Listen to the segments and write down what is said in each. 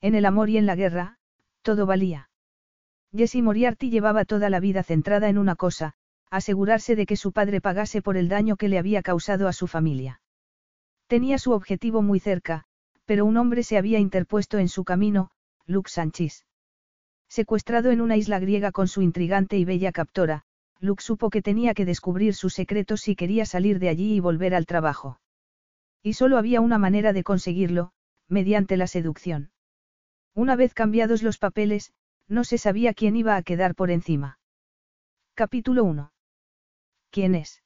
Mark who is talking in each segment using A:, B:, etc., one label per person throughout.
A: En el amor y en la guerra, todo valía. Jessie Moriarty llevaba toda la vida centrada en una cosa, asegurarse de que su padre pagase por el daño que le había causado a su familia. Tenía su objetivo muy cerca, pero un hombre se había interpuesto en su camino, Luke Sánchez. Secuestrado en una isla griega con su intrigante y bella captora, Luke supo que tenía que descubrir sus secretos si quería salir de allí y volver al trabajo. Y solo había una manera de conseguirlo, mediante la seducción. Una vez cambiados los papeles, no se sabía quién iba a quedar por encima. Capítulo 1. ¿Quién es?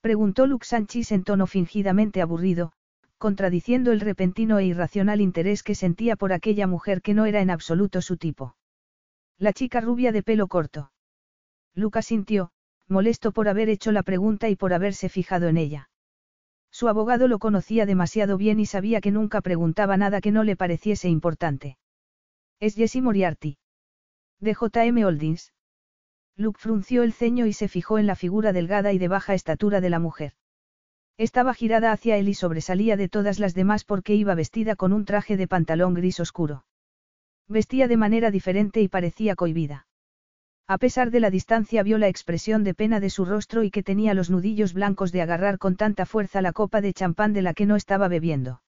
A: Preguntó Luke Sánchez en tono fingidamente aburrido, contradiciendo el repentino e irracional interés que sentía por aquella mujer que no era en absoluto su tipo. La chica rubia de pelo corto. Lucas sintió, molesto por haber hecho la pregunta y por haberse fijado en ella. Su abogado lo conocía demasiado bien y sabía que nunca preguntaba nada que no le pareciese importante. Es Jessie Moriarty. De J.M. Holdings. Luke frunció el ceño y se fijó en la figura delgada y de baja estatura de la mujer. Estaba girada hacia él y sobresalía de todas las demás porque iba vestida con un traje de pantalón gris oscuro. Vestía de manera diferente y parecía cohibida. A pesar de la distancia vio la expresión de pena de su rostro y que tenía los nudillos blancos de agarrar con tanta fuerza la copa de champán de la que no estaba bebiendo.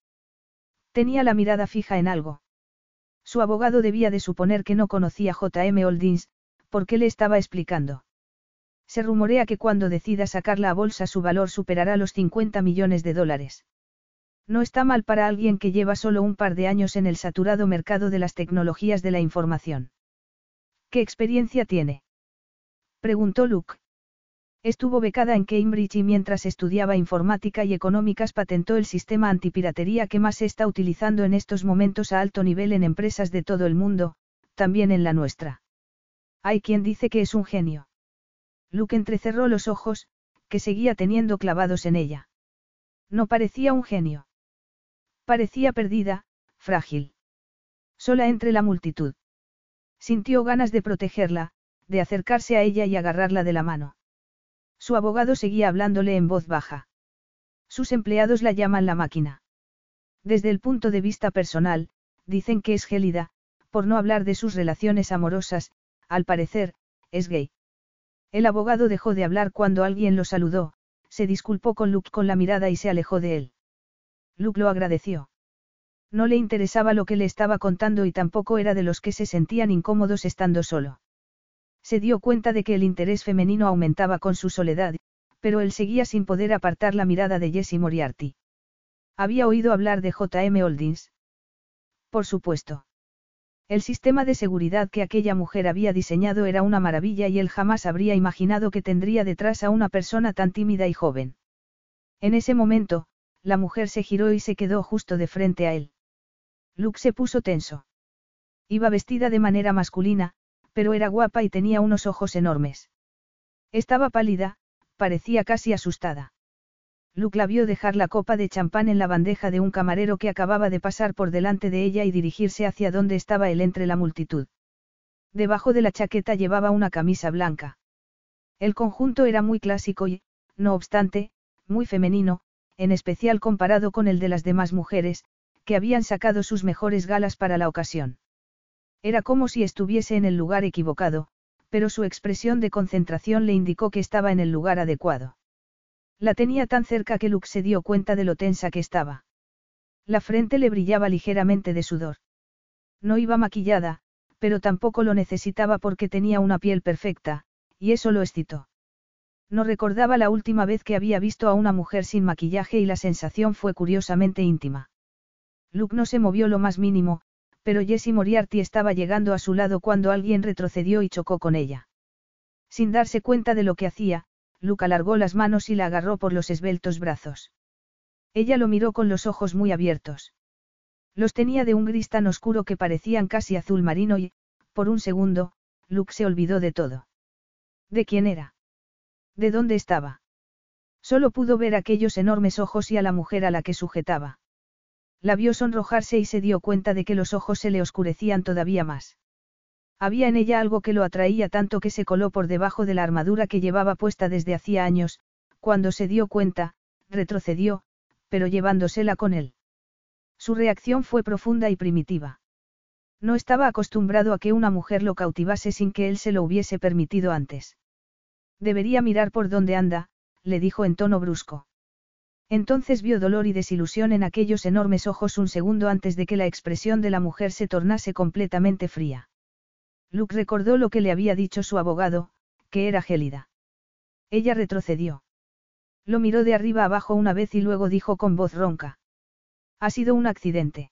A: Tenía la mirada fija en algo. Su abogado debía de suponer que no conocía J.M. Holdings, porque le estaba explicando. Se rumorea que cuando decida sacarla a bolsa su valor superará los 50 millones de dólares. No está mal para alguien que lleva solo un par de años en el saturado mercado de las tecnologías de la información. ¿Qué experiencia tiene? Preguntó Luke. Estuvo becada en Cambridge y mientras estudiaba informática y económicas patentó el sistema antipiratería que más se está utilizando en estos momentos a alto nivel en empresas de todo el mundo, también en la nuestra. Hay quien dice que es un genio. Luke entrecerró los ojos, que seguía teniendo clavados en ella. No parecía un genio. Parecía perdida, frágil. Sola entre la multitud. Sintió ganas de protegerla, de acercarse a ella y agarrarla de la mano. Su abogado seguía hablándole en voz baja. Sus empleados la llaman la máquina. Desde el punto de vista personal, dicen que es gélida, por no hablar de sus relaciones amorosas, al parecer, es gay. El abogado dejó de hablar cuando alguien lo saludó, se disculpó con Luke con la mirada y se alejó de él. Luke lo agradeció. No le interesaba lo que le estaba contando y tampoco era de los que se sentían incómodos estando solo. Se dio cuenta de que el interés femenino aumentaba con su soledad, pero él seguía sin poder apartar la mirada de Jessie Moriarty. Había oído hablar de JM Holdings. Por supuesto. El sistema de seguridad que aquella mujer había diseñado era una maravilla y él jamás habría imaginado que tendría detrás a una persona tan tímida y joven. En ese momento, la mujer se giró y se quedó justo de frente a él. Luke se puso tenso. Iba vestida de manera masculina, pero era guapa y tenía unos ojos enormes. Estaba pálida, parecía casi asustada. Luke la vio dejar la copa de champán en la bandeja de un camarero que acababa de pasar por delante de ella y dirigirse hacia donde estaba él entre la multitud. Debajo de la chaqueta llevaba una camisa blanca. El conjunto era muy clásico y, no obstante, muy femenino, en especial comparado con el de las demás mujeres, que habían sacado sus mejores galas para la ocasión. Era como si estuviese en el lugar equivocado, pero su expresión de concentración le indicó que estaba en el lugar adecuado. La tenía tan cerca que Luke se dio cuenta de lo tensa que estaba. La frente le brillaba ligeramente de sudor. No iba maquillada, pero tampoco lo necesitaba porque tenía una piel perfecta, y eso lo excitó. No recordaba la última vez que había visto a una mujer sin maquillaje y la sensación fue curiosamente íntima. Luke no se movió lo más mínimo, pero Jessie Moriarty estaba llegando a su lado cuando alguien retrocedió y chocó con ella. Sin darse cuenta de lo que hacía, Luke alargó las manos y la agarró por los esbeltos brazos. Ella lo miró con los ojos muy abiertos. Los tenía de un gris tan oscuro que parecían casi azul marino y, por un segundo, Luke se olvidó de todo. ¿De quién era? ¿De dónde estaba? Solo pudo ver aquellos enormes ojos y a la mujer a la que sujetaba. La vio sonrojarse y se dio cuenta de que los ojos se le oscurecían todavía más. Había en ella algo que lo atraía tanto que se coló por debajo de la armadura que llevaba puesta desde hacía años, cuando se dio cuenta, retrocedió, pero llevándosela con él. Su reacción fue profunda y primitiva. No estaba acostumbrado a que una mujer lo cautivase sin que él se lo hubiese permitido antes. Debería mirar por dónde anda, le dijo en tono brusco. Entonces vio dolor y desilusión en aquellos enormes ojos un segundo antes de que la expresión de la mujer se tornase completamente fría. Luke recordó lo que le había dicho su abogado, que era gélida. Ella retrocedió. Lo miró de arriba abajo una vez y luego dijo con voz ronca. Ha sido un accidente.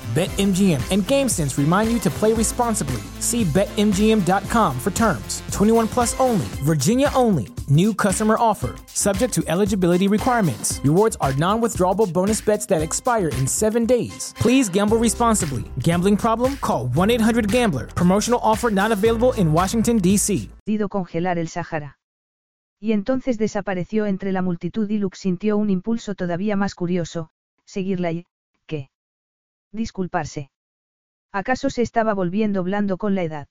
B: BetMGM and GameSense remind you to play responsibly. See BetMGM.com for terms. 21 plus only, Virginia only. New customer offer, subject to eligibility requirements. Rewards are non withdrawable bonus bets that expire in seven days. Please gamble responsibly. Gambling problem? Call 1 800 Gambler. Promotional offer not available in Washington, D.C.
A: Dido congelar el Sahara. Y entonces desapareció entre la multitud y Luke sintió un impulso todavía más curioso, seguirla y. Disculparse. ¿Acaso se estaba volviendo blando con la edad?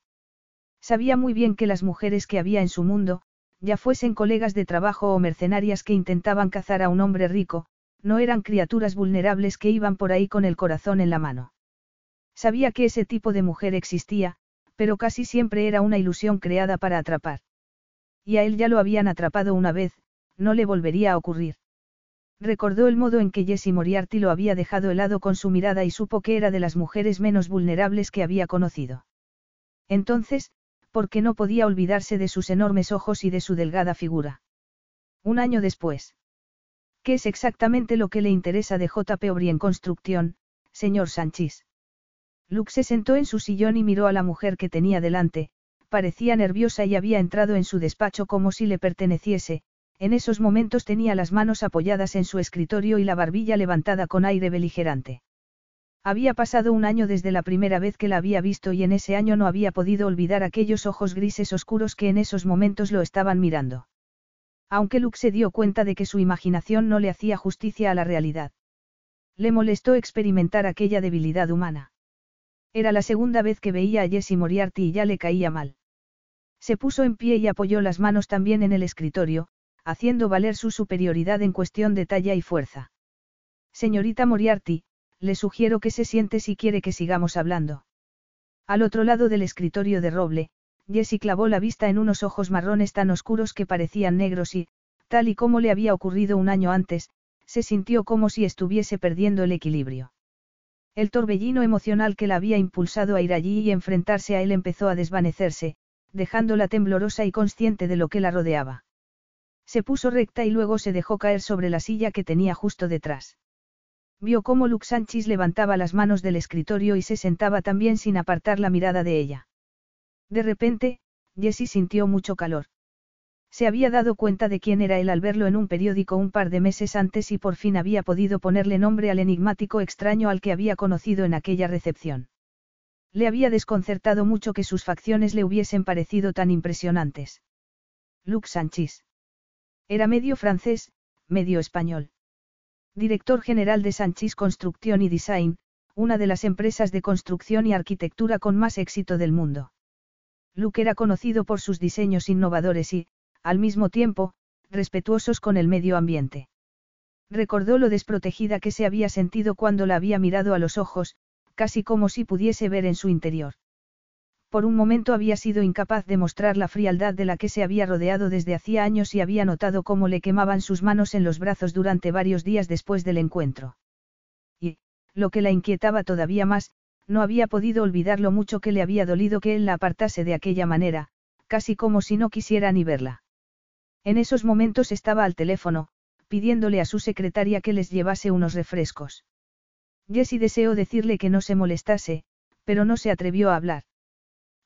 A: Sabía muy bien que las mujeres que había en su mundo, ya fuesen colegas de trabajo o mercenarias que intentaban cazar a un hombre rico, no eran criaturas vulnerables que iban por ahí con el corazón en la mano. Sabía que ese tipo de mujer existía, pero casi siempre era una ilusión creada para atrapar. Y a él ya lo habían atrapado una vez, no le volvería a ocurrir. Recordó el modo en que Jessie Moriarty lo había dejado helado con su mirada y supo que era de las mujeres menos vulnerables que había conocido. Entonces, ¿por qué no podía olvidarse de sus enormes ojos y de su delgada figura? Un año después. ¿Qué es exactamente lo que le interesa de J.P. Obri en construcción, señor Sánchez? Luke se sentó en su sillón y miró a la mujer que tenía delante, parecía nerviosa y había entrado en su despacho como si le perteneciese, en esos momentos tenía las manos apoyadas en su escritorio y la barbilla levantada con aire beligerante. Había pasado un año desde la primera vez que la había visto y en ese año no había podido olvidar aquellos ojos grises oscuros que en esos momentos lo estaban mirando. Aunque Luke se dio cuenta de que su imaginación no le hacía justicia a la realidad. Le molestó experimentar aquella debilidad humana. Era la segunda vez que veía a Jessie Moriarty y ya le caía mal. Se puso en pie y apoyó las manos también en el escritorio, haciendo valer su superioridad en cuestión de talla y fuerza. Señorita Moriarty, le sugiero que se siente si quiere que sigamos hablando. Al otro lado del escritorio de roble, Jessie clavó la vista en unos ojos marrones tan oscuros que parecían negros y, tal y como le había ocurrido un año antes, se sintió como si estuviese perdiendo el equilibrio. El torbellino emocional que la había impulsado a ir allí y enfrentarse a él empezó a desvanecerse, dejándola temblorosa y consciente de lo que la rodeaba. Se puso recta y luego se dejó caer sobre la silla que tenía justo detrás. Vio cómo Luke Sánchez levantaba las manos del escritorio y se sentaba también sin apartar la mirada de ella. De repente, Jessie sintió mucho calor. Se había dado cuenta de quién era él al verlo en un periódico un par de meses antes y por fin había podido ponerle nombre al enigmático extraño al que había conocido en aquella recepción. Le había desconcertado mucho que sus facciones le hubiesen parecido tan impresionantes. Luke Sánchez. Era medio francés, medio español. Director general de Sanchis Construcción y Design, una de las empresas de construcción y arquitectura con más éxito del mundo. Luke era conocido por sus diseños innovadores y, al mismo tiempo, respetuosos con el medio ambiente. Recordó lo desprotegida que se había sentido cuando la había mirado a los ojos, casi como si pudiese ver en su interior. Por un momento había sido incapaz de mostrar la frialdad de la que se había rodeado desde hacía años y había notado cómo le quemaban sus manos en los brazos durante varios días después del encuentro. Y, lo que la inquietaba todavía más, no había podido olvidar lo mucho que le había dolido que él la apartase de aquella manera, casi como si no quisiera ni verla. En esos momentos estaba al teléfono, pidiéndole a su secretaria que les llevase unos refrescos. Jessie deseó decirle que no se molestase, pero no se atrevió a hablar.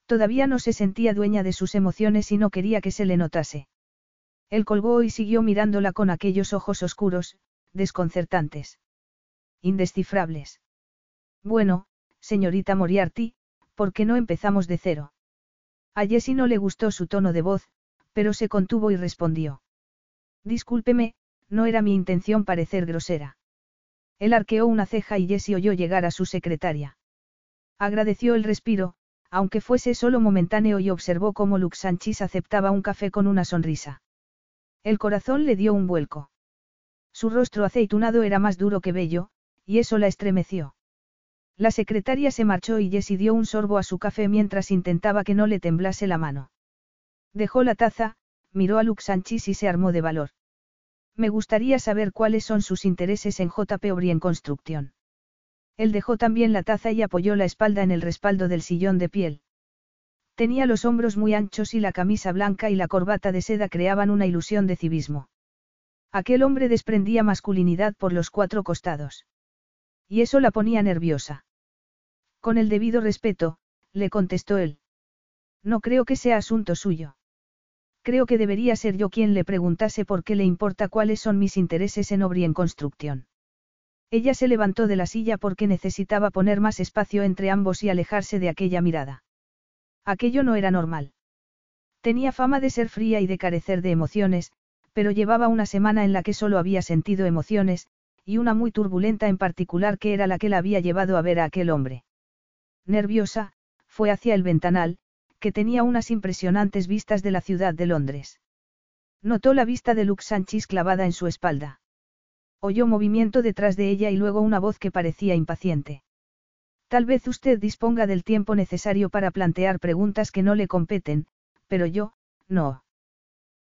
A: Todavía no se sentía dueña de sus emociones y no quería que se le notase. Él colgó y siguió mirándola con aquellos ojos oscuros, desconcertantes. Indescifrables. Bueno, señorita Moriarty, ¿por qué no empezamos de cero? A Jessie no le gustó su tono de voz, pero se contuvo y respondió. Discúlpeme, no era mi intención parecer grosera. Él arqueó una ceja y Jessie oyó llegar a su secretaria. Agradeció el respiro, aunque fuese solo momentáneo y observó cómo Lux Sanchis aceptaba un café con una sonrisa. El corazón le dio un vuelco. Su rostro aceitunado era más duro que bello, y eso la estremeció. La secretaria se marchó y Jessie dio un sorbo a su café mientras intentaba que no le temblase la mano. Dejó la taza, miró a Lux Sanchis y se armó de valor. Me gustaría saber cuáles son sus intereses en JP en Construcción. Él dejó también la taza y apoyó la espalda en el respaldo del sillón de piel. Tenía los hombros muy anchos y la camisa blanca y la corbata de seda creaban una ilusión de civismo. Aquel hombre desprendía masculinidad por los cuatro costados. Y eso la ponía nerviosa. Con el debido respeto, le contestó él. No creo que sea asunto suyo. Creo que debería ser yo quien le preguntase por qué le importa cuáles son mis intereses en obra y en construcción. Ella se levantó de la silla porque necesitaba poner más espacio entre ambos y alejarse de aquella mirada. Aquello no era normal. Tenía fama de ser fría y de carecer de emociones, pero llevaba una semana en la que solo había sentido emociones, y una muy turbulenta en particular que era la que la había llevado a ver a aquel hombre. Nerviosa, fue hacia el ventanal, que tenía unas impresionantes vistas de la ciudad de Londres. Notó la vista de Lux Sanchis clavada en su espalda. Oyó movimiento detrás de ella y luego una voz que parecía impaciente. Tal vez usted disponga del tiempo necesario para plantear preguntas que no le competen, pero yo, no.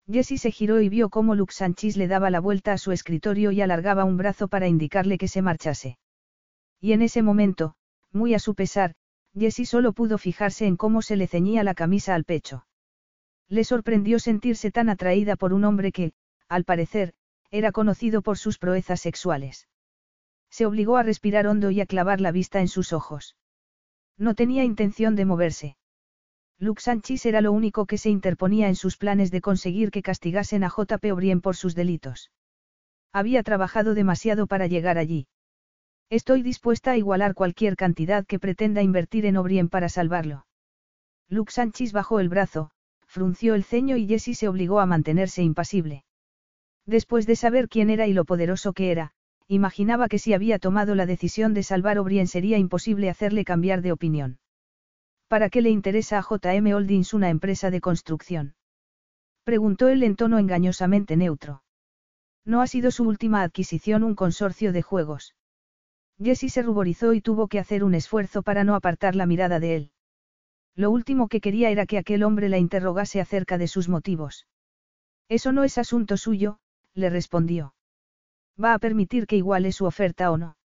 A: Jessie se giró y vio cómo Lux Sanchis le daba la vuelta a su escritorio y alargaba un brazo para indicarle que se marchase. Y en ese momento, muy a su pesar, Jessie solo pudo fijarse en cómo se le ceñía la camisa al pecho. Le sorprendió sentirse tan atraída por un hombre que, al parecer, era conocido por sus proezas sexuales. Se obligó a respirar hondo y a clavar la vista en sus ojos. No tenía intención de moverse. Lux Sanchis era lo único que se interponía en sus planes de conseguir que castigasen a J.P. O'Brien por sus delitos. Había trabajado demasiado para llegar allí. Estoy dispuesta a igualar cualquier cantidad que pretenda invertir en O'Brien para salvarlo. Lux Sanchis bajó el brazo, frunció el ceño y Jessie se obligó a mantenerse impasible. Después de saber quién era y lo poderoso que era, imaginaba que si había tomado la decisión de salvar O'Brien sería imposible hacerle cambiar de opinión. ¿Para qué le interesa a JM Holdings una empresa de construcción? Preguntó él en tono engañosamente neutro. No ha sido su última adquisición un consorcio de juegos. Jessie se ruborizó y tuvo que hacer un esfuerzo para no apartar la mirada de él. Lo último que quería era que aquel hombre la interrogase acerca de sus motivos. Eso no es asunto suyo, le respondió. Va a permitir que iguale su oferta o no.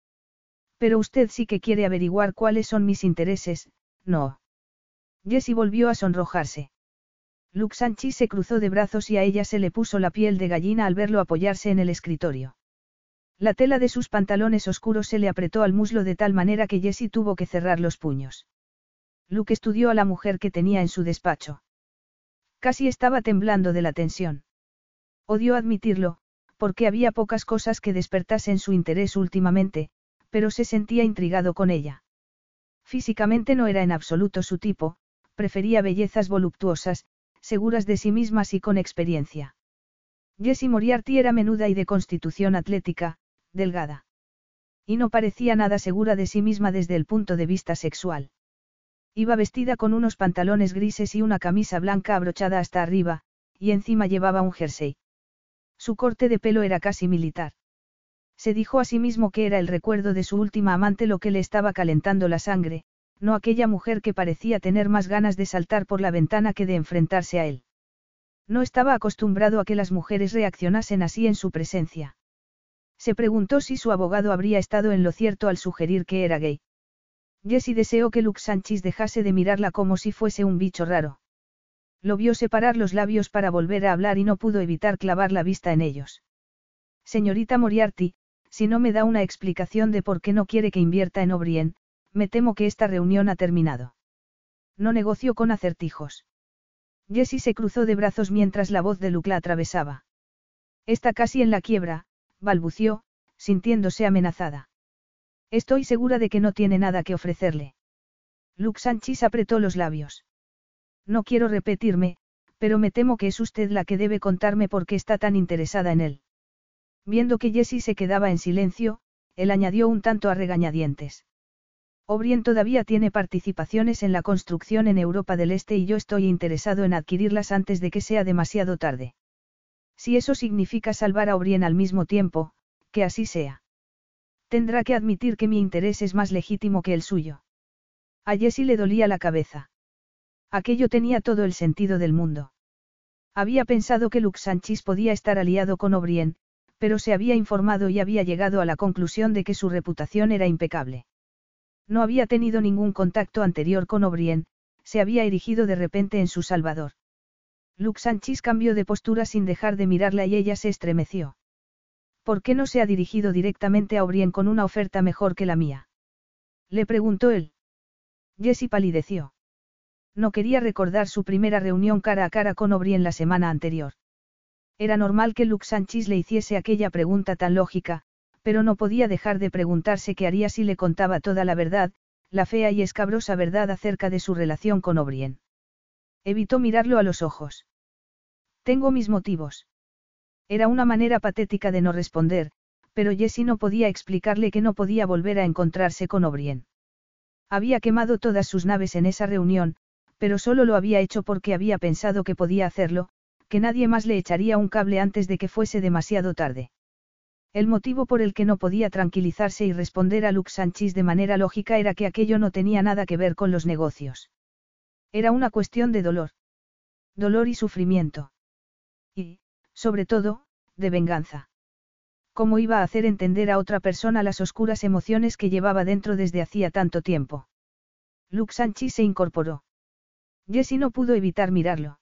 A: Pero usted sí que quiere averiguar cuáles son mis intereses, no. Jessie volvió a sonrojarse. Lux Sanchi se cruzó de brazos y a ella se le puso la piel de gallina al verlo apoyarse en el escritorio. La tela de sus pantalones oscuros se le apretó al muslo de tal manera que Jessie tuvo que cerrar los puños. Luke estudió a la mujer que tenía en su despacho. Casi estaba temblando de la tensión. Odió admitirlo, porque había pocas cosas que despertasen su interés últimamente, pero se sentía intrigado con ella. Físicamente no era en absoluto su tipo, prefería bellezas voluptuosas, seguras de sí mismas y con experiencia. Jessie Moriarty era menuda y de constitución atlética, delgada. Y no parecía nada segura de sí misma desde el punto de vista sexual. Iba vestida con unos pantalones grises y una camisa blanca abrochada hasta arriba, y encima llevaba un jersey. Su corte de pelo era casi militar. Se dijo a sí mismo que era el recuerdo de su última amante lo que le estaba calentando la sangre, no aquella mujer que parecía tener más ganas de saltar por la ventana que de enfrentarse a él. No estaba acostumbrado a que las mujeres reaccionasen así en su presencia. Se preguntó si su abogado habría estado en lo cierto al sugerir que era gay. Jessie deseó que Luke Sánchez dejase de mirarla como si fuese un bicho raro. Lo vio separar los labios para volver a hablar y no pudo evitar clavar la vista en ellos. Señorita Moriarty, si no me da una explicación de por qué no quiere que invierta en O'Brien, me temo que esta reunión ha terminado. No negoció con acertijos. Jessie se cruzó de brazos mientras la voz de Luke la atravesaba. Está casi en la quiebra, balbució, sintiéndose amenazada. Estoy segura de que no tiene nada que ofrecerle. Luke Sánchez apretó los labios. No quiero repetirme, pero me temo que es usted la que debe contarme por qué está tan interesada en él. Viendo que Jessie se quedaba en silencio, él añadió un tanto a regañadientes. O'Brien todavía tiene participaciones en la construcción en Europa del Este y yo estoy interesado en adquirirlas antes de que sea demasiado tarde. Si eso significa salvar a O'Brien al mismo tiempo, que así sea. Tendrá que admitir que mi interés es más legítimo que el suyo. A Jessie le dolía la cabeza. Aquello tenía todo el sentido del mundo. Había pensado que Luke Sánchez podía estar aliado con O'Brien, pero se había informado y había llegado a la conclusión de que su reputación era impecable. No había tenido ningún contacto anterior con O'Brien, se había erigido de repente en su salvador. Luke Sánchez cambió de postura sin dejar de mirarla y ella se estremeció. ¿Por qué no se ha dirigido directamente a O'Brien con una oferta mejor que la mía? Le preguntó él. Jessie palideció. No quería recordar su primera reunión cara a cara con O'Brien la semana anterior. Era normal que Luke Sánchez le hiciese aquella pregunta tan lógica, pero no podía dejar de preguntarse qué haría si le contaba toda la verdad, la fea y escabrosa verdad acerca de su relación con O'Brien. Evitó mirarlo a los ojos. Tengo mis motivos. Era una manera patética de no responder, pero Jessie no podía explicarle que no podía volver a encontrarse con O'Brien. Había quemado todas sus naves en esa reunión, pero solo lo había hecho porque había pensado que podía hacerlo, que nadie más le echaría un cable antes de que fuese demasiado tarde. El motivo por el que no podía tranquilizarse y responder a Luke Sánchez de manera lógica era que aquello no tenía nada que ver con los negocios. Era una cuestión de dolor. Dolor y sufrimiento. Y, sobre todo, de venganza. ¿Cómo iba a hacer entender a otra persona las oscuras emociones que llevaba dentro desde hacía tanto tiempo? Luke Sánchez se incorporó. Jessie no pudo evitar mirarlo.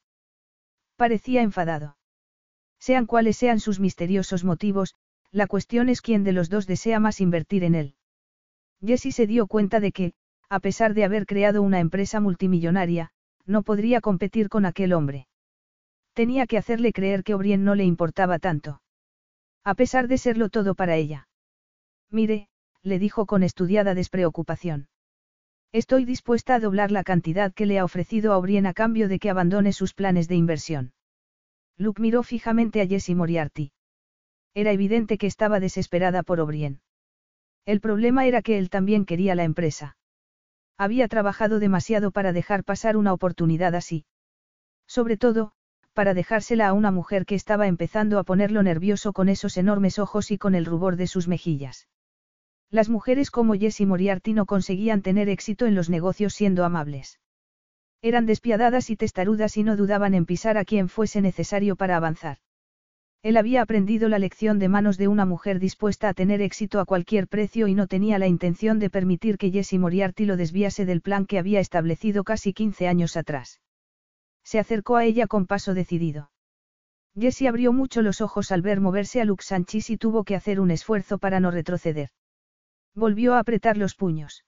A: Parecía enfadado. Sean cuales sean sus misteriosos motivos, la cuestión es quién de los dos desea más invertir en él. Jessie se dio cuenta de que, a pesar de haber creado una empresa multimillonaria, no podría competir con aquel hombre. Tenía que hacerle creer que O'Brien no le importaba tanto. A pesar de serlo todo para ella. Mire, le dijo con estudiada despreocupación. Estoy dispuesta a doblar la cantidad que le ha ofrecido a O'Brien a cambio de que abandone sus planes de inversión. Luke miró fijamente a Jessie Moriarty. Era evidente que estaba desesperada por O'Brien. El problema era que él también quería la empresa. Había trabajado demasiado para dejar pasar una oportunidad así. Sobre todo, para dejársela a una mujer que estaba empezando a ponerlo nervioso con esos enormes ojos y con el rubor de sus mejillas. Las mujeres como Jessie Moriarty no conseguían tener éxito en los negocios siendo amables. Eran despiadadas y testarudas y no dudaban en pisar a quien fuese necesario para avanzar. Él había aprendido la lección de manos de una mujer dispuesta a tener éxito a cualquier precio y no tenía la intención de permitir que Jessie Moriarty lo desviase del plan que había establecido casi 15 años atrás. Se acercó a ella con paso decidido. Jessie abrió mucho los ojos al ver moverse a Luke Sanchis y tuvo que hacer un esfuerzo para no retroceder. Volvió a apretar los puños.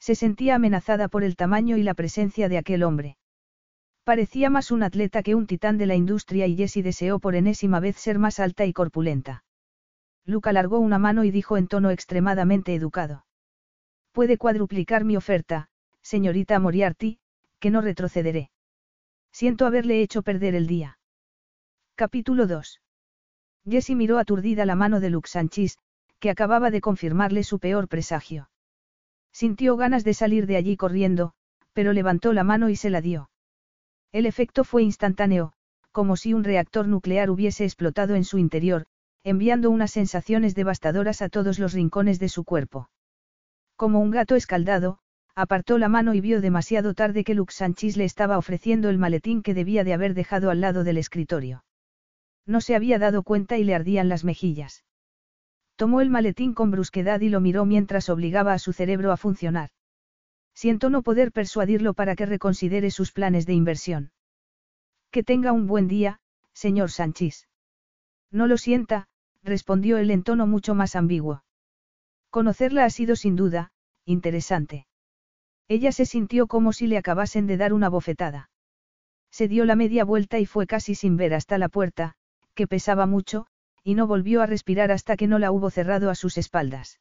A: Se sentía amenazada por el tamaño y la presencia de aquel hombre. Parecía más un atleta que un titán de la industria y Jessie deseó por enésima vez ser más alta y corpulenta. Luke alargó una mano y dijo en tono extremadamente educado. Puede cuadruplicar mi oferta, señorita Moriarty, que no retrocederé. Siento haberle hecho perder el día. Capítulo 2. Jessie miró aturdida la mano de Luke Sanchis, que acababa de confirmarle su peor presagio. Sintió ganas de salir de allí corriendo, pero levantó la mano y se la dio. El efecto fue instantáneo, como si un reactor nuclear hubiese explotado en su interior, enviando unas sensaciones devastadoras a todos los rincones de su cuerpo. Como un gato escaldado, apartó la mano y vio demasiado tarde que Lux Sanchis le estaba ofreciendo el maletín que debía de haber dejado al lado del escritorio. No se había dado cuenta y le ardían las mejillas. Tomó el maletín con brusquedad y lo miró mientras obligaba a su cerebro a funcionar. Siento no poder persuadirlo para que reconsidere sus planes de inversión. Que tenga un buen día, señor Sanchis. No lo sienta, respondió él en tono mucho más ambiguo. Conocerla ha sido sin duda, interesante. Ella se sintió como si le acabasen de dar una bofetada. Se dio la media vuelta y fue casi sin ver hasta la puerta, que pesaba mucho, y no volvió a respirar hasta que no la hubo cerrado a sus espaldas.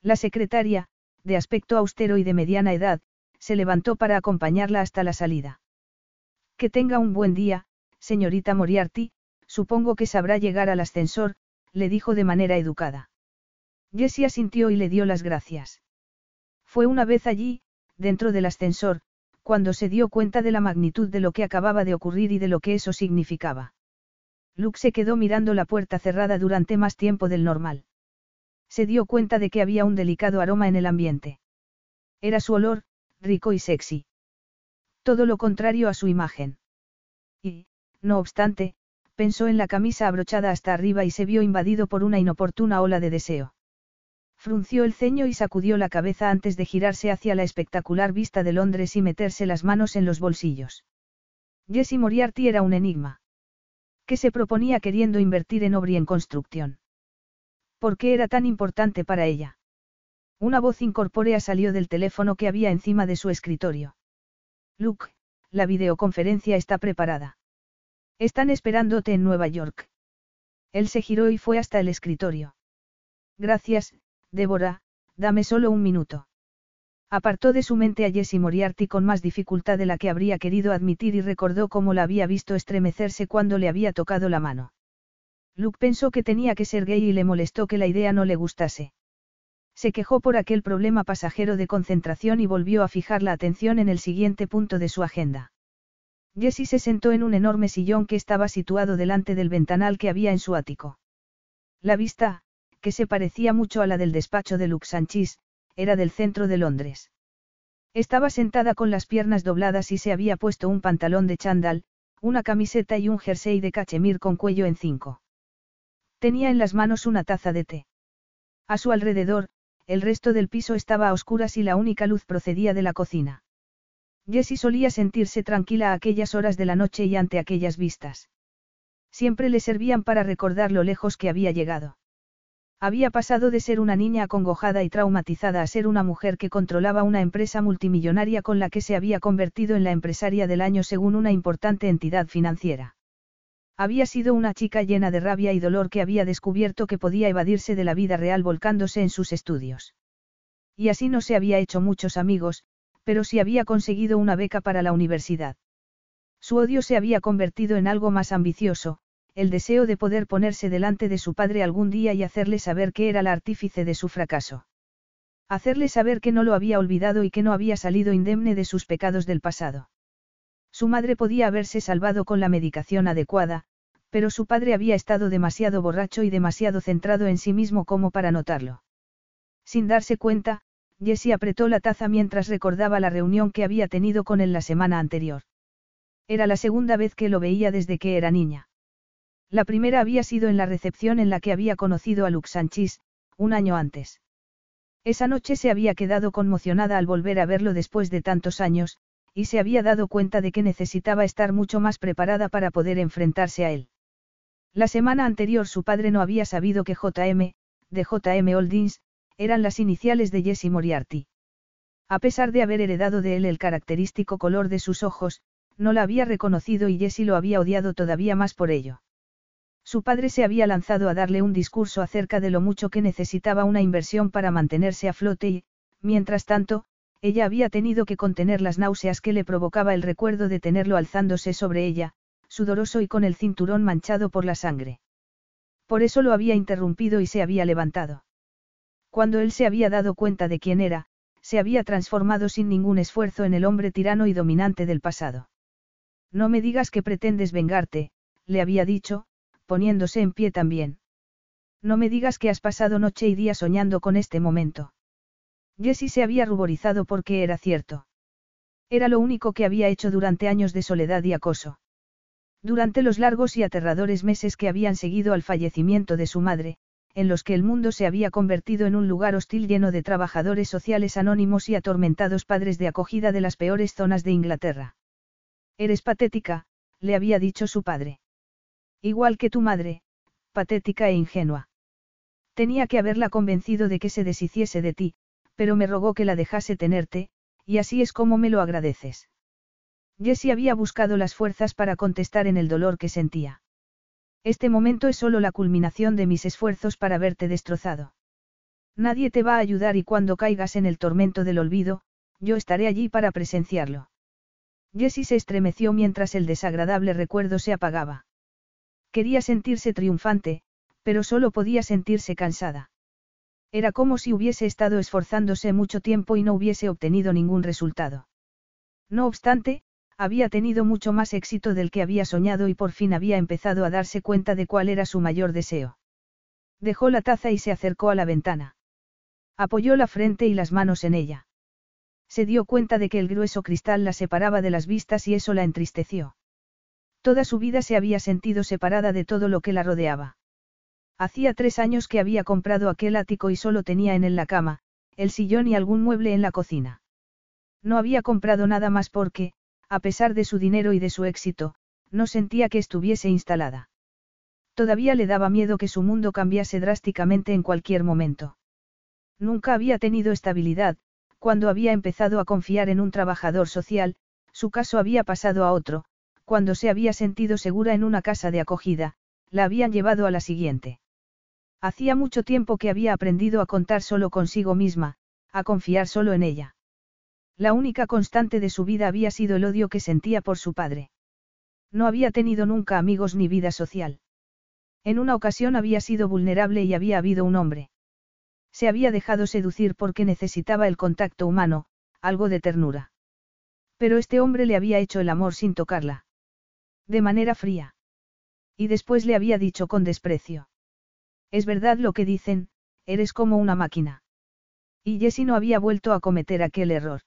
A: La secretaria, de aspecto austero y de mediana edad, se levantó para acompañarla hasta la salida. Que tenga un buen día, señorita Moriarty, supongo que sabrá llegar al ascensor, le dijo de manera educada. Jessie asintió y le dio las gracias. Fue una vez allí, dentro del ascensor, cuando se dio cuenta de la magnitud de lo que acababa de ocurrir y de lo que eso significaba. Luke se quedó mirando la puerta cerrada durante más tiempo del normal. Se dio cuenta de que había un delicado aroma en el ambiente. Era su olor, rico y sexy. Todo lo contrario a su imagen. Y, no obstante, pensó en la camisa abrochada hasta arriba y se vio invadido por una inoportuna ola de deseo. Frunció el ceño y sacudió la cabeza antes de girarse hacia la espectacular vista de Londres y meterse las manos en los bolsillos. Jesse Moriarty era un enigma. ¿Qué se proponía queriendo invertir en obra y en construcción? ¿Por qué era tan importante para ella? Una voz incorpórea salió del teléfono que había encima de su escritorio. Luke, la videoconferencia está preparada. Están esperándote en Nueva York. Él se giró y fue hasta el escritorio. Gracias, Débora, dame solo un minuto. Apartó de su mente a Jessie Moriarty con más dificultad de la que habría querido admitir y recordó cómo la había visto estremecerse cuando le había tocado la mano. Luke pensó que tenía que ser gay y le molestó que la idea no le gustase. Se quejó por aquel problema pasajero de concentración y volvió a fijar la atención en el siguiente punto de su agenda. Jessie se sentó en un enorme sillón que estaba situado delante del ventanal que había en su ático. La vista, que se parecía mucho a la del despacho de Luxanchis, era del centro de Londres. Estaba sentada con las piernas dobladas y se había puesto un pantalón de chándal, una camiseta y un jersey de cachemir con cuello en cinco. Tenía en las manos una taza de té. A su alrededor, el resto del piso estaba a oscuras y la única luz procedía de la cocina. Jessie solía sentirse tranquila a aquellas horas de la noche y ante aquellas vistas. Siempre le servían para recordar lo lejos que había llegado. Había pasado de ser una niña acongojada y traumatizada a ser una mujer que controlaba una empresa multimillonaria con la que se había convertido en la empresaria del año según una importante entidad financiera. Había sido una chica llena de rabia y dolor que había descubierto que podía evadirse de la vida real volcándose en sus estudios. Y así no se había hecho muchos amigos, pero sí había conseguido una beca para la universidad. Su odio se había convertido en algo más ambicioso, el deseo de poder ponerse delante de su padre algún día y hacerle saber que era la artífice de su fracaso. Hacerle saber que no lo había olvidado y que no había salido indemne de sus pecados del pasado. Su madre podía haberse salvado con la medicación adecuada, pero su padre había estado demasiado borracho y demasiado centrado en sí mismo como para notarlo. Sin darse cuenta, Jessie apretó la taza mientras recordaba la reunión que había tenido con él la semana anterior. Era la segunda vez que lo veía desde que era niña. La primera había sido en la recepción en la que había conocido a Lux Sanchis, un año antes. Esa noche se había quedado conmocionada al volver a verlo después de tantos años, y se había dado cuenta de que necesitaba estar mucho más preparada para poder enfrentarse a él. La semana anterior su padre no había sabido que JM, de JM Holdings, eran las iniciales de Jesse Moriarty. A pesar de haber heredado de él el característico color de sus ojos, no la había reconocido y Jesse lo había odiado todavía más por ello. Su padre se había lanzado a darle un discurso acerca de lo mucho que necesitaba una inversión para mantenerse a flote y, mientras tanto, ella había tenido que contener las náuseas que le provocaba el recuerdo de tenerlo alzándose sobre ella, sudoroso y con el cinturón manchado por la sangre. Por eso lo había interrumpido y se había levantado. Cuando él se había dado cuenta de quién era, se había transformado sin ningún esfuerzo en el hombre tirano y dominante del pasado. No me digas que pretendes vengarte, le había dicho, poniéndose en pie también. No me digas que has pasado noche y día soñando con este momento. Jessie se había ruborizado porque era cierto. Era lo único que había hecho durante años de soledad y acoso. Durante los largos y aterradores meses que habían seguido al fallecimiento de su madre, en los que el mundo se había convertido en un lugar hostil lleno de trabajadores sociales anónimos y atormentados padres de acogida de las peores zonas de Inglaterra. Eres patética, le había dicho su padre. Igual que tu madre, patética e ingenua. Tenía que haberla convencido de que se deshiciese de ti, pero me rogó que la dejase tenerte, y así es como me lo agradeces. Jessie había buscado las fuerzas para contestar en el dolor que sentía. Este momento es solo la culminación de mis esfuerzos para verte destrozado. Nadie te va a ayudar y cuando caigas en el tormento del olvido, yo estaré allí para presenciarlo. Jessie se estremeció mientras el desagradable recuerdo se apagaba. Quería sentirse triunfante, pero solo podía sentirse cansada. Era como si hubiese estado esforzándose mucho tiempo y no hubiese obtenido ningún resultado. No obstante, había tenido mucho más éxito del que había soñado y por fin había empezado a darse cuenta de cuál era su mayor deseo. Dejó la taza y se acercó a la ventana. Apoyó la frente y las manos en ella. Se dio cuenta de que el grueso cristal la separaba de las vistas y eso la entristeció. Toda su vida se había sentido separada de todo lo que la rodeaba. Hacía tres años que había comprado aquel ático y solo tenía en él la cama, el sillón y algún mueble en la cocina. No había comprado nada más porque, a pesar de su dinero y de su éxito, no sentía que estuviese instalada. Todavía le daba miedo que su mundo cambiase drásticamente en cualquier momento. Nunca había tenido estabilidad, cuando había empezado a confiar en un trabajador social, su caso había pasado a otro, cuando se había sentido segura en una casa de acogida, la habían llevado a la siguiente. Hacía mucho tiempo que había aprendido a contar solo consigo misma, a confiar solo en ella. La única constante de su vida había sido el odio que sentía por su padre. No había tenido nunca amigos ni vida social. En una ocasión había sido vulnerable y había habido un hombre. Se había dejado seducir porque necesitaba el contacto humano, algo de ternura. Pero este hombre le había hecho el amor sin tocarla. De manera fría. Y después le había dicho con desprecio. Es verdad lo que dicen, eres como una máquina. Y Jessie no había vuelto a cometer aquel error.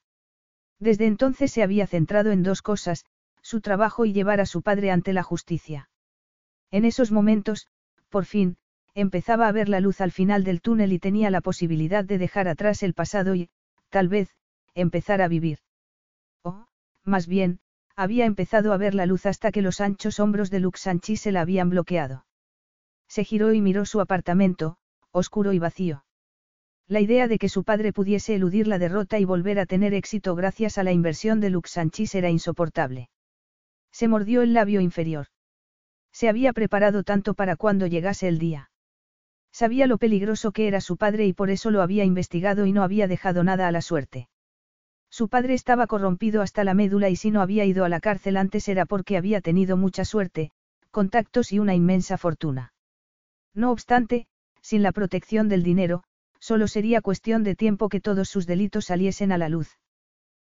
A: Desde entonces se había centrado en dos cosas, su trabajo y llevar a su padre ante la justicia. En esos momentos, por fin, empezaba a ver la luz al final del túnel y tenía la posibilidad de dejar atrás el pasado y, tal vez, empezar a vivir. O, más bien, había empezado a ver la luz hasta que los anchos hombros de Luxanchi se la habían bloqueado. Se giró y miró su apartamento, oscuro y vacío. La idea de que su padre pudiese eludir la derrota y volver a tener éxito gracias a la inversión de Luxanchis era insoportable. Se mordió el labio inferior. Se había preparado tanto para cuando llegase el día. Sabía lo peligroso que era su padre y por eso lo había investigado y no había dejado nada a la suerte. Su padre estaba corrompido hasta la médula y si no había ido a la cárcel antes era porque había tenido mucha suerte, contactos y una inmensa fortuna. No obstante, sin la protección del dinero, solo sería cuestión de tiempo que todos sus delitos saliesen a la luz.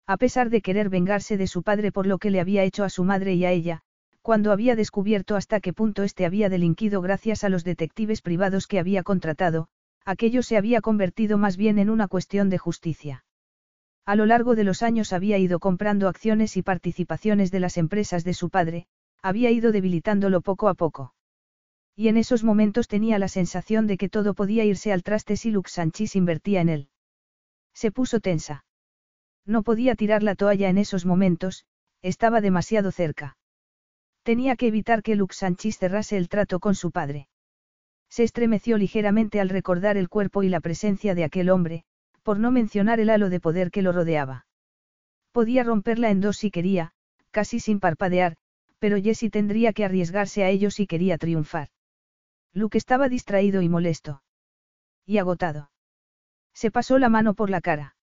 A: A pesar de querer vengarse de su padre por lo que le había hecho a su madre y a ella, cuando había descubierto hasta qué punto éste había delinquido gracias a los detectives privados que había contratado, aquello se había convertido más bien en una cuestión de justicia. A lo largo de los años había ido comprando acciones y participaciones de las empresas de su padre, había ido debilitándolo poco a poco. Y en esos momentos tenía la sensación de que todo podía irse al traste si Lux Sanchis invertía en él. Se puso tensa. No podía tirar la toalla en esos momentos, estaba demasiado cerca. Tenía que evitar que Lux Sanchis cerrase el trato con su padre. Se estremeció ligeramente al recordar el cuerpo y la presencia de aquel hombre, por no mencionar el halo de poder que lo rodeaba. Podía romperla en dos si quería, casi sin parpadear, pero Jessie tendría que arriesgarse a ello si quería triunfar. Luke estaba distraído y molesto. Y agotado. Se pasó la mano por la cara.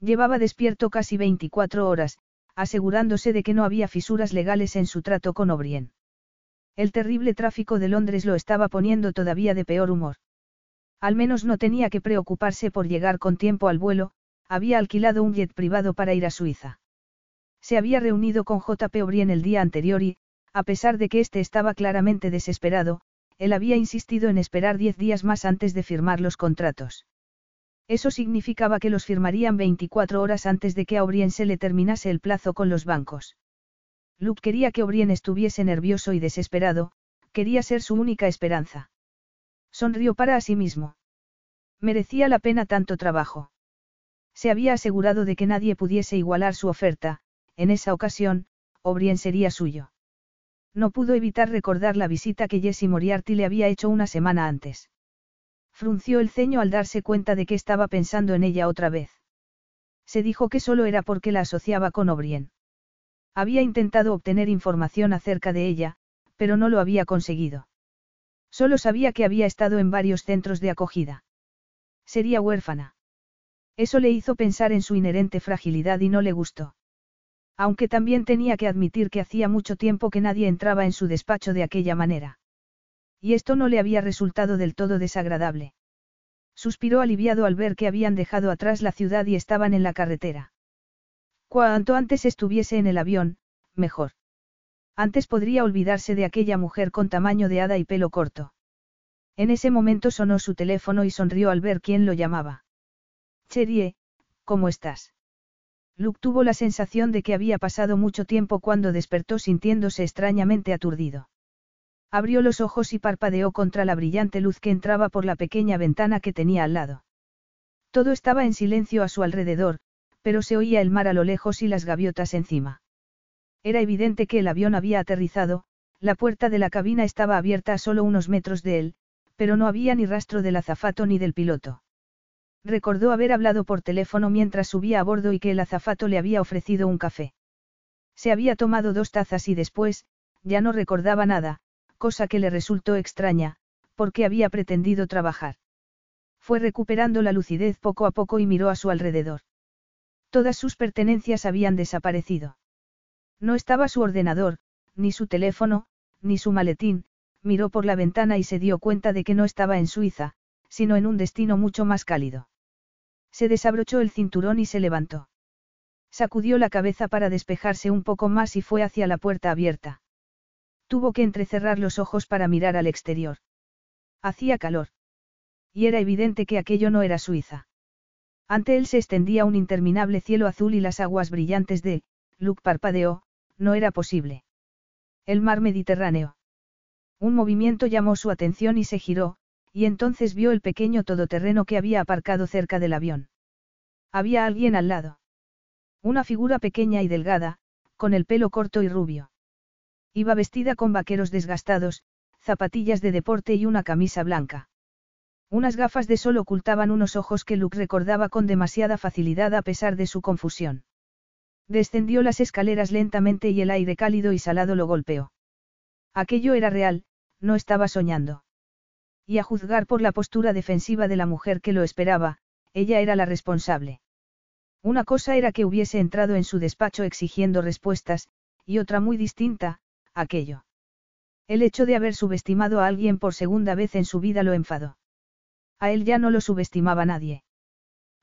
A: Llevaba despierto casi 24 horas, asegurándose de que no había fisuras legales en su trato con O'Brien. El terrible tráfico de Londres lo estaba poniendo todavía de peor humor. Al menos no tenía que preocuparse por llegar con tiempo al vuelo, había alquilado un jet privado para ir a Suiza. Se había reunido con J.P. O'Brien el día anterior y, a pesar de que éste estaba claramente desesperado, él había insistido en esperar diez días más antes de firmar los contratos. Eso significaba que los firmarían 24 horas antes de que a O'Brien se le terminase el plazo con los bancos. Luke quería que O'Brien estuviese nervioso y desesperado, quería ser su única esperanza. Sonrió para sí mismo. Merecía la pena tanto trabajo. Se había asegurado de que nadie pudiese igualar su oferta, en esa ocasión, O'Brien sería suyo. No pudo evitar recordar la visita que Jesse Moriarty le había hecho una semana antes. Frunció el ceño al darse cuenta de que estaba pensando en ella otra vez. Se dijo que solo era porque la asociaba con O'Brien. Había intentado obtener información acerca de ella, pero no lo había conseguido. Solo sabía que había estado en varios centros de acogida. Sería huérfana. Eso le hizo pensar en su inherente fragilidad y no le gustó. Aunque también tenía que admitir que hacía mucho tiempo que nadie entraba en su despacho de aquella manera. Y esto no le había resultado del todo desagradable. Suspiró aliviado al ver que habían dejado atrás la ciudad y estaban en la carretera. Cuanto antes estuviese en el avión, mejor. Antes podría olvidarse de aquella mujer con tamaño de hada y pelo corto. En ese momento sonó su teléfono y sonrió al ver quién lo llamaba. Cherie, ¿cómo estás? Luke tuvo la sensación de que había pasado mucho tiempo cuando despertó sintiéndose extrañamente aturdido. Abrió los ojos y parpadeó contra la brillante luz que entraba por la pequeña ventana que tenía al lado. Todo estaba en silencio a su alrededor, pero se oía el mar a lo lejos y las gaviotas encima. Era evidente que el avión había aterrizado, la puerta de la cabina estaba abierta a solo unos metros de él, pero no había ni rastro del azafato ni del piloto. Recordó haber hablado por teléfono mientras subía a bordo y que el azafato le había ofrecido un café. Se había tomado dos tazas y después, ya no recordaba nada, cosa que le resultó extraña, porque había pretendido trabajar. Fue recuperando la lucidez poco a poco y miró a su alrededor. Todas sus pertenencias habían desaparecido. No estaba su ordenador, ni su teléfono, ni su maletín, miró por la ventana y se dio cuenta de que no estaba en Suiza, sino en un destino mucho más cálido. Se desabrochó el cinturón y se levantó. Sacudió la cabeza para despejarse un poco más y fue hacia la puerta abierta. Tuvo que entrecerrar los ojos para mirar al exterior. Hacía calor. Y era evidente que aquello no era Suiza. Ante él se extendía un interminable cielo azul y las aguas brillantes de, Luke parpadeó, no era posible. El mar Mediterráneo. Un movimiento llamó su atención y se giró, y entonces vio el pequeño todoterreno que había aparcado cerca del avión. Había alguien al lado. Una figura pequeña y delgada, con el pelo corto y rubio. Iba vestida con vaqueros desgastados, zapatillas de deporte y una camisa blanca. Unas gafas de sol ocultaban unos ojos que Luke recordaba con demasiada facilidad a pesar de su confusión. Descendió las escaleras lentamente y el aire cálido y salado lo golpeó. Aquello era real, no estaba soñando. Y a juzgar por la postura defensiva de la mujer que lo esperaba, ella era la responsable. Una cosa era que hubiese entrado en su despacho exigiendo respuestas, y otra muy distinta, aquello. El hecho de haber subestimado a alguien por segunda vez en su vida lo enfadó. A él ya no lo subestimaba nadie.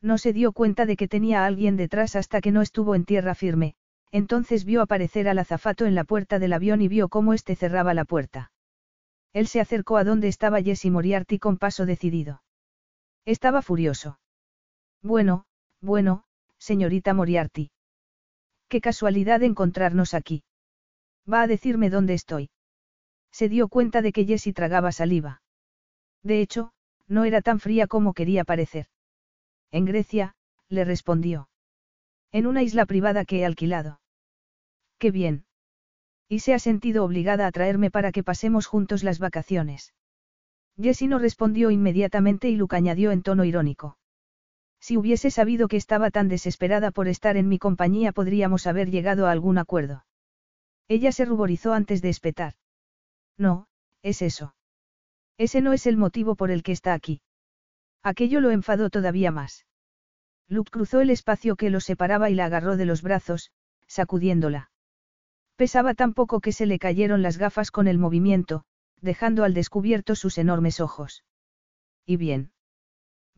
A: No se dio cuenta de que tenía a alguien detrás hasta que no estuvo en tierra firme, entonces vio aparecer al azafato en la puerta del avión y vio cómo éste cerraba la puerta. Él se acercó a donde estaba Jesse Moriarty con paso decidido. Estaba furioso. Bueno, bueno, señorita Moriarty. Qué casualidad encontrarnos aquí. Va a decirme dónde estoy. Se dio cuenta de que Jessie tragaba saliva. De hecho, no era tan fría como quería parecer. En Grecia, le respondió. En una isla privada que he alquilado. Qué bien. Y se ha sentido obligada a traerme para que pasemos juntos las vacaciones. Jessie no respondió inmediatamente y Luke añadió en tono irónico. Si hubiese sabido que estaba tan desesperada por estar en mi compañía podríamos haber llegado a algún acuerdo. Ella se ruborizó antes de espetar. No, es eso. Ese no es el motivo por el que está aquí. Aquello lo enfadó todavía más. Luke cruzó el espacio que los separaba y la agarró de los brazos, sacudiéndola. Pesaba tan poco que se le cayeron las gafas con el movimiento, dejando al descubierto sus enormes ojos. ¿Y bien?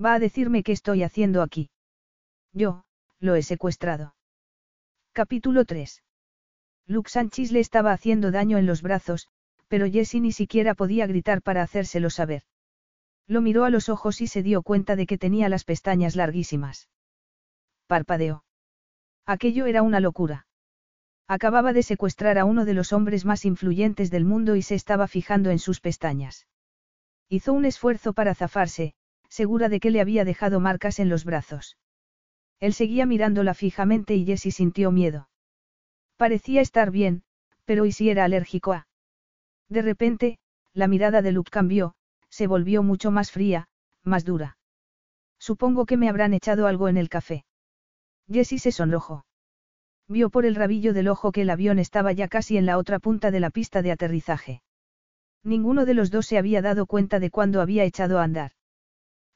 A: Va a decirme qué estoy haciendo aquí. Yo, lo he secuestrado. Capítulo 3. Luke Sánchez le estaba haciendo daño en los brazos, pero Jessie ni siquiera podía gritar para hacérselo saber. Lo miró a los ojos y se dio cuenta de que tenía las pestañas larguísimas. Parpadeó. Aquello era una locura. Acababa de secuestrar a uno de los hombres más influyentes del mundo y se estaba fijando en sus pestañas. Hizo un esfuerzo para zafarse, segura de que le había dejado marcas en los brazos. Él seguía mirándola fijamente y Jessie sintió miedo. Parecía estar bien, pero ¿y si era alérgico a? De repente, la mirada de Luke cambió, se volvió mucho más fría, más dura. Supongo que me habrán echado algo en el café. Jessie se sonrojó. Vio por el rabillo del ojo que el avión estaba ya casi en la otra punta de la pista de aterrizaje. Ninguno de los dos se había dado cuenta de cuándo había echado a andar.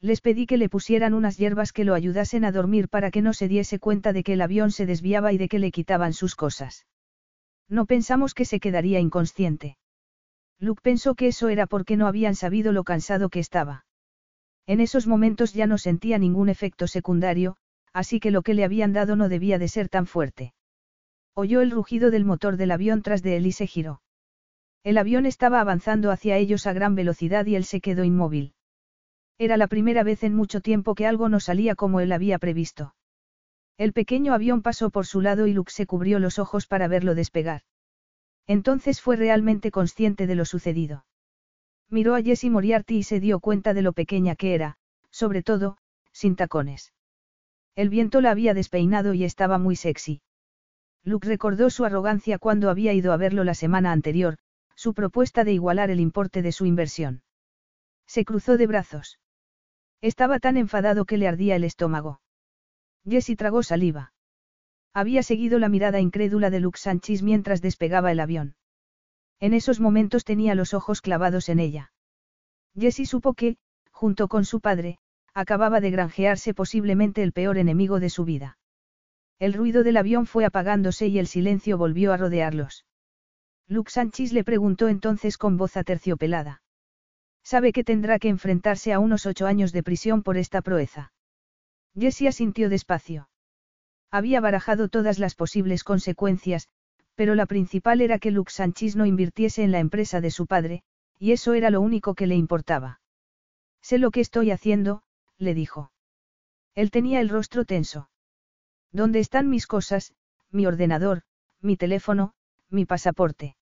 A: Les pedí que le pusieran unas hierbas que lo ayudasen a dormir para que no se diese cuenta de que el avión se desviaba y de que le quitaban sus cosas. No pensamos que se quedaría inconsciente. Luke pensó que eso era porque no habían sabido lo cansado que estaba. En esos momentos ya no sentía ningún efecto secundario, así que lo que le habían dado no debía de ser tan fuerte. Oyó el rugido del motor del avión tras de él y se giró. El avión estaba avanzando hacia ellos a gran velocidad y él se quedó inmóvil. Era la primera vez en mucho tiempo que algo no salía como él había previsto. El pequeño avión pasó por su lado y Luke se cubrió los ojos para verlo despegar. Entonces fue realmente consciente de lo sucedido. Miró a Jessie Moriarty y se dio cuenta de lo pequeña que era, sobre todo, sin tacones. El viento la había despeinado y estaba muy sexy. Luke recordó su arrogancia cuando había ido a verlo la semana anterior, su propuesta de igualar el importe de su inversión. Se cruzó de brazos. Estaba tan enfadado que le ardía el estómago. Jessie tragó saliva. Había seguido la mirada incrédula de Luke Sánchez mientras despegaba el avión. En esos momentos tenía los ojos clavados en ella. Jessie supo que, junto con su padre, acababa de granjearse posiblemente el peor enemigo de su vida. El ruido del avión fue apagándose y el silencio volvió a rodearlos. Luke Sánchez le preguntó entonces con voz aterciopelada. Sabe que tendrá que enfrentarse a unos ocho años de prisión por esta proeza. Jessie asintió despacio. Había barajado todas las posibles consecuencias, pero la principal era que Luke Sánchez no invirtiese en la empresa de su padre, y eso era lo único que le importaba. Sé lo que estoy haciendo, le dijo. Él tenía el rostro tenso. ¿Dónde están mis cosas, mi ordenador, mi teléfono, mi pasaporte?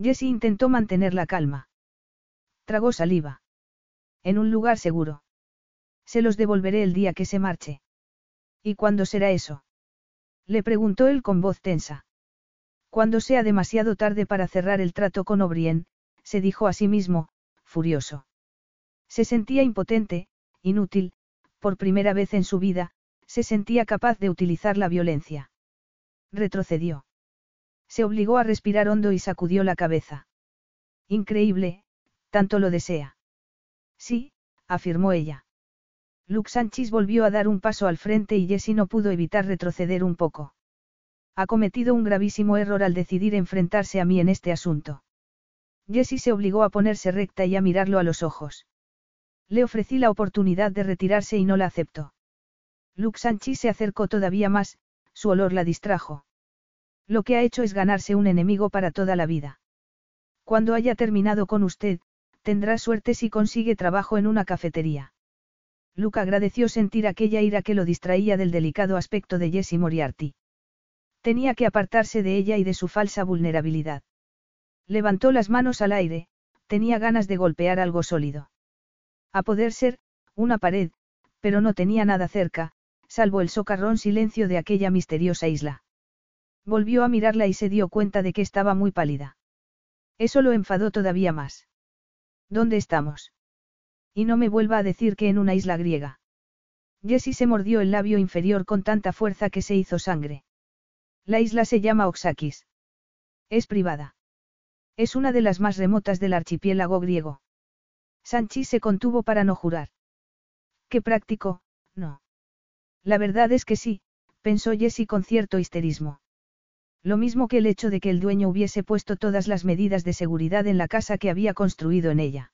A: Jessie intentó mantener la calma. Tragó saliva. En un lugar seguro. Se los devolveré el día que se marche. ¿Y cuándo será eso? Le preguntó él con voz tensa. Cuando sea demasiado tarde para cerrar el trato con O'Brien, se dijo a sí mismo, furioso. Se sentía impotente, inútil, por primera vez en su vida, se sentía capaz de utilizar la violencia. Retrocedió. Se obligó a respirar hondo y sacudió la cabeza. Increíble, tanto lo desea. Sí, afirmó ella. Luke Sánchez volvió a dar un paso al frente y Jessie no pudo evitar retroceder un poco. Ha cometido un gravísimo error al decidir enfrentarse a mí en este asunto. Jessie se obligó a ponerse recta y a mirarlo a los ojos. Le ofrecí la oportunidad de retirarse y no la aceptó. Luke Sánchez se acercó todavía más, su olor la distrajo. Lo que ha hecho es ganarse un enemigo para toda la vida. Cuando haya terminado con usted, tendrá suerte si consigue trabajo en una cafetería. Luke agradeció sentir aquella ira que lo distraía del delicado aspecto de Jessie Moriarty. Tenía que apartarse de ella y de su falsa vulnerabilidad. Levantó las manos al aire, tenía ganas de golpear algo sólido. A poder ser, una pared, pero no tenía nada cerca, salvo el socarrón silencio de aquella misteriosa isla. Volvió a mirarla y se dio cuenta de que estaba muy pálida. Eso lo enfadó todavía más. ¿Dónde estamos? Y no me vuelva a decir que en una isla griega. Jessie se mordió el labio inferior con tanta fuerza que se hizo sangre. La isla se llama Oxakis. Es privada. Es una de las más remotas del archipiélago griego. Sanchi se contuvo para no jurar. Qué práctico, no. La verdad es que sí, pensó Jessie con cierto histerismo. Lo mismo que el hecho de que el dueño hubiese puesto todas las medidas de seguridad en la casa que había construido en ella.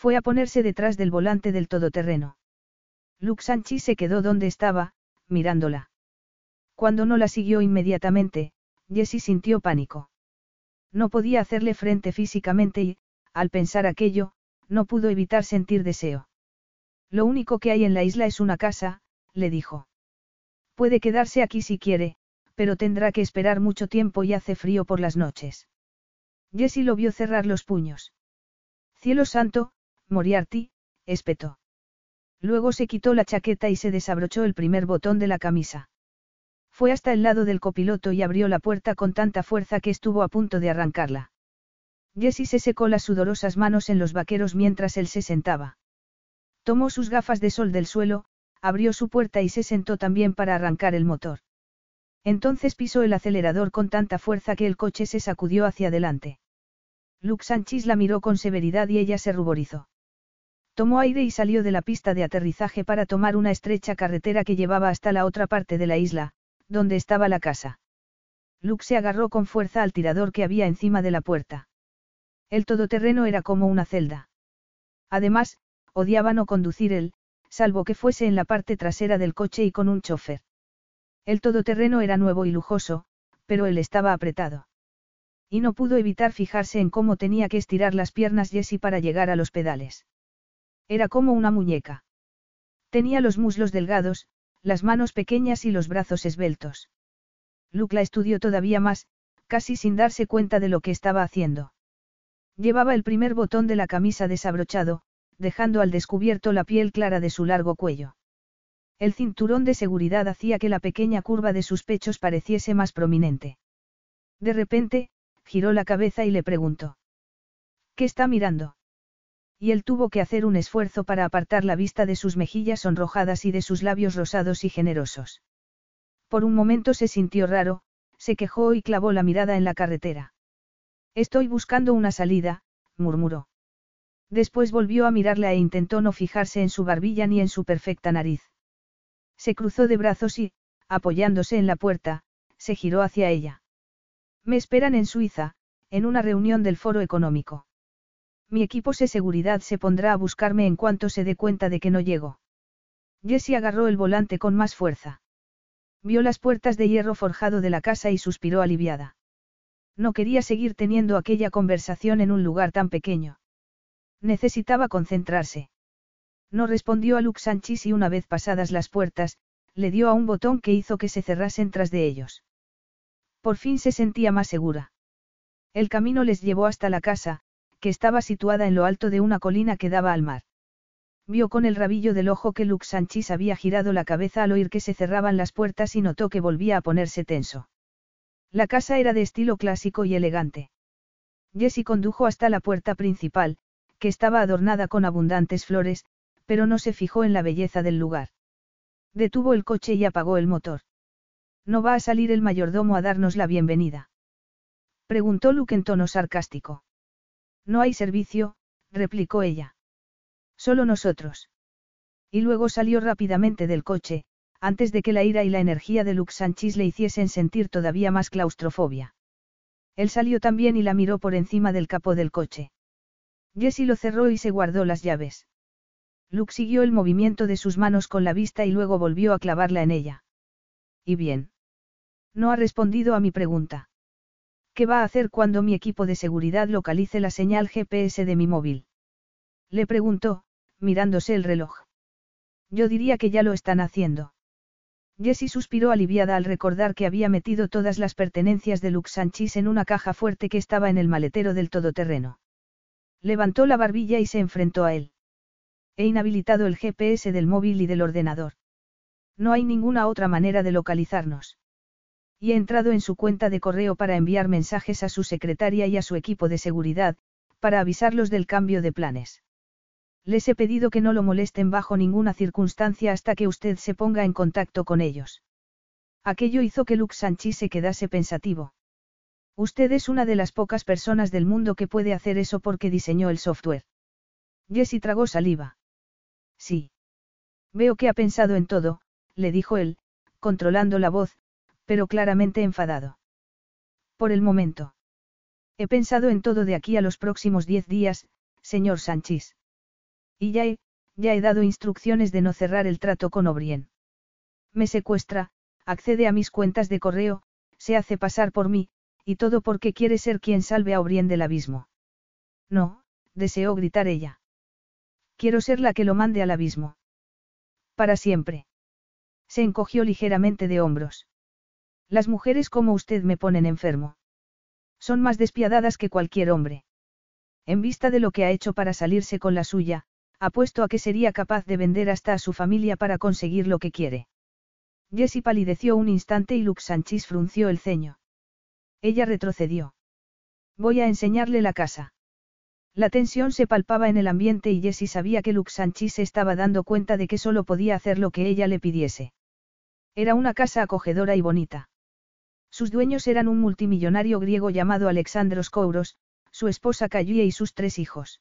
A: Fue a ponerse detrás del volante del todoterreno. Luke Sanchi se quedó donde estaba, mirándola. Cuando no la siguió inmediatamente, Jessie sintió pánico. No podía hacerle frente físicamente y, al pensar aquello, no pudo evitar sentir deseo. Lo único que hay en la isla es una casa, le dijo. Puede quedarse aquí si quiere, pero tendrá que esperar mucho tiempo y hace frío por las noches. Jessie lo vio cerrar los puños. Cielo santo, Moriarty, espetó. Luego se quitó la chaqueta y se desabrochó el primer botón de la camisa. Fue hasta el lado del copiloto y abrió la puerta con tanta fuerza que estuvo a punto de arrancarla. Jessie se secó las sudorosas manos en los vaqueros mientras él se sentaba. Tomó sus gafas de sol del suelo, abrió su puerta y se sentó también para arrancar el motor. Entonces pisó el acelerador con tanta fuerza que el coche se sacudió hacia adelante. Luke Sánchez la miró con severidad y ella se ruborizó. Tomó aire y salió de la pista de aterrizaje para tomar una estrecha carretera que llevaba hasta la otra parte de la isla, donde estaba la casa. Luke se agarró con fuerza al tirador que había encima de la puerta. El todoterreno era como una celda. Además, odiaba no conducir él, salvo que fuese en la parte trasera del coche y con un chofer. El todoterreno era nuevo y lujoso, pero él estaba apretado. Y no pudo evitar fijarse en cómo tenía que estirar las piernas Jessie para llegar a los pedales. Era como una muñeca. Tenía los muslos delgados, las manos pequeñas y los brazos esbeltos. Luke la estudió todavía más, casi sin darse cuenta de lo que estaba haciendo. Llevaba el primer botón de la camisa desabrochado, dejando al descubierto la piel clara de su largo cuello. El cinturón de seguridad hacía que la pequeña curva de sus pechos pareciese más prominente. De repente, giró la cabeza y le preguntó. ¿Qué está mirando? Y él tuvo que hacer un esfuerzo para apartar la vista de sus mejillas sonrojadas y de sus labios rosados y generosos. Por un momento se sintió raro, se quejó y clavó la mirada en la carretera. Estoy buscando una salida, murmuró. Después volvió a mirarla e intentó no fijarse en su barbilla ni en su perfecta nariz. Se cruzó de brazos y, apoyándose en la puerta, se giró hacia ella. Me esperan en Suiza, en una reunión del Foro Económico. Mi equipo de seguridad se pondrá a buscarme en cuanto se dé cuenta de que no llego. Jessie agarró el volante con más fuerza. Vio las puertas de hierro forjado de la casa y suspiró aliviada. No quería seguir teniendo aquella conversación en un lugar tan pequeño. Necesitaba concentrarse. No respondió a Luke Sánchez y una vez pasadas las puertas, le dio a un botón que hizo que se cerrasen tras de ellos. Por fin se sentía más segura. El camino les llevó hasta la casa, que estaba situada en lo alto de una colina que daba al mar. Vio con el rabillo del ojo que Lux Sanchis había girado la cabeza al oír que se cerraban las puertas y notó que volvía a ponerse tenso. La casa era de estilo clásico y elegante. Jessie condujo hasta la puerta principal, que estaba adornada con abundantes flores, pero no se fijó en la belleza del lugar. Detuvo el coche y apagó el motor. ¿No va a salir el mayordomo a darnos la bienvenida? Preguntó Luke en tono sarcástico. No hay servicio, replicó ella. Solo nosotros. Y luego salió rápidamente del coche, antes de que la ira y la energía de Lux Sanchis le hiciesen sentir todavía más claustrofobia. Él salió también y la miró por encima del capó del coche. Jessie lo cerró y se guardó las llaves. Luke siguió el movimiento de sus manos con la vista y luego volvió a clavarla en ella. ¿Y bien? No ha respondido a mi pregunta. ¿Qué va a hacer cuando mi equipo de seguridad localice la señal GPS de mi móvil? Le preguntó, mirándose el reloj. Yo diría que ya lo están haciendo. Jessie suspiró aliviada al recordar que había metido todas las pertenencias de Lux Sanchis en una caja fuerte que estaba en el maletero del todoterreno. Levantó la barbilla y se enfrentó a él. He inhabilitado el GPS del móvil y del ordenador. No hay ninguna otra manera de localizarnos y he entrado en su cuenta de correo para enviar mensajes a su secretaria y a su equipo de seguridad, para avisarlos del cambio de planes. Les he pedido que no lo molesten bajo ninguna circunstancia hasta que usted se ponga en contacto con ellos. Aquello hizo que Luke Sanchi se quedase pensativo. Usted es una de las pocas personas del mundo que puede hacer eso porque diseñó el software. Jessie tragó saliva. Sí. Veo que ha pensado en todo, le dijo él, controlando la voz, pero claramente enfadado. Por el momento. He pensado en todo de aquí a los próximos diez días, señor Sánchez. Y ya he, ya he dado instrucciones de no cerrar el trato con O'Brien. Me secuestra, accede a mis cuentas de correo, se hace pasar por mí, y todo porque quiere ser quien salve a O'Brien del abismo. No, deseó gritar ella. Quiero ser la que lo mande al abismo. Para siempre. Se encogió ligeramente de hombros. Las mujeres como usted me ponen enfermo. Son más despiadadas que cualquier hombre. En vista de lo que ha hecho para salirse con la suya, apuesto a que sería capaz de vender hasta a su familia para conseguir lo que quiere. Jessie palideció un instante y Lux Sanchis frunció el ceño. Ella retrocedió. Voy a enseñarle la casa. La tensión se palpaba en el ambiente y Jessie sabía que Lux Sanchis se estaba dando cuenta de que solo podía hacer lo que ella le pidiese. Era una casa acogedora y bonita. Sus dueños eran un multimillonario griego llamado Alexandros Kouros, su esposa Kayuye y sus tres hijos.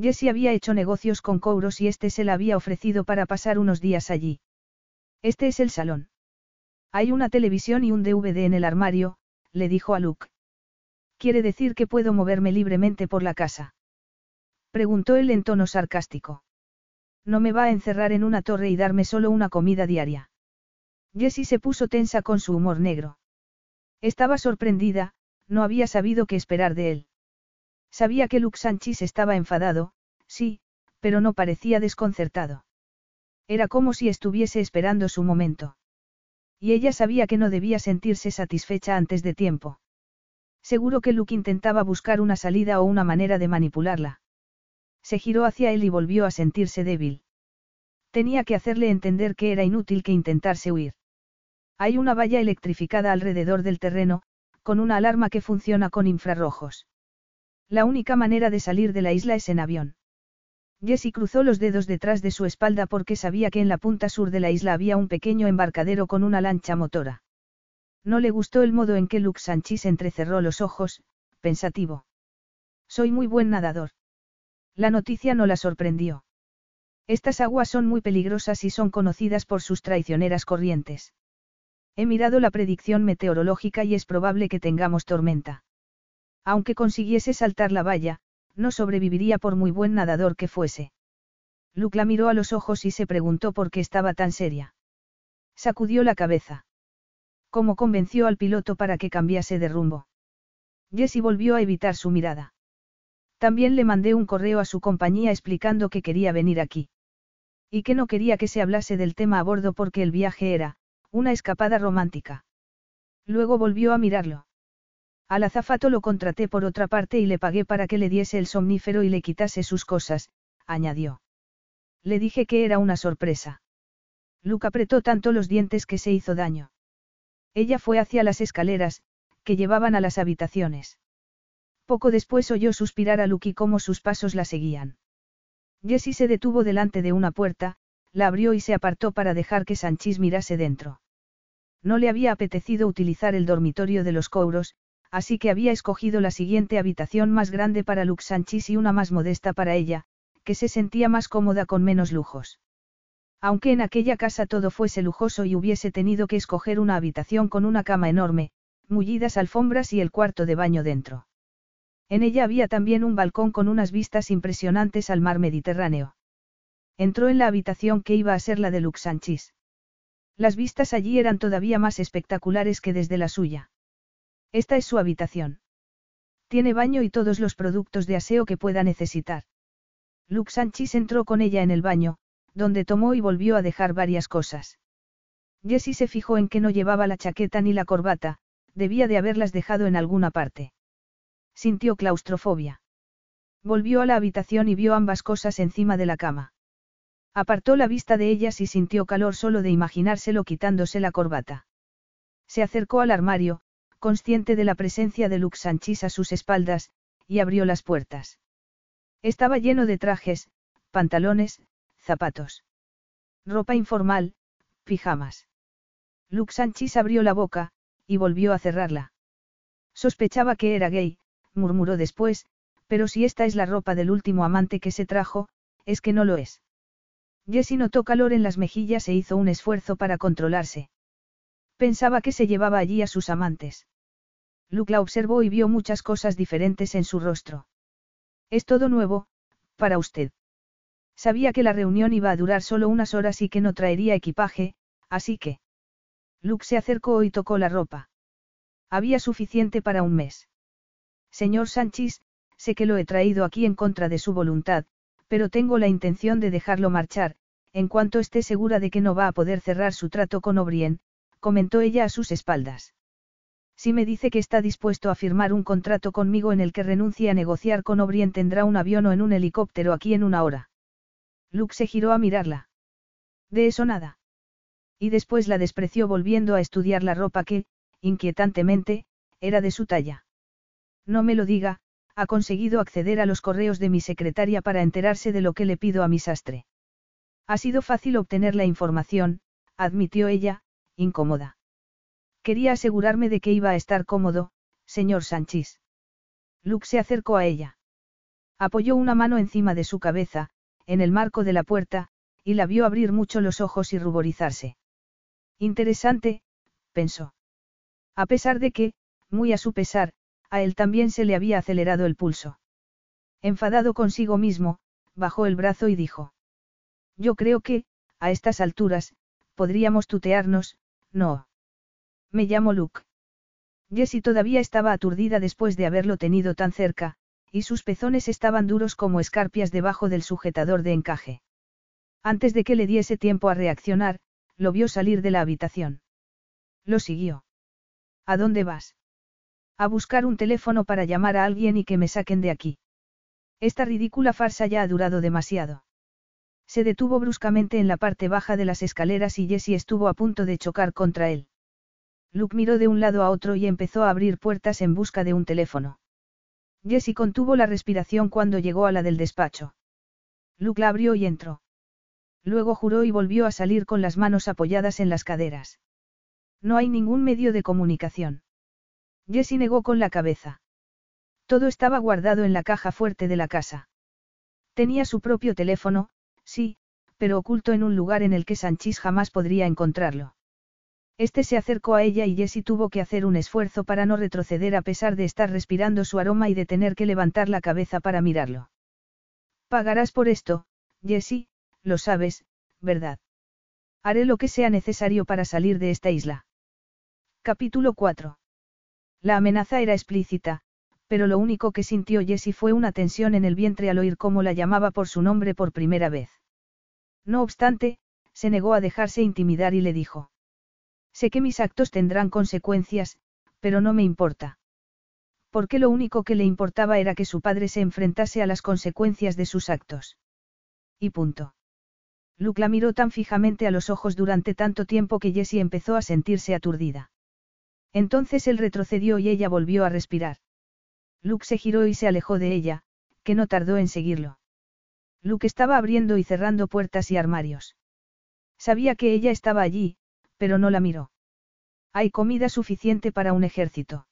A: Jessie había hecho negocios con Kouros y este se la había ofrecido para pasar unos días allí. Este es el salón. Hay una televisión y un DVD en el armario, le dijo a Luke. ¿Quiere decir que puedo moverme libremente por la casa? Preguntó él en tono sarcástico. No me va a encerrar en una torre y darme solo una comida diaria. Jessie se puso tensa con su humor negro. Estaba sorprendida, no había sabido qué esperar de él. Sabía que Luke Sanchis estaba enfadado, sí, pero no parecía desconcertado. Era como si estuviese esperando su momento. Y ella sabía que no debía sentirse satisfecha antes de tiempo. Seguro que Luke intentaba buscar una salida o una manera de manipularla. Se giró hacia él y volvió a sentirse débil. Tenía que hacerle entender que era inútil que intentarse huir. Hay una valla electrificada alrededor del terreno, con una alarma que funciona con infrarrojos. La única manera de salir de la isla es en avión. Jessie cruzó los dedos detrás de su espalda porque sabía que en la punta sur de la isla había un pequeño embarcadero con una lancha motora. No le gustó el modo en que Luke Sanchis entrecerró los ojos, pensativo. Soy muy buen nadador. La noticia no la sorprendió. Estas aguas son muy peligrosas y son conocidas por sus traicioneras corrientes. He mirado la predicción meteorológica y es probable que tengamos tormenta. Aunque consiguiese saltar la valla, no sobreviviría por muy buen nadador que fuese. Luke la miró a los ojos y se preguntó por qué estaba tan seria. Sacudió la cabeza. ¿Cómo convenció al piloto para que cambiase de rumbo? Jessie volvió a evitar su mirada. También le mandé un correo a su compañía explicando que quería venir aquí. Y que no quería que se hablase del tema a bordo porque el viaje era, una escapada romántica. Luego volvió a mirarlo. Al azafato lo contraté por otra parte y le pagué para que le diese el somnífero y le quitase sus cosas, añadió. Le dije que era una sorpresa. Luke apretó tanto los dientes que se hizo daño. Ella fue hacia las escaleras, que llevaban a las habitaciones. Poco después oyó suspirar a Luke y cómo sus pasos la seguían. Jessie se detuvo delante de una puerta, la abrió y se apartó para dejar que Sanchis mirase dentro. No le había apetecido utilizar el dormitorio de los cobros, así que había escogido la siguiente habitación más grande para Lux Sanchis y una más modesta para ella, que se sentía más cómoda con menos lujos. Aunque en aquella casa todo fuese lujoso y hubiese tenido que escoger una habitación con una cama enorme, mullidas alfombras y el cuarto de baño dentro. En ella había también un balcón con unas vistas impresionantes al mar Mediterráneo. Entró en la habitación que iba a ser la de Luxanchis. Las vistas allí eran todavía más espectaculares que desde la suya. Esta es su habitación. Tiene baño y todos los productos de aseo que pueda necesitar. Luxanchis entró con ella en el baño, donde tomó y volvió a dejar varias cosas. Jessie se fijó en que no llevaba la chaqueta ni la corbata, debía de haberlas dejado en alguna parte. Sintió claustrofobia. Volvió a la habitación y vio ambas cosas encima de la cama. Apartó la vista de ellas y sintió calor solo de imaginárselo quitándose la corbata. Se acercó al armario, consciente de la presencia de Lux Sanchis a sus espaldas, y abrió las puertas. Estaba lleno de trajes, pantalones, zapatos. Ropa informal, pijamas. Lux Sanchis abrió la boca, y volvió a cerrarla. Sospechaba que era gay, murmuró después, pero si esta es la ropa del último amante que se trajo, es que no lo es. Jessie notó calor en las mejillas e hizo un esfuerzo para controlarse. Pensaba que se llevaba allí a sus amantes. Luke la observó y vio muchas cosas diferentes en su rostro. Es todo nuevo, para usted. Sabía que la reunión iba a durar solo unas horas y que no traería equipaje, así que... Luke se acercó y tocó la ropa. Había suficiente para un mes. Señor Sanchis, sé que lo he traído aquí en contra de su voluntad, Pero tengo la intención de dejarlo marchar, en cuanto esté segura de que no va a poder cerrar su trato con O'Brien, comentó ella a sus espaldas. Si me dice que está dispuesto a firmar un contrato conmigo en el que renuncie a negociar con O'Brien tendrá un avión o en un helicóptero aquí en una hora. Luke se giró a mirarla. De eso nada. Y después la despreció volviendo a estudiar la ropa que, inquietantemente, era de su talla. No me lo diga, ha conseguido acceder a los correos de mi secretaria para enterarse de lo que le pido a mi sastre. Ha sido fácil obtener la información, admitió ella, incómoda. Quería asegurarme de que iba a estar cómodo, señor Sanchis. Luke se acercó a ella. Apoyó una mano encima de su cabeza, en el marco de la puerta, y la vio abrir mucho los ojos y ruborizarse. Interesante, pensó. A pesar de que, muy a su pesar, a él también se le había acelerado el pulso. Enfadado consigo mismo, bajó el brazo y dijo. Yo creo que, a estas alturas, podríamos tutearnos, no. Me llamo Luke. Jessie todavía estaba aturdida después de haberlo tenido tan cerca, y sus pezones estaban duros como escarpias debajo del sujetador de encaje. Antes de que le diese tiempo a reaccionar, lo vio salir de la habitación. Lo siguió. ¿A dónde vas? A buscar un teléfono para llamar a alguien y que me saquen de aquí. Esta ridícula farsa ya ha durado demasiado. Se detuvo bruscamente en la parte baja de las escaleras y Jessie estuvo a punto de chocar contra él. Luke miró de un lado a otro y empezó a abrir puertas en busca de un teléfono. Jessie contuvo la respiración cuando llegó a la del despacho. Luke la abrió y entró. Luego juró y volvió a salir con las manos apoyadas en las caderas. No hay ningún medio de comunicación. Jessie negó con la cabeza. Todo estaba guardado en la caja fuerte de la casa. Tenía su propio teléfono, sí, pero oculto en un lugar en el que Sanchis jamás podría encontrarlo. Este se acercó a ella y Jessie tuvo que hacer un esfuerzo para no retroceder a pesar de estar respirando su aroma y de tener que levantar la cabeza para mirarlo. Pagarás por esto, Jessie, lo sabes, ¿verdad? Haré lo que sea necesario para salir de esta isla. Capítulo 4. La amenaza era explícita, pero lo único que sintió Jessie fue una tensión en el vientre al oír cómo la llamaba por su nombre por primera vez. No obstante, se negó a dejarse intimidar y le dijo. Sé que mis actos tendrán consecuencias, pero no me importa. Porque lo único que le importaba era que su padre se enfrentase a las consecuencias de sus actos. Y punto. Luke la miró tan fijamente a los ojos durante tanto tiempo que Jessie empezó a sentirse aturdida. Entonces él retrocedió y ella volvió a respirar. Luke se giró y se alejó de ella, que no tardó en seguirlo. Luke estaba abriendo y cerrando puertas y armarios. Sabía que ella estaba allí, pero no la miró. Hay comida suficiente para un ejército.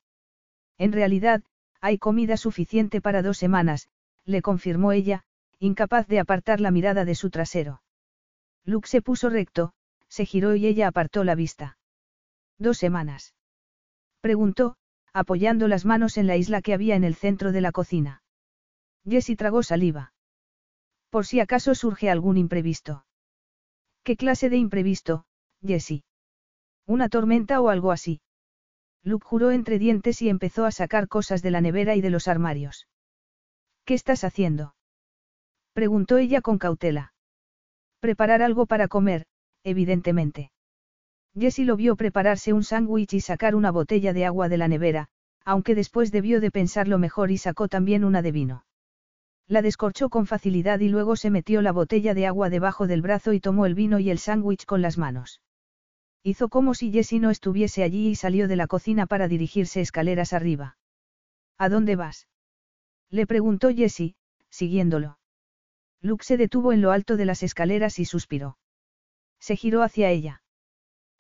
A: En realidad, hay comida suficiente para dos semanas, le confirmó ella, incapaz de apartar la mirada de su trasero. Luke se puso recto, se giró y ella apartó la vista. Dos semanas. Preguntó, apoyando las manos en la isla que había en el centro de la cocina. Jessie tragó saliva. Por si acaso surge algún imprevisto. ¿Qué clase de imprevisto, Jessie? ¿Una tormenta o algo así? Luke juró entre dientes y empezó a sacar cosas de la nevera y de los armarios. ¿Qué estás haciendo? preguntó ella con cautela. Preparar algo para comer, evidentemente. Jessie lo vio prepararse un sándwich y sacar una botella de agua de la nevera, aunque después debió de pensarlo mejor y sacó también una de vino. La descorchó con facilidad y luego se metió la botella de agua debajo del brazo y tomó el vino y el sándwich con las manos. Hizo como si Jessie no estuviese allí y salió de la cocina para dirigirse escaleras arriba. ¿A dónde vas? Le preguntó Jessie, siguiéndolo. Luke se detuvo en lo alto de las escaleras y suspiró. Se giró hacia ella.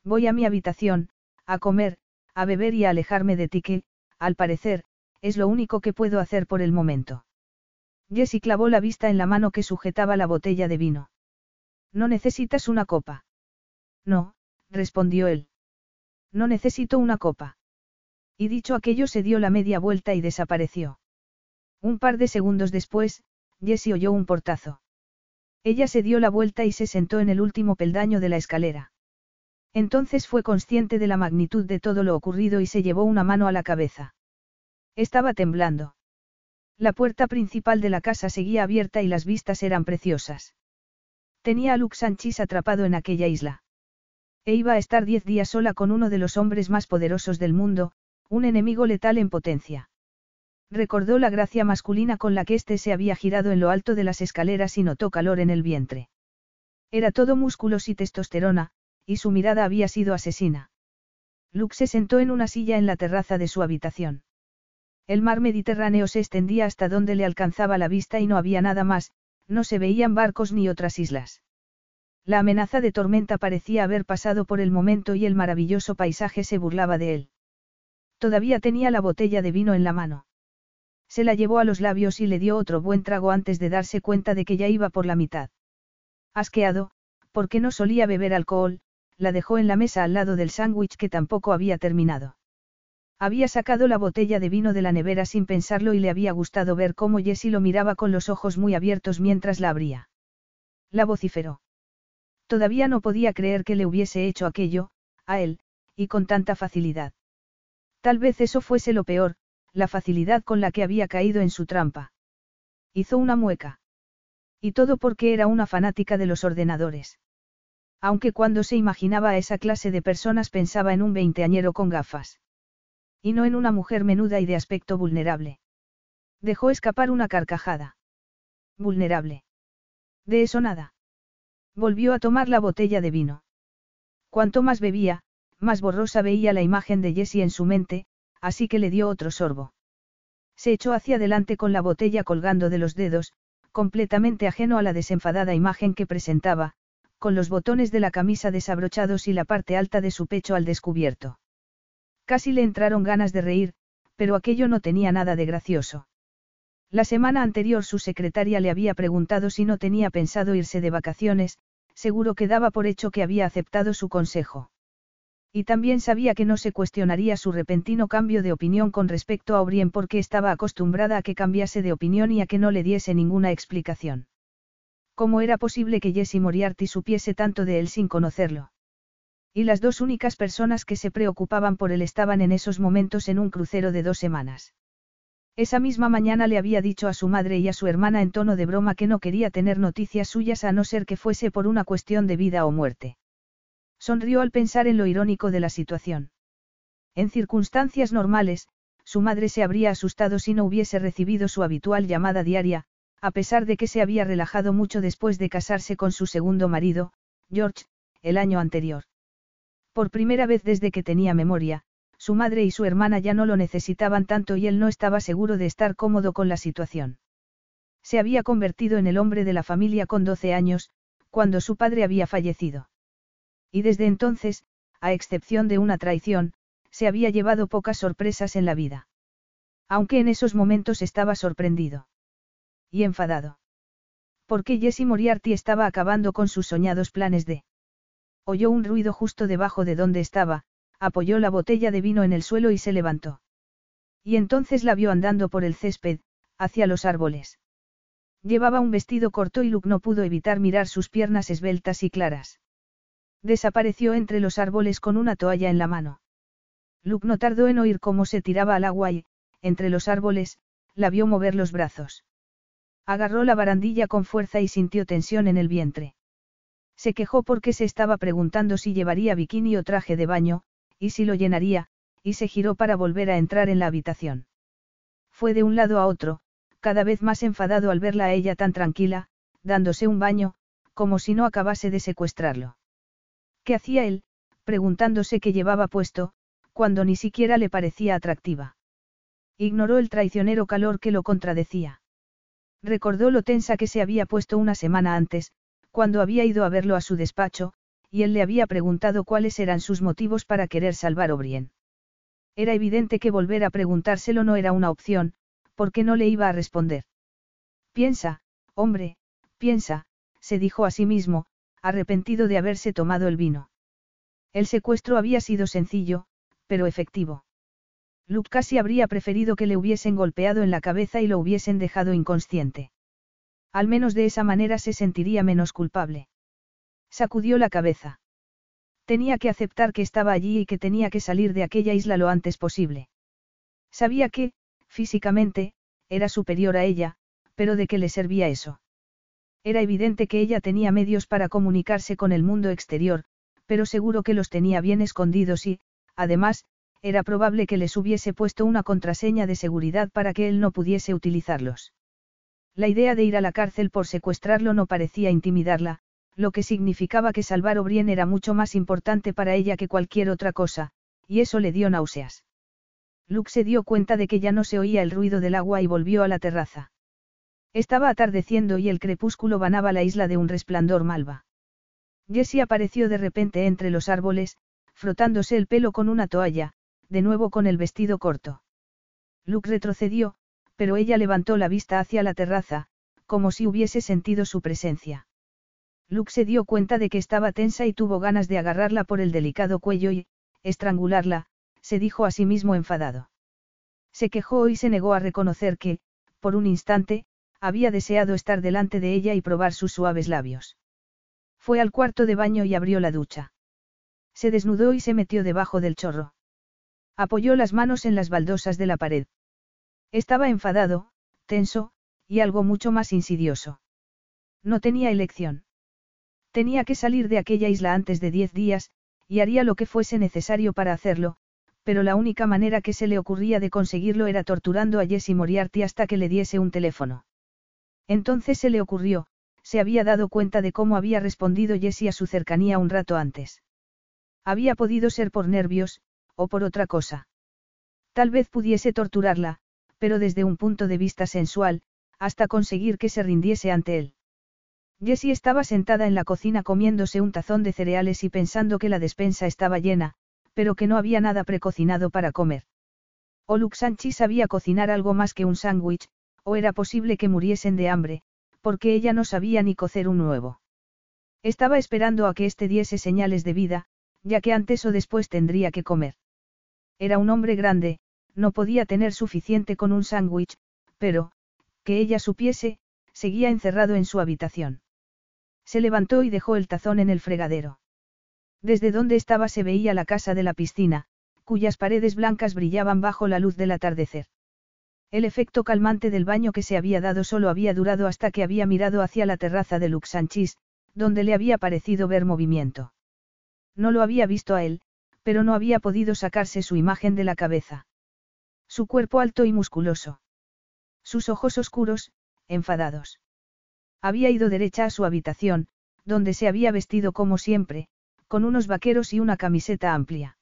A: Voy a mi habitación, a comer, a beber y a alejarme de ti que, al parecer, es lo único que puedo hacer por el momento. Jessie clavó la vista en la mano que sujetaba la botella de vino. ¿No necesitas una copa? No, respondió él. No necesito una copa. Y dicho aquello se dio la media vuelta y desapareció. Un par de segundos después, Jessie oyó un portazo. Ella se dio la vuelta y se sentó en el último peldaño de la escalera. Entonces fue consciente de la magnitud de todo lo ocurrido y se llevó una mano a la cabeza. Estaba temblando. La puerta principal de la casa seguía abierta y las vistas eran preciosas. Tenía a Luke Sanchis atrapado en aquella isla. E iba a estar diez días sola con uno de los hombres más poderosos del mundo, un enemigo letal en potencia. Recordó la gracia masculina con la que éste se había girado en lo alto de las escaleras y notó calor en el vientre. Era todo músculos y testosterona, y su mirada había sido asesina. Luke se sentó en una silla en la terraza de su habitación. El mar Mediterráneo se extendía hasta donde le alcanzaba la vista y no había nada más, no se veían barcos ni otras islas. La amenaza de tormenta parecía haber pasado por el momento y el maravilloso paisaje se burlaba de él. Todavía tenía la botella de vino en la mano. Se la llevó a los labios y le dio otro buen trago antes de darse cuenta de que ya iba por la mitad. Asqueado, porque no solía beber alcohol, la dejó en la mesa al lado del sándwich que tampoco había terminado. Había sacado la botella de vino de la nevera sin pensarlo y le había gustado ver cómo Jessie lo miraba con los ojos muy abiertos mientras la abría. La vociferó. Todavía no podía creer que le hubiese hecho aquello, a él, y con tanta facilidad. Tal vez eso fuese lo peor, la facilidad con la que había caído en su trampa. Hizo una mueca. Y todo porque era una fanática de los ordenadores. Aunque cuando se imaginaba a esa clase de personas pensaba en un veinteañero con gafas. Y no en una mujer menuda y de aspecto vulnerable. Dejó escapar una carcajada. Vulnerable. De eso nada. Volvió a tomar la botella de vino. Cuanto más bebía, más borrosa veía la imagen de Jessie en su mente, así que le dio otro sorbo. Se echó hacia adelante con la botella colgando de los dedos, completamente ajeno a la desenfadada imagen que presentaba, con los botones de la camisa desabrochados y la parte alta de su pecho al descubierto. Casi le entraron ganas de reír, pero aquello no tenía nada de gracioso. La semana anterior su secretaria le había preguntado si no tenía pensado irse de vacaciones, seguro que daba por hecho que había aceptado su consejo. Y también sabía que no se cuestionaría su repentino cambio de opinión con respecto a O'Brien porque estaba acostumbrada a que cambiase de opinión y a que no le diese ninguna explicación. ¿Cómo era posible que Jesse Moriarty supiese tanto de él sin conocerlo? Y las dos únicas personas que se preocupaban por él estaban en esos momentos en un crucero de dos semanas. Esa misma mañana le había dicho a su madre y a su hermana en tono de broma que no quería tener noticias suyas a no ser que fuese por una cuestión de vida o muerte. Sonrió al pensar en lo irónico de la situación. En circunstancias normales, su madre se habría asustado si no hubiese recibido su habitual llamada diaria, a pesar de que se había relajado mucho después de casarse con su segundo marido, George, el año anterior. Por primera vez desde que tenía memoria, su madre y su hermana ya no lo necesitaban tanto y él no estaba seguro de estar cómodo con la situación. Se había convertido en el hombre de la familia con 12 años, cuando su padre había fallecido. Y desde entonces, a excepción de una traición, se había llevado pocas sorpresas en la vida. Aunque en esos momentos estaba sorprendido. Y enfadado. Porque Jesse Moriarty estaba acabando con sus soñados planes de oyó un ruido justo debajo de donde estaba, apoyó la botella de vino en el suelo y se levantó. Y entonces la vio andando por el césped, hacia los árboles. Llevaba un vestido corto y Luke no pudo evitar mirar sus piernas esbeltas y claras. Desapareció entre los árboles con una toalla en la mano. Luke no tardó en oír cómo se tiraba al agua y, entre los árboles, la vio mover los brazos. Agarró la barandilla con fuerza y sintió tensión en el vientre. Se quejó porque se estaba preguntando si llevaría bikini o traje de baño, y si lo llenaría, y se giró para volver a entrar en la habitación. Fue de un lado a otro, cada vez más enfadado al verla a ella tan tranquila, dándose un baño, como si no acabase de secuestrarlo. ¿Qué hacía él, preguntándose qué llevaba puesto, cuando ni siquiera le parecía atractiva? Ignoró el traicionero calor que lo contradecía. Recordó lo tensa que se había puesto una semana antes, cuando había ido a verlo a su despacho, y él le había preguntado cuáles eran sus motivos para querer salvar a O'Brien. Era evidente que volver a preguntárselo no era una opción, porque no le iba a responder. Piensa, hombre, piensa, se dijo a sí mismo, arrepentido de haberse tomado el vino. El secuestro había sido sencillo, pero efectivo. Luke casi habría preferido que le hubiesen golpeado en la cabeza y lo hubiesen dejado inconsciente. Al menos de esa manera se sentiría menos culpable. Sacudió la cabeza. Tenía que aceptar que estaba allí y que tenía que salir de aquella isla lo antes posible. Sabía que, físicamente, era superior a ella, pero ¿de qué le servía eso? Era evidente que ella tenía medios para comunicarse con el mundo exterior, pero seguro que los tenía bien escondidos y, además, era probable que les hubiese puesto una contraseña de seguridad para que él no pudiese utilizarlos. La idea de ir a la cárcel por secuestrarlo no parecía intimidarla, lo que significaba que salvar O'Brien era mucho más importante para ella que cualquier otra cosa, y eso le dio náuseas. Luke se dio cuenta de que ya no se oía el ruido del agua y volvió a la terraza. Estaba atardeciendo y el crepúsculo banaba la isla de un resplandor malva. Jessie apareció de repente entre los árboles, frotándose el pelo con una toalla, de nuevo con el vestido corto. Luke retrocedió, pero ella levantó la vista hacia la terraza, como si hubiese sentido su presencia. Luke se dio cuenta de que estaba tensa y tuvo ganas de agarrarla por el delicado cuello y, estrangularla, se dijo a sí mismo enfadado. Se quejó y se negó a reconocer que, por un instante, había deseado estar delante de ella y probar sus suaves labios. Fue al cuarto de baño y abrió la ducha. Se desnudó y se metió debajo del chorro. Apoyó las manos en las baldosas de la pared. Estaba enfadado, tenso, y algo mucho más insidioso. No tenía elección. Tenía que salir de aquella isla antes de diez días, y haría lo que fuese necesario para hacerlo, pero la única manera que se le ocurría de conseguirlo era torturando a Jesse Moriarty hasta que le diese un teléfono. Entonces se le ocurrió, se había dado cuenta de cómo había respondido Jesse a su cercanía un rato antes. Había podido ser por nervios, o por otra cosa. Tal vez pudiese torturarla, pero desde un punto de vista sensual, hasta conseguir que se rindiese ante él. Jessie estaba sentada en la cocina comiéndose un tazón de cereales y pensando que la despensa estaba llena, pero que no había nada precocinado para comer. O Luxanchi sabía cocinar algo más que un sándwich, o era posible que muriesen de hambre, porque ella no sabía ni cocer un nuevo. Estaba esperando a que éste diese señales de vida, ya que antes o después tendría que comer. Era un hombre grande, no podía tener suficiente con un sándwich, pero, que ella supiese, seguía encerrado en su habitación. Se levantó y dejó el tazón en el fregadero. Desde donde estaba se veía la casa de la piscina, cuyas paredes blancas brillaban bajo la luz del atardecer. El efecto calmante del baño que se había dado solo había durado hasta que había mirado hacia la terraza de Luxanchis, donde le había parecido ver movimiento. No lo había visto a él, pero no había podido sacarse su imagen de la cabeza. Su cuerpo alto y musculoso. Sus ojos oscuros, enfadados. Había ido derecha a su habitación, donde se había vestido como siempre, con unos vaqueros y una camiseta amplia.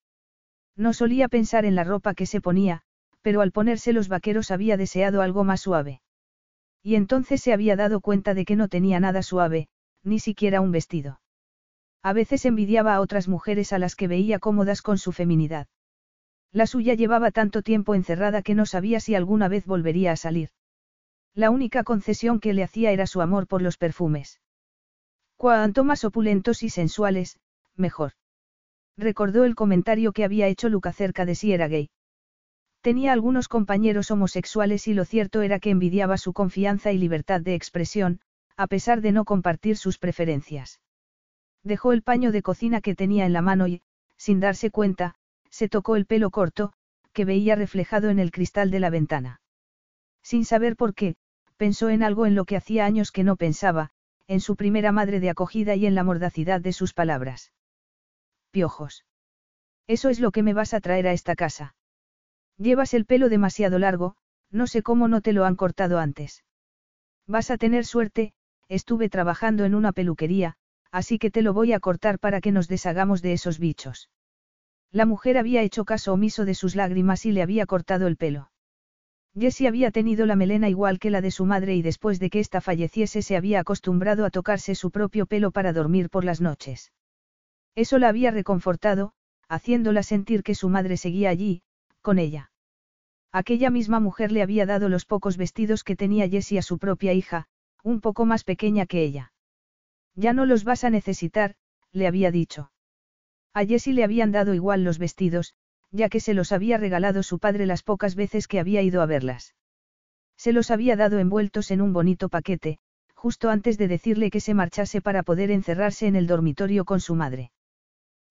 A: No solía pensar en la ropa que se ponía, pero al ponerse los vaqueros había deseado algo más suave. Y entonces se había dado cuenta de que no tenía nada suave, ni siquiera un vestido. A veces envidiaba a otras mujeres a las que veía cómodas con su feminidad. La suya llevaba tanto tiempo encerrada que no sabía si alguna vez volvería a salir. La única concesión que le hacía era su amor por los perfumes. Cuanto más opulentos y sensuales, mejor. Recordó el comentario que había hecho Luke acerca de si era gay. Tenía algunos compañeros homosexuales y lo cierto era que envidiaba su confianza y libertad de expresión, a pesar de no compartir sus preferencias. Dejó el paño de cocina que tenía en la mano y, sin darse cuenta, se tocó el pelo corto, que veía reflejado en el cristal de la ventana. Sin saber por qué, pensó en algo en lo que hacía años que no pensaba, en su primera madre de acogida y en la mordacidad de sus palabras. Piojos. Eso es lo que me vas a traer a esta casa. Llevas el pelo demasiado largo, no sé cómo no te lo han cortado antes. Vas a tener suerte, estuve trabajando en una peluquería, así que te lo voy a cortar para que nos deshagamos de esos bichos. La mujer había hecho caso omiso de sus lágrimas y le había cortado el pelo. Jessie había tenido la melena igual que la de su madre y después de que ésta falleciese se había acostumbrado a tocarse su propio pelo para dormir por las noches. Eso la había reconfortado, haciéndola sentir que su madre seguía allí, con ella. Aquella misma mujer le había dado los pocos vestidos que tenía Jessie a su propia hija, un poco más pequeña que ella. Ya no los vas a necesitar, le había dicho. A Jessie le habían dado igual los vestidos, ya que se los había regalado su padre las pocas veces que había ido a verlas. Se los había dado envueltos en un bonito paquete, justo antes de decirle que se marchase para poder encerrarse en el dormitorio con su madre.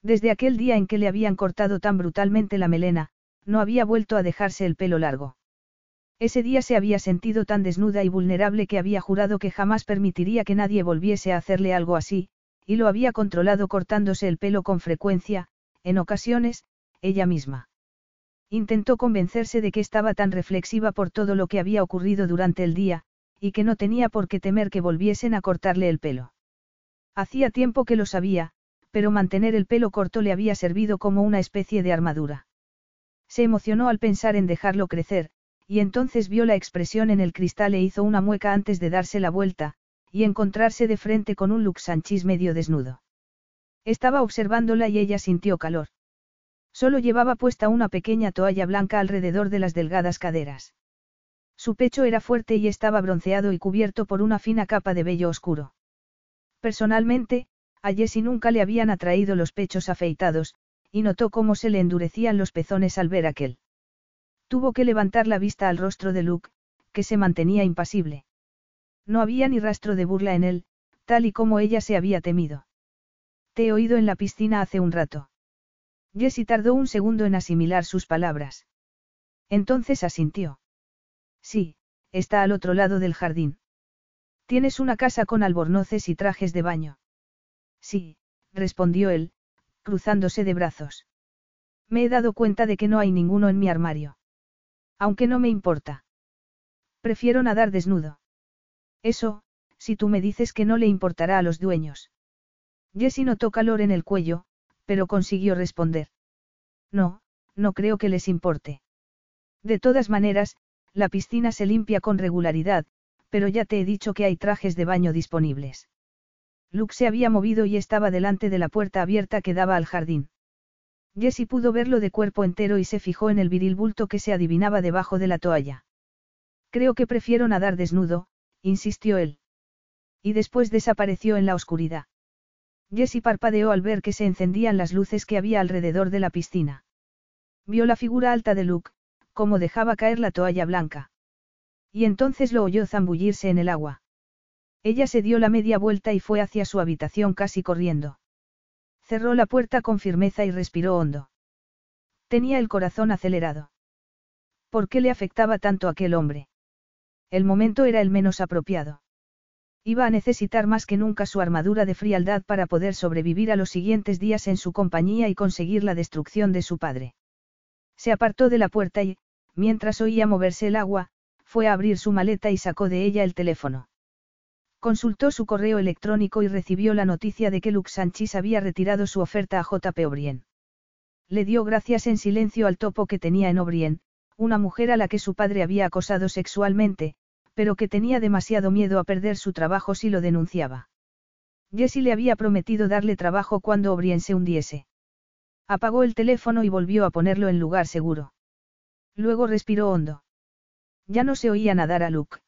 A: Desde aquel día en que le habían cortado tan brutalmente la melena, no había vuelto a dejarse el pelo largo. Ese día se había sentido tan desnuda y vulnerable que había jurado que jamás permitiría que nadie volviese a hacerle algo así, y lo había controlado cortándose el pelo con frecuencia, en ocasiones, ella misma. Intentó convencerse de que estaba tan reflexiva por todo lo que había ocurrido durante el día, y que no tenía por qué temer que volviesen a cortarle el pelo. Hacía tiempo que lo sabía, pero mantener el pelo corto le había servido como una especie de armadura. Se emocionó al pensar en dejarlo crecer, y entonces vio la expresión en el cristal e hizo una mueca antes de darse la vuelta, y encontrarse de frente con un Luxanchis medio desnudo. Estaba observándola y ella sintió calor. Solo llevaba puesta una pequeña toalla blanca alrededor de las delgadas caderas. Su pecho era fuerte y estaba bronceado y cubierto por una fina capa de vello oscuro. Personalmente, a Jessie nunca le habían atraído los pechos afeitados, y notó cómo se le endurecían los pezones al ver aquel. Tuvo que levantar la vista al rostro de Luke, que se mantenía impasible. No había ni rastro de burla en él, tal y como ella se había temido. Te he oído en la piscina hace un rato. Jessie tardó un segundo en asimilar sus palabras. Entonces asintió. Sí, está al otro lado del jardín. Tienes una casa con albornoces y trajes de baño. Sí, respondió él, cruzándose de brazos. Me he dado cuenta de que no hay ninguno en mi armario. Aunque no me importa. Prefiero nadar desnudo. Eso, si tú me dices que no le importará a los dueños. Jessie notó calor en el cuello, pero consiguió responder. No, no creo que les importe. De todas maneras, la piscina se limpia con regularidad, pero ya te he dicho que hay trajes de baño disponibles. Luke se había movido y estaba delante de la puerta abierta que daba al jardín. Jessie pudo verlo de cuerpo entero y se fijó en el viril bulto que se adivinaba debajo de la toalla. Creo que prefiero nadar desnudo, insistió él. Y después desapareció en la oscuridad. Jessie parpadeó al ver que se encendían las luces que había alrededor de la piscina. Vio la figura alta de Luke, como dejaba caer la toalla blanca. Y entonces lo oyó zambullirse en el agua. Ella se dio la media vuelta y fue hacia su habitación casi corriendo. Cerró la puerta con firmeza y respiró hondo. Tenía el corazón acelerado. ¿Por qué le afectaba tanto aquel hombre? El momento era el menos apropiado. Iba a necesitar más que nunca su armadura de frialdad para poder sobrevivir a los siguientes días en su compañía y conseguir la destrucción de su padre. Se apartó de la puerta y, mientras oía moverse el agua, fue a abrir su maleta y sacó de ella el teléfono. Consultó su correo electrónico y recibió la noticia de que Lux Sanchis había retirado su oferta a JP O'Brien. Le dio gracias en silencio al topo que tenía en O'Brien, una mujer a la que su padre había acosado sexualmente, pero que tenía demasiado miedo a perder su trabajo si lo denunciaba. Jessie le había prometido darle trabajo cuando O'Brien se hundiese. Apagó el teléfono y volvió a ponerlo en lugar seguro. Luego respiró hondo. Ya no se oía nadar a Luke.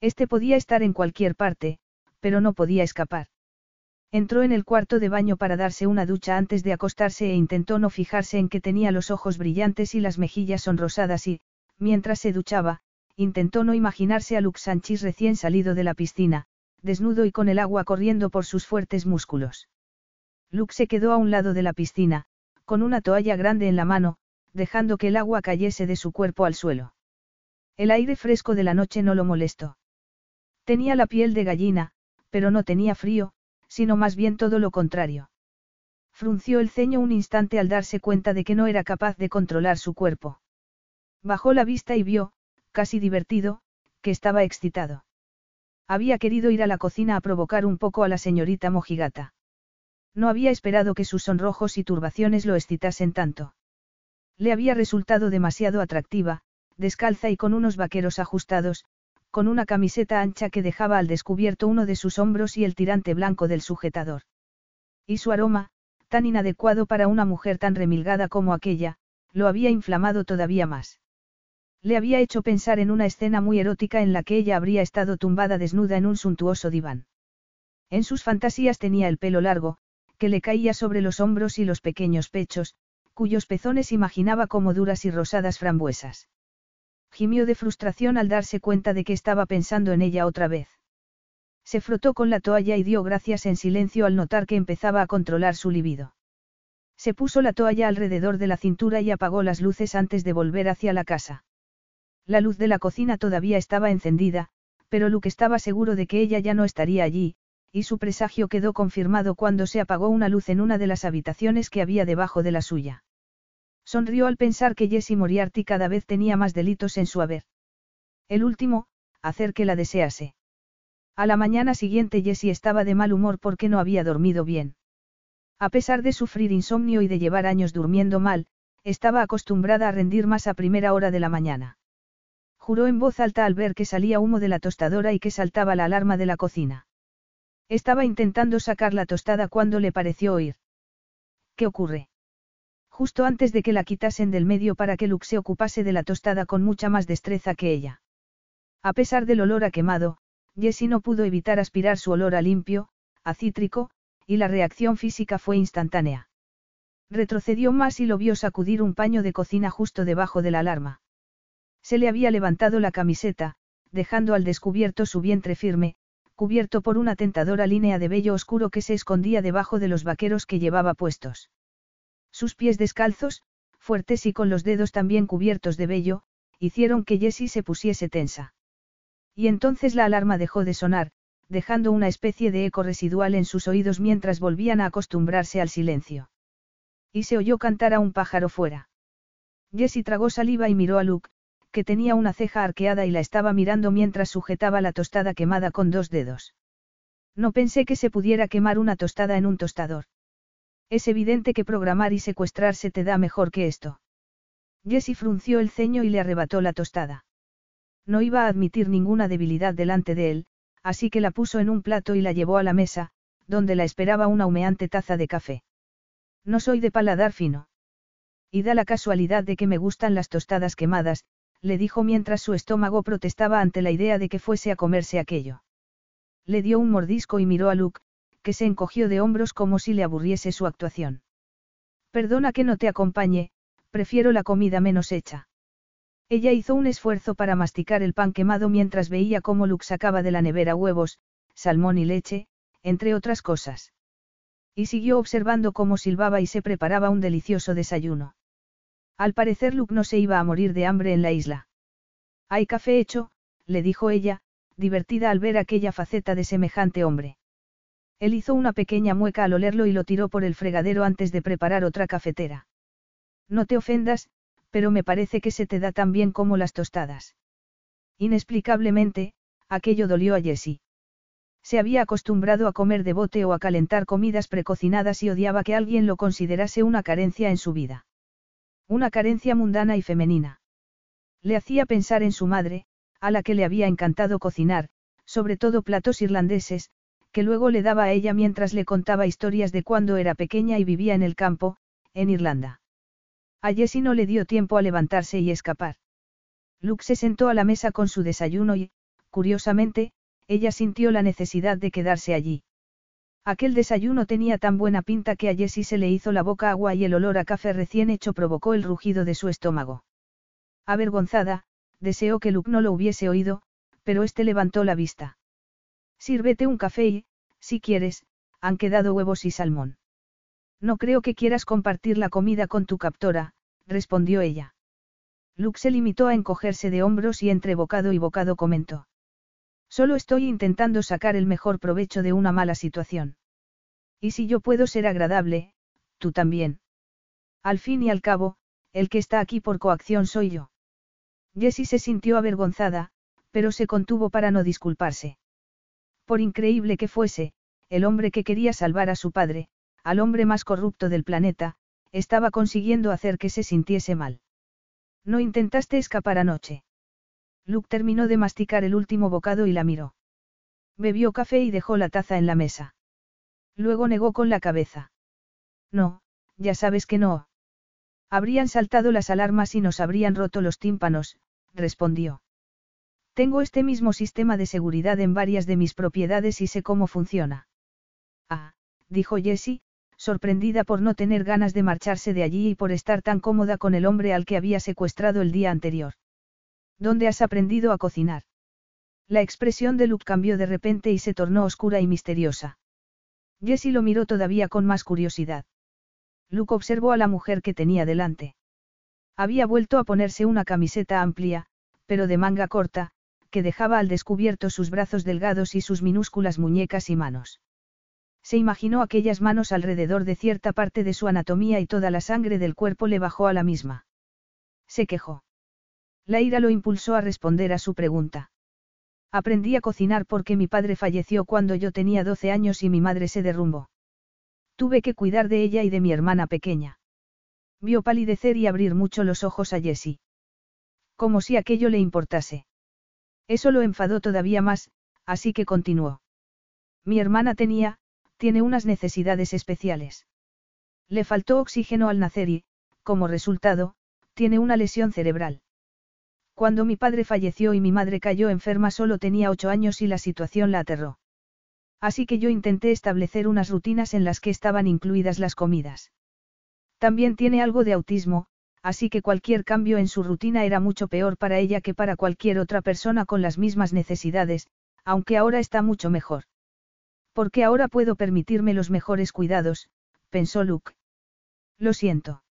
A: Este podía estar en cualquier parte, pero no podía escapar. Entró en el cuarto de baño para darse una ducha antes de acostarse e intentó no fijarse en que tenía los ojos brillantes y las mejillas sonrosadas y, mientras se duchaba, intentó no imaginarse a Lux Sanchis recién salido de la piscina, desnudo y con el agua corriendo por sus fuertes músculos. Luke se quedó a un lado de la piscina, con una toalla grande en la mano, dejando que el agua cayese de su cuerpo al suelo. El aire fresco de la noche no lo molestó. Tenía la piel de gallina, pero no tenía frío, sino más bien todo lo contrario. Frunció el ceño un instante al darse cuenta de que no era capaz de controlar su cuerpo. Bajó la vista y vio, casi divertido, que estaba excitado. Había querido ir a la cocina a provocar un poco a la señorita mojigata. No había esperado que sus sonrojos y turbaciones lo excitasen tanto. Le había resultado demasiado atractiva, descalza y con unos vaqueros ajustados, con una camiseta ancha que dejaba al descubierto uno de sus hombros y el tirante blanco del sujetador. Y su aroma, tan inadecuado para una mujer tan remilgada como aquella, lo había inflamado todavía más. Le había hecho pensar en una escena muy erótica en la que ella habría estado tumbada desnuda en un suntuoso diván. En sus fantasías tenía el pelo largo, que le caía sobre los hombros y los pequeños pechos, cuyos pezones imaginaba como duras y rosadas frambuesas. Gimió de frustración al darse cuenta de que estaba pensando en ella otra vez. Se frotó con la toalla y dio gracias en silencio al notar que empezaba a controlar su libido. Se puso la toalla alrededor de la cintura y apagó las luces antes de volver hacia la casa. La luz de la cocina todavía estaba encendida, pero Luke estaba seguro de que ella ya no estaría allí, y su presagio quedó confirmado cuando se apagó una luz en una de las habitaciones que había debajo de la suya. Sonrió al pensar que Jessie Moriarty cada vez tenía más delitos en su haber. El último, hacer que la desease. A la mañana siguiente Jessie estaba de mal humor porque no había dormido bien. A pesar de sufrir insomnio y de llevar años durmiendo mal, estaba acostumbrada a rendir más a primera hora de la mañana. Juró en voz alta al ver que salía humo de la tostadora y que saltaba la alarma de la cocina. Estaba intentando sacar la tostada cuando le pareció oír. ¿Qué ocurre? Justo antes de que la quitasen del medio para que Luke se ocupase de la tostada con mucha más destreza que ella. A pesar del olor a quemado, Jessie no pudo evitar aspirar su olor a limpio, a cítrico, y la reacción física fue instantánea. Retrocedió más y lo vio sacudir un paño de cocina justo debajo de la alarma. Se le había levantado la camiseta, dejando al descubierto su vientre firme, cubierto por una tentadora línea de vello oscuro que se escondía debajo de los vaqueros que llevaba puestos. Sus pies descalzos, fuertes y con los dedos también cubiertos de vello, hicieron que Jessie se pusiese tensa. Y entonces la alarma dejó de sonar, dejando una especie de eco residual en sus oídos mientras volvían a acostumbrarse al silencio. Y se oyó cantar a un pájaro fuera. Jessie tragó saliva y miró a Luke, que tenía una ceja arqueada y la estaba mirando mientras sujetaba la tostada quemada con dos dedos. No pensé que se pudiera quemar una tostada en un tostador. Es evidente que programar y secuestrarse te da mejor que esto. Jessie frunció el ceño y le arrebató la tostada. No iba a admitir ninguna debilidad delante de él, así que la puso en un plato y la llevó a la mesa, donde la esperaba una humeante taza de café. No soy de paladar fino. Y da la casualidad de que me gustan las tostadas quemadas, le dijo mientras su estómago protestaba ante la idea de que fuese a comerse aquello. Le dio un mordisco y miró a Luke, que se encogió de hombros como si le aburriese su actuación. Perdona que no te acompañe, prefiero la comida menos hecha. Ella hizo un esfuerzo para masticar el pan quemado mientras veía cómo Luke sacaba de la nevera huevos, salmón y leche, entre otras cosas. Y siguió observando cómo silbaba y se preparaba un delicioso desayuno. Al parecer Luke no se iba a morir de hambre en la isla. Hay café hecho, le dijo ella, divertida al ver aquella faceta de semejante hombre. Él hizo una pequeña mueca al olerlo y lo tiró por el fregadero antes de preparar otra cafetera. No te ofendas, pero me parece que se te da tan bien como las tostadas. Inexplicablemente, aquello dolió a Jessie. Se había acostumbrado a comer de bote o a calentar comidas precocinadas y odiaba que alguien lo considerase una carencia en su vida. Una carencia mundana y femenina. Le hacía pensar en su madre, a la que le había encantado cocinar, sobre todo platos irlandeses, que luego le daba a ella mientras le contaba historias de cuando era pequeña y vivía en el campo, en Irlanda. A Jessie no le dio tiempo a levantarse y escapar. Luke se sentó a la mesa con su desayuno y, curiosamente, ella sintió la necesidad de quedarse allí. Aquel desayuno tenía tan buena pinta que a Jessie se le hizo la boca agua y el olor a café recién hecho provocó el rugido de su estómago. Avergonzada, deseó que Luke no lo hubiese oído, pero éste levantó la vista. Sírvete un café y, si quieres, han quedado huevos y salmón. No creo que quieras compartir la comida con tu captora, respondió ella. Luke se limitó a encogerse de hombros y entre bocado y bocado comentó. Solo estoy intentando sacar el mejor provecho de una mala situación. Y si yo puedo ser agradable, tú también. Al fin y al cabo, el que está aquí por coacción soy yo. Jessie se sintió avergonzada, pero se contuvo para no disculparse. Por increíble que fuese, el hombre que quería salvar a su padre, al hombre más corrupto del planeta, estaba consiguiendo hacer que se sintiese mal. ¿No intentaste escapar anoche? Luke terminó de masticar el último bocado y la miró. Bebió café y dejó la taza en la mesa. Luego negó con la cabeza. No, ya sabes que no. Habrían saltado las alarmas y nos habrían roto los tímpanos, respondió. Tengo este mismo sistema de seguridad en varias de mis propiedades y sé cómo funciona. Ah, dijo Jessie, sorprendida por no tener ganas de marcharse de allí y por estar tan cómoda con el hombre al que había secuestrado el día anterior. ¿Dónde has aprendido a cocinar? La expresión de Luke cambió de repente y se tornó oscura y misteriosa. Jessie lo miró todavía con más curiosidad. Luke observó a la mujer que tenía delante. Había vuelto a ponerse una camiseta amplia, pero de manga corta, que dejaba al descubierto sus brazos delgados y sus minúsculas muñecas y manos. Se imaginó aquellas manos alrededor de cierta parte de su anatomía y toda la sangre del cuerpo le bajó a la misma. Se quejó. La ira lo impulsó a responder a su pregunta. Aprendí a cocinar porque mi padre falleció cuando yo tenía 12 años y mi madre se derrumbó. Tuve que cuidar de ella y de mi hermana pequeña. Vio palidecer y abrir mucho los ojos a Jessie. Como si aquello le importase. Eso lo enfadó todavía más, así que continuó. Mi hermana tenía, tiene unas necesidades especiales. Le faltó oxígeno al nacer y, como resultado, tiene una lesión cerebral. Cuando mi padre falleció y mi madre cayó enferma solo tenía ocho años y la situación la aterró. Así que yo intenté establecer unas rutinas en las que estaban incluidas las comidas. También tiene algo de autismo, así que cualquier cambio en su rutina era mucho peor para ella que para cualquier otra persona con las mismas necesidades, aunque ahora está mucho mejor. Porque ahora puedo permitirme los mejores cuidados, pensó Luke. Lo siento.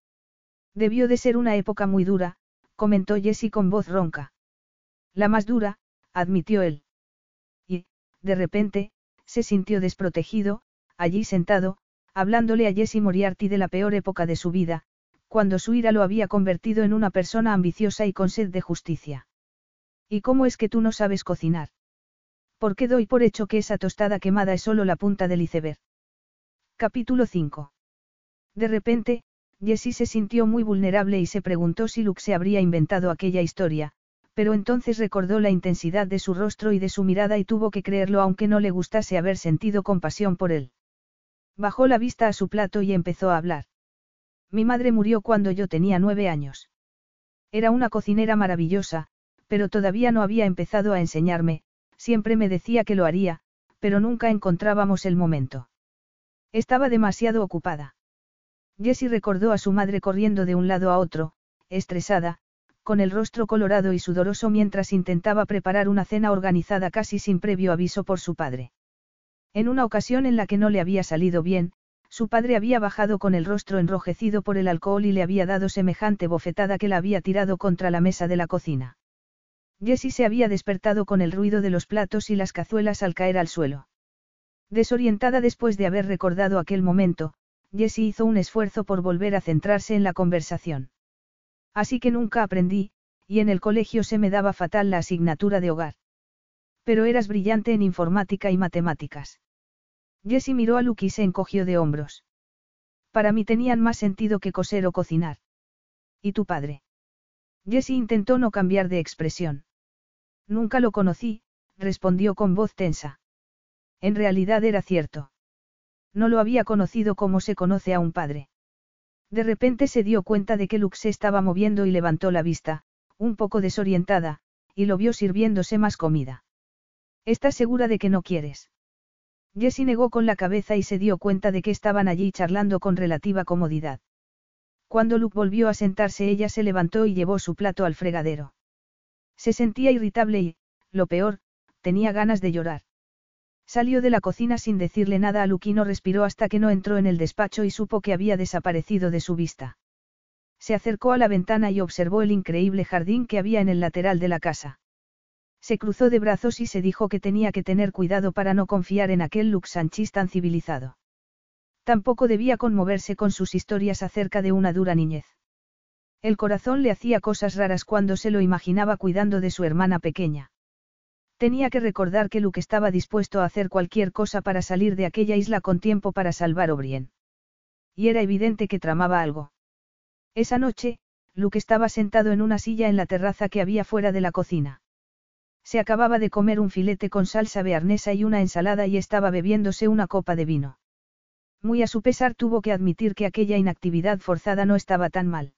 A: Debió de ser una época muy dura, comentó Jessie con voz ronca. La más dura, admitió él. Y, de repente, se sintió desprotegido, allí sentado, hablándole a Jessie Moriarty de la peor época de su vida, cuando su ira lo había convertido en una persona ambiciosa y con sed de justicia. ¿Y cómo es que tú no sabes cocinar? ¿Por qué doy por hecho que esa tostada quemada es solo la punta del iceberg? Capítulo 5. De repente, Jessie se sintió muy vulnerable y se preguntó si Luke se habría inventado aquella historia, pero entonces recordó la intensidad de su rostro y de su mirada y tuvo que creerlo aunque no le gustase haber sentido compasión por él. Bajó la vista a su plato y empezó a hablar. Mi madre murió cuando yo tenía nueve años. Era una cocinera maravillosa, pero todavía no había empezado a enseñarme, siempre me decía que lo haría, pero nunca encontrábamos el momento. Estaba demasiado ocupada. Jessie recordó a su madre corriendo de un lado a otro, estresada, con el rostro colorado y sudoroso mientras intentaba preparar una cena organizada casi sin previo aviso por su padre. En una ocasión en la que no le había salido bien, su padre había bajado con el rostro enrojecido por el alcohol y le había dado semejante bofetada que la había tirado contra la mesa de la cocina. Jessie se había despertado con el ruido de los platos y las cazuelas al caer al suelo. Desorientada después de haber recordado aquel momento, Jessie hizo un esfuerzo por volver a centrarse en la conversación. Así que nunca aprendí, y en el colegio se me daba fatal la asignatura de hogar. Pero eras brillante en informática y matemáticas. Jessie miró a Luke y se encogió de hombros. Para mí tenían más sentido que coser o cocinar. ¿Y tu padre? Jessie intentó no cambiar de expresión. Nunca lo conocí, respondió con voz tensa. En realidad era cierto. No lo había conocido como se conoce a un padre. De repente se dio cuenta de que Luke se estaba moviendo y levantó la vista, un poco desorientada, y lo vio sirviéndose más comida. ¿Estás segura de que no quieres? Jessie negó con la cabeza y se dio cuenta de que estaban allí charlando con relativa comodidad. Cuando Luke volvió a sentarse ella se levantó y llevó su plato al fregadero. Se sentía irritable y, lo peor, tenía ganas de llorar. Salió de la cocina sin decirle nada a Luke y no respiró hasta que no entró en el despacho y supo que había desaparecido de su vista. Se acercó a la ventana y observó el increíble jardín que había en el lateral de la casa. Se cruzó de brazos y se dijo que tenía que tener cuidado para no confiar en aquel Luke Sanchis tan civilizado. Tampoco debía conmoverse con sus historias acerca de una dura niñez. El corazón le hacía cosas raras cuando se lo imaginaba cuidando de su hermana pequeña. Tenía que recordar que Luke estaba dispuesto a hacer cualquier cosa para salir de aquella isla con tiempo para salvar O'Brien. Y era evidente que tramaba algo. Esa noche, Luke estaba sentado en una silla en la terraza que había fuera de la cocina. Se acababa de comer un filete con salsa bearnesa y una ensalada y estaba bebiéndose una copa de vino. Muy a su pesar tuvo que admitir que aquella inactividad forzada no estaba tan mal.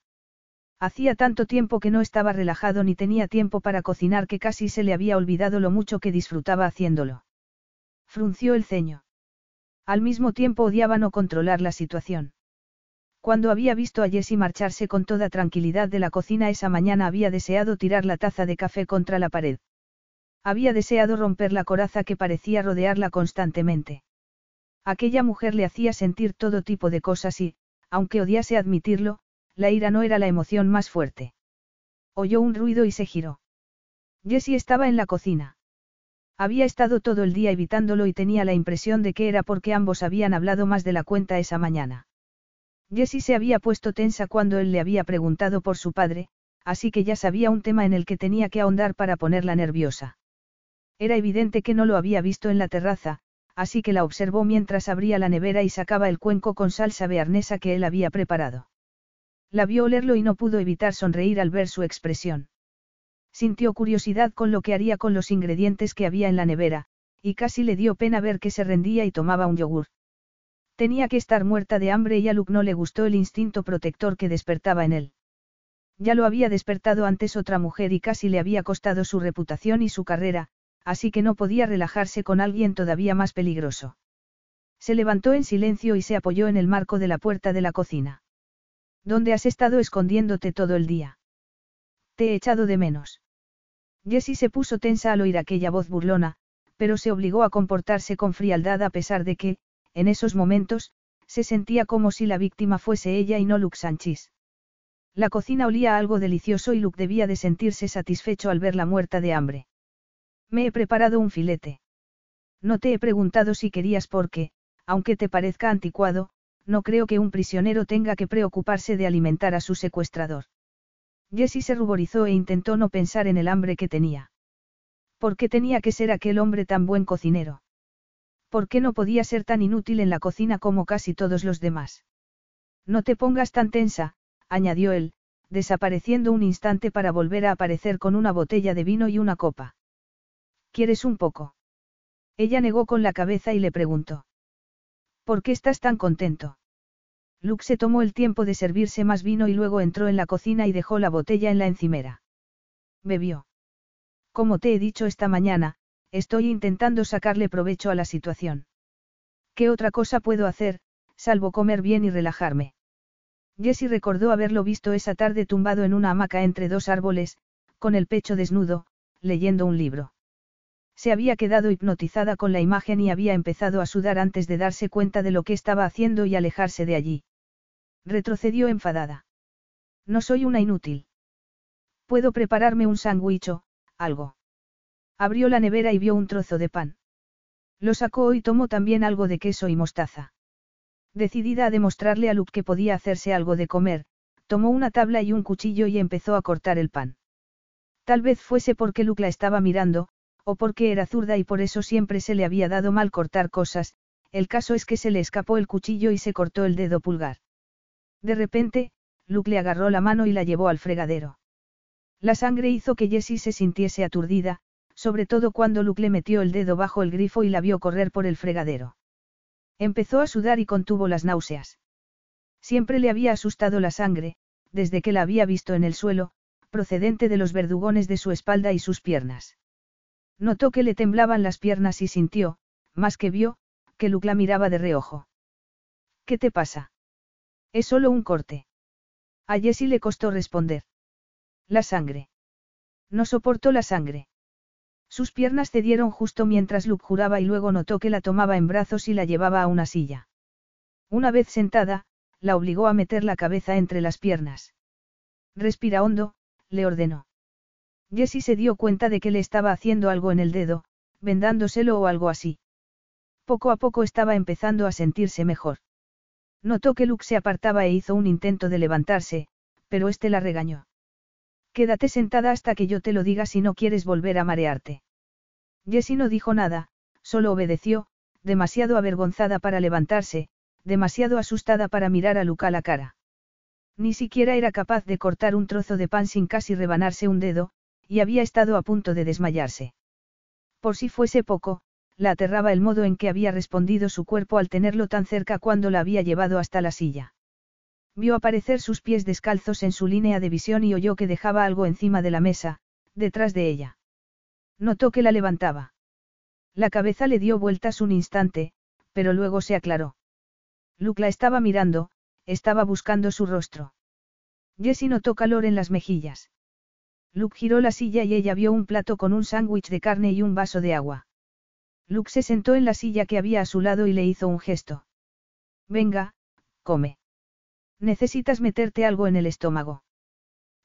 A: Hacía tanto tiempo que no estaba relajado ni tenía tiempo para cocinar que casi se le había olvidado lo mucho que disfrutaba haciéndolo. Frunció el ceño. Al mismo tiempo odiaba no controlar la situación. Cuando había visto a Jessie marcharse con toda tranquilidad de la cocina esa mañana había deseado tirar la taza de café contra la pared. Había deseado romper la coraza que parecía rodearla constantemente. Aquella mujer le hacía sentir todo tipo de cosas y, aunque odiase admitirlo, la ira no era la emoción más fuerte. Oyó un ruido y se giró. Jessie estaba en la cocina. Había estado todo el día evitándolo y tenía la impresión de que era porque ambos habían hablado más de la cuenta esa mañana. Jessie se había puesto tensa cuando él le había preguntado por su padre, así que ya sabía un tema en el que tenía que ahondar para ponerla nerviosa. Era evidente que no lo había visto en la terraza, así que la observó mientras abría la nevera y sacaba el cuenco con salsa bearnesa que él había preparado. La vio olerlo y no pudo evitar sonreír al ver su expresión. Sintió curiosidad con lo que haría con los ingredientes que había en la nevera, y casi le dio pena ver que se rendía y tomaba un yogur. Tenía que estar muerta de hambre y a Luke no le gustó el instinto protector que despertaba en él. Ya lo había despertado antes otra mujer y casi le había costado su reputación y su carrera, así que no podía relajarse con alguien todavía más peligroso. Se levantó en silencio y se apoyó en el marco de la puerta de la cocina. ¿Dónde has estado escondiéndote todo el día? Te he echado de menos. Jessie se puso tensa al oír aquella voz burlona, pero se obligó a comportarse con frialdad a pesar de que, en esos momentos, se sentía como si la víctima fuese ella y no Luke Sanchis. La cocina olía a algo delicioso y Luke debía de sentirse satisfecho al verla muerta de hambre. Me he preparado un filete. No te he preguntado si querías porque, aunque te parezca anticuado, no creo que un prisionero tenga que preocuparse de alimentar a su secuestrador. Jessie se ruborizó e intentó no pensar en el hambre que tenía. ¿Por qué tenía que ser aquel hombre tan buen cocinero? ¿Por qué no podía ser tan inútil en la cocina como casi todos los demás? No te pongas tan tensa, añadió él, desapareciendo un instante para volver a aparecer con una botella de vino y una copa. ¿Quieres un poco? Ella negó con la cabeza y le preguntó. ¿Por qué estás tan contento? Luke se tomó el tiempo de servirse más vino y luego entró en la cocina y dejó la botella en la encimera. Bebió. Como te he dicho esta mañana, Estoy intentando sacarle provecho a la situación. ¿Qué otra cosa puedo hacer, salvo comer bien y relajarme? Jessie recordó haberlo visto esa tarde tumbado en una hamaca entre dos árboles, con el pecho desnudo, leyendo un libro. Se había quedado hipnotizada con la imagen y había empezado a sudar antes de darse cuenta de lo que estaba haciendo y alejarse de allí. Retrocedió enfadada. No soy una inútil. Puedo prepararme un sándwich o, algo. Abrió la nevera y vio un trozo de pan. Lo sacó y tomó también algo de queso y mostaza. Decidida a demostrarle a Luke que podía hacerse algo de comer, tomó una tabla y un cuchillo y empezó a cortar el pan. Tal vez fuese porque Luke la estaba mirando, o porque era zurda y por eso siempre se le había dado mal cortar cosas, el caso es que se le escapó el cuchillo y se cortó el dedo pulgar. De repente, Luke le agarró la mano y la llevó al fregadero. La sangre hizo que Jessie se sintiese aturdida, sobre todo cuando Luke le metió el dedo bajo el grifo y la vio correr por el fregadero. Empezó a sudar y contuvo las náuseas. Siempre le había asustado la sangre, desde que la había visto en el suelo, procedente de los verdugones de su espalda y sus piernas. Notó que le temblaban las piernas y sintió, más que vio, que Luke la miraba de reojo. ¿Qué te pasa? Es solo un corte. A Jessie le costó responder. La sangre. No soportó la sangre. Sus piernas cedieron justo mientras Luke juraba y luego notó que la tomaba en brazos y la llevaba a una silla. Una vez sentada, la obligó a meter la cabeza entre las piernas. Respira hondo, le ordenó. Jessie se dio cuenta de que le estaba haciendo algo en el dedo, vendándoselo o algo así. Poco a poco estaba empezando a sentirse mejor. Notó que Luke se apartaba e hizo un intento de levantarse, pero este la regañó. Quédate sentada hasta que yo te lo diga si no quieres volver a marearte. Jessie no dijo nada, solo obedeció, demasiado avergonzada para levantarse, demasiado asustada para mirar a Luca a la cara. Ni siquiera era capaz de cortar un trozo de pan sin casi rebanarse un dedo, y había estado a punto de desmayarse. Por si fuese poco, la aterraba el modo en que había respondido su cuerpo al tenerlo tan cerca cuando la había llevado hasta la silla. Vio aparecer sus pies descalzos en su línea de visión y oyó que dejaba algo encima de la mesa, detrás de ella. Notó que la levantaba. La cabeza le dio vueltas un instante, pero luego se aclaró. Luke la estaba mirando, estaba buscando su rostro. Jessie notó calor en las mejillas. Luke giró la silla y ella vio un plato con un sándwich de carne y un vaso de agua. Luke se sentó en la silla que había a su lado y le hizo un gesto. Venga, come. Necesitas meterte algo en el estómago.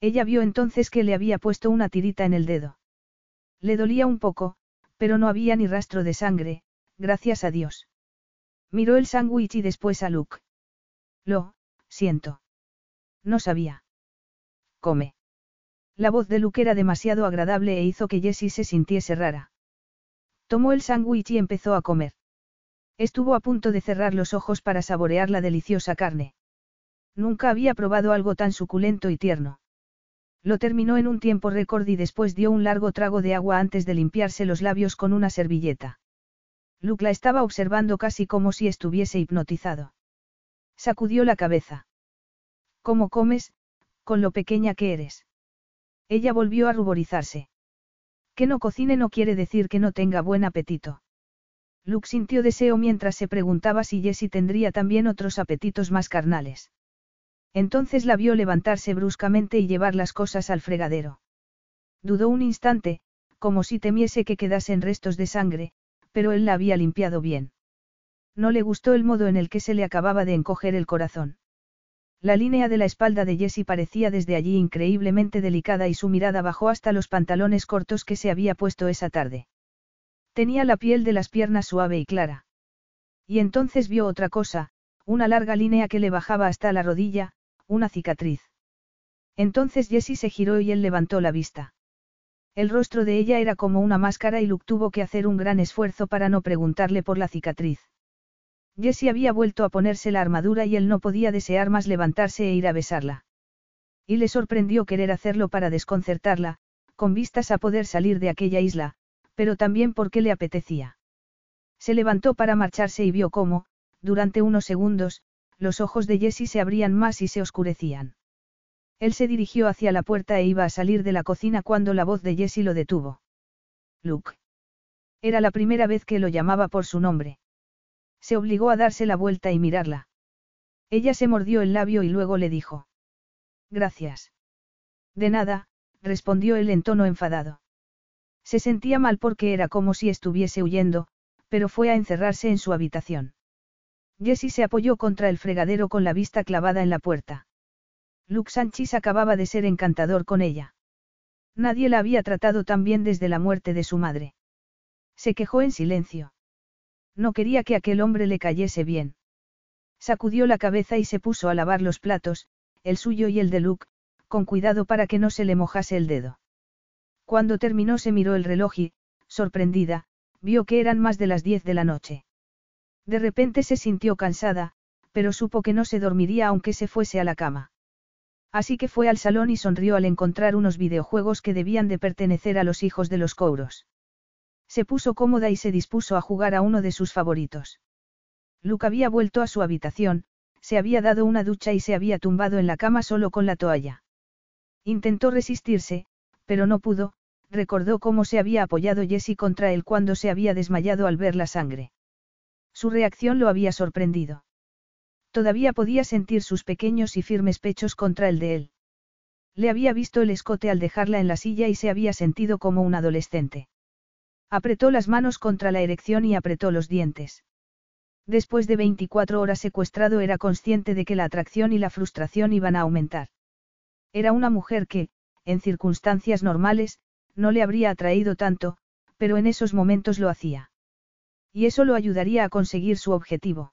A: Ella vio entonces que le había puesto una tirita en el dedo. Le dolía un poco, pero no había ni rastro de sangre, gracias a Dios. Miró el sándwich y después a Luke. Lo, siento. No sabía. Come. La voz de Luke era demasiado agradable e hizo que Jessie se sintiese rara. Tomó el sándwich y empezó a comer. Estuvo a punto de cerrar los ojos para saborear la deliciosa carne. Nunca había probado algo tan suculento y tierno. Lo terminó en un tiempo récord y después dio un largo trago de agua antes de limpiarse los labios con una servilleta. Luke la estaba observando casi como si estuviese hipnotizado. Sacudió la cabeza. ¿Cómo comes, con lo pequeña que eres? Ella volvió a ruborizarse. Que no cocine no quiere decir que no tenga buen apetito. Luke sintió deseo mientras se preguntaba si Jessie tendría también otros apetitos más carnales. Entonces la vio levantarse bruscamente y llevar las cosas al fregadero. Dudó un instante, como si temiese que quedasen restos de sangre, pero él la había limpiado bien. No le gustó el modo en el que se le acababa de encoger el corazón. La línea de la espalda de Jessie parecía desde allí increíblemente delicada y su mirada bajó hasta los pantalones cortos que se había puesto esa tarde. Tenía la piel de las piernas suave y clara. Y entonces vio otra cosa, una larga línea que le bajaba hasta la rodilla, una cicatriz. Entonces Jessie se giró y él levantó la vista. El rostro de ella era como una máscara y Luke tuvo que hacer un gran esfuerzo para no preguntarle por la cicatriz. Jessie había vuelto a ponerse la armadura y él no podía desear más levantarse e ir a besarla. Y le sorprendió querer hacerlo para desconcertarla, con vistas a poder salir de aquella isla, pero también porque le apetecía. Se levantó para marcharse y vio cómo, durante unos segundos, los ojos de Jessie se abrían más y se oscurecían. Él se dirigió hacia la puerta e iba a salir de la cocina cuando la voz de Jessie lo detuvo. Luke. Era la primera vez que lo llamaba por su nombre. Se obligó a darse la vuelta y mirarla. Ella se mordió el labio y luego le dijo. Gracias. De nada, respondió él en tono enfadado. Se sentía mal porque era como si estuviese huyendo, pero fue a encerrarse en su habitación. Jessie se apoyó contra el fregadero con la vista clavada en la puerta. Luke Sanchis acababa de ser encantador con ella. Nadie la había tratado tan bien desde la muerte de su madre. Se quejó en silencio. No quería que aquel hombre le cayese bien. Sacudió la cabeza y se puso a lavar los platos, el suyo y el de Luke, con cuidado para que no se le mojase el dedo. Cuando terminó se miró el reloj y, sorprendida, vio que eran más de las diez de la noche. De repente se sintió cansada, pero supo que no se dormiría aunque se fuese a la cama. Así que fue al salón y sonrió al encontrar unos videojuegos que debían de pertenecer a los hijos de los Couros. Se puso cómoda y se dispuso a jugar a uno de sus favoritos. Luke había vuelto a su habitación, se había dado una ducha y se había tumbado en la cama solo con la toalla. Intentó resistirse, pero no pudo, recordó cómo se había apoyado Jessie contra él cuando se había desmayado al ver la sangre. Su reacción lo había sorprendido. Todavía podía sentir sus pequeños y firmes pechos contra el de él. Le había visto el escote al dejarla en la silla y se había sentido como un adolescente. Apretó las manos contra la erección y apretó los dientes. Después de 24 horas secuestrado era consciente de que la atracción y la frustración iban a aumentar. Era una mujer que, en circunstancias normales, no le habría atraído tanto, pero en esos momentos lo hacía. Y eso lo ayudaría a conseguir su objetivo.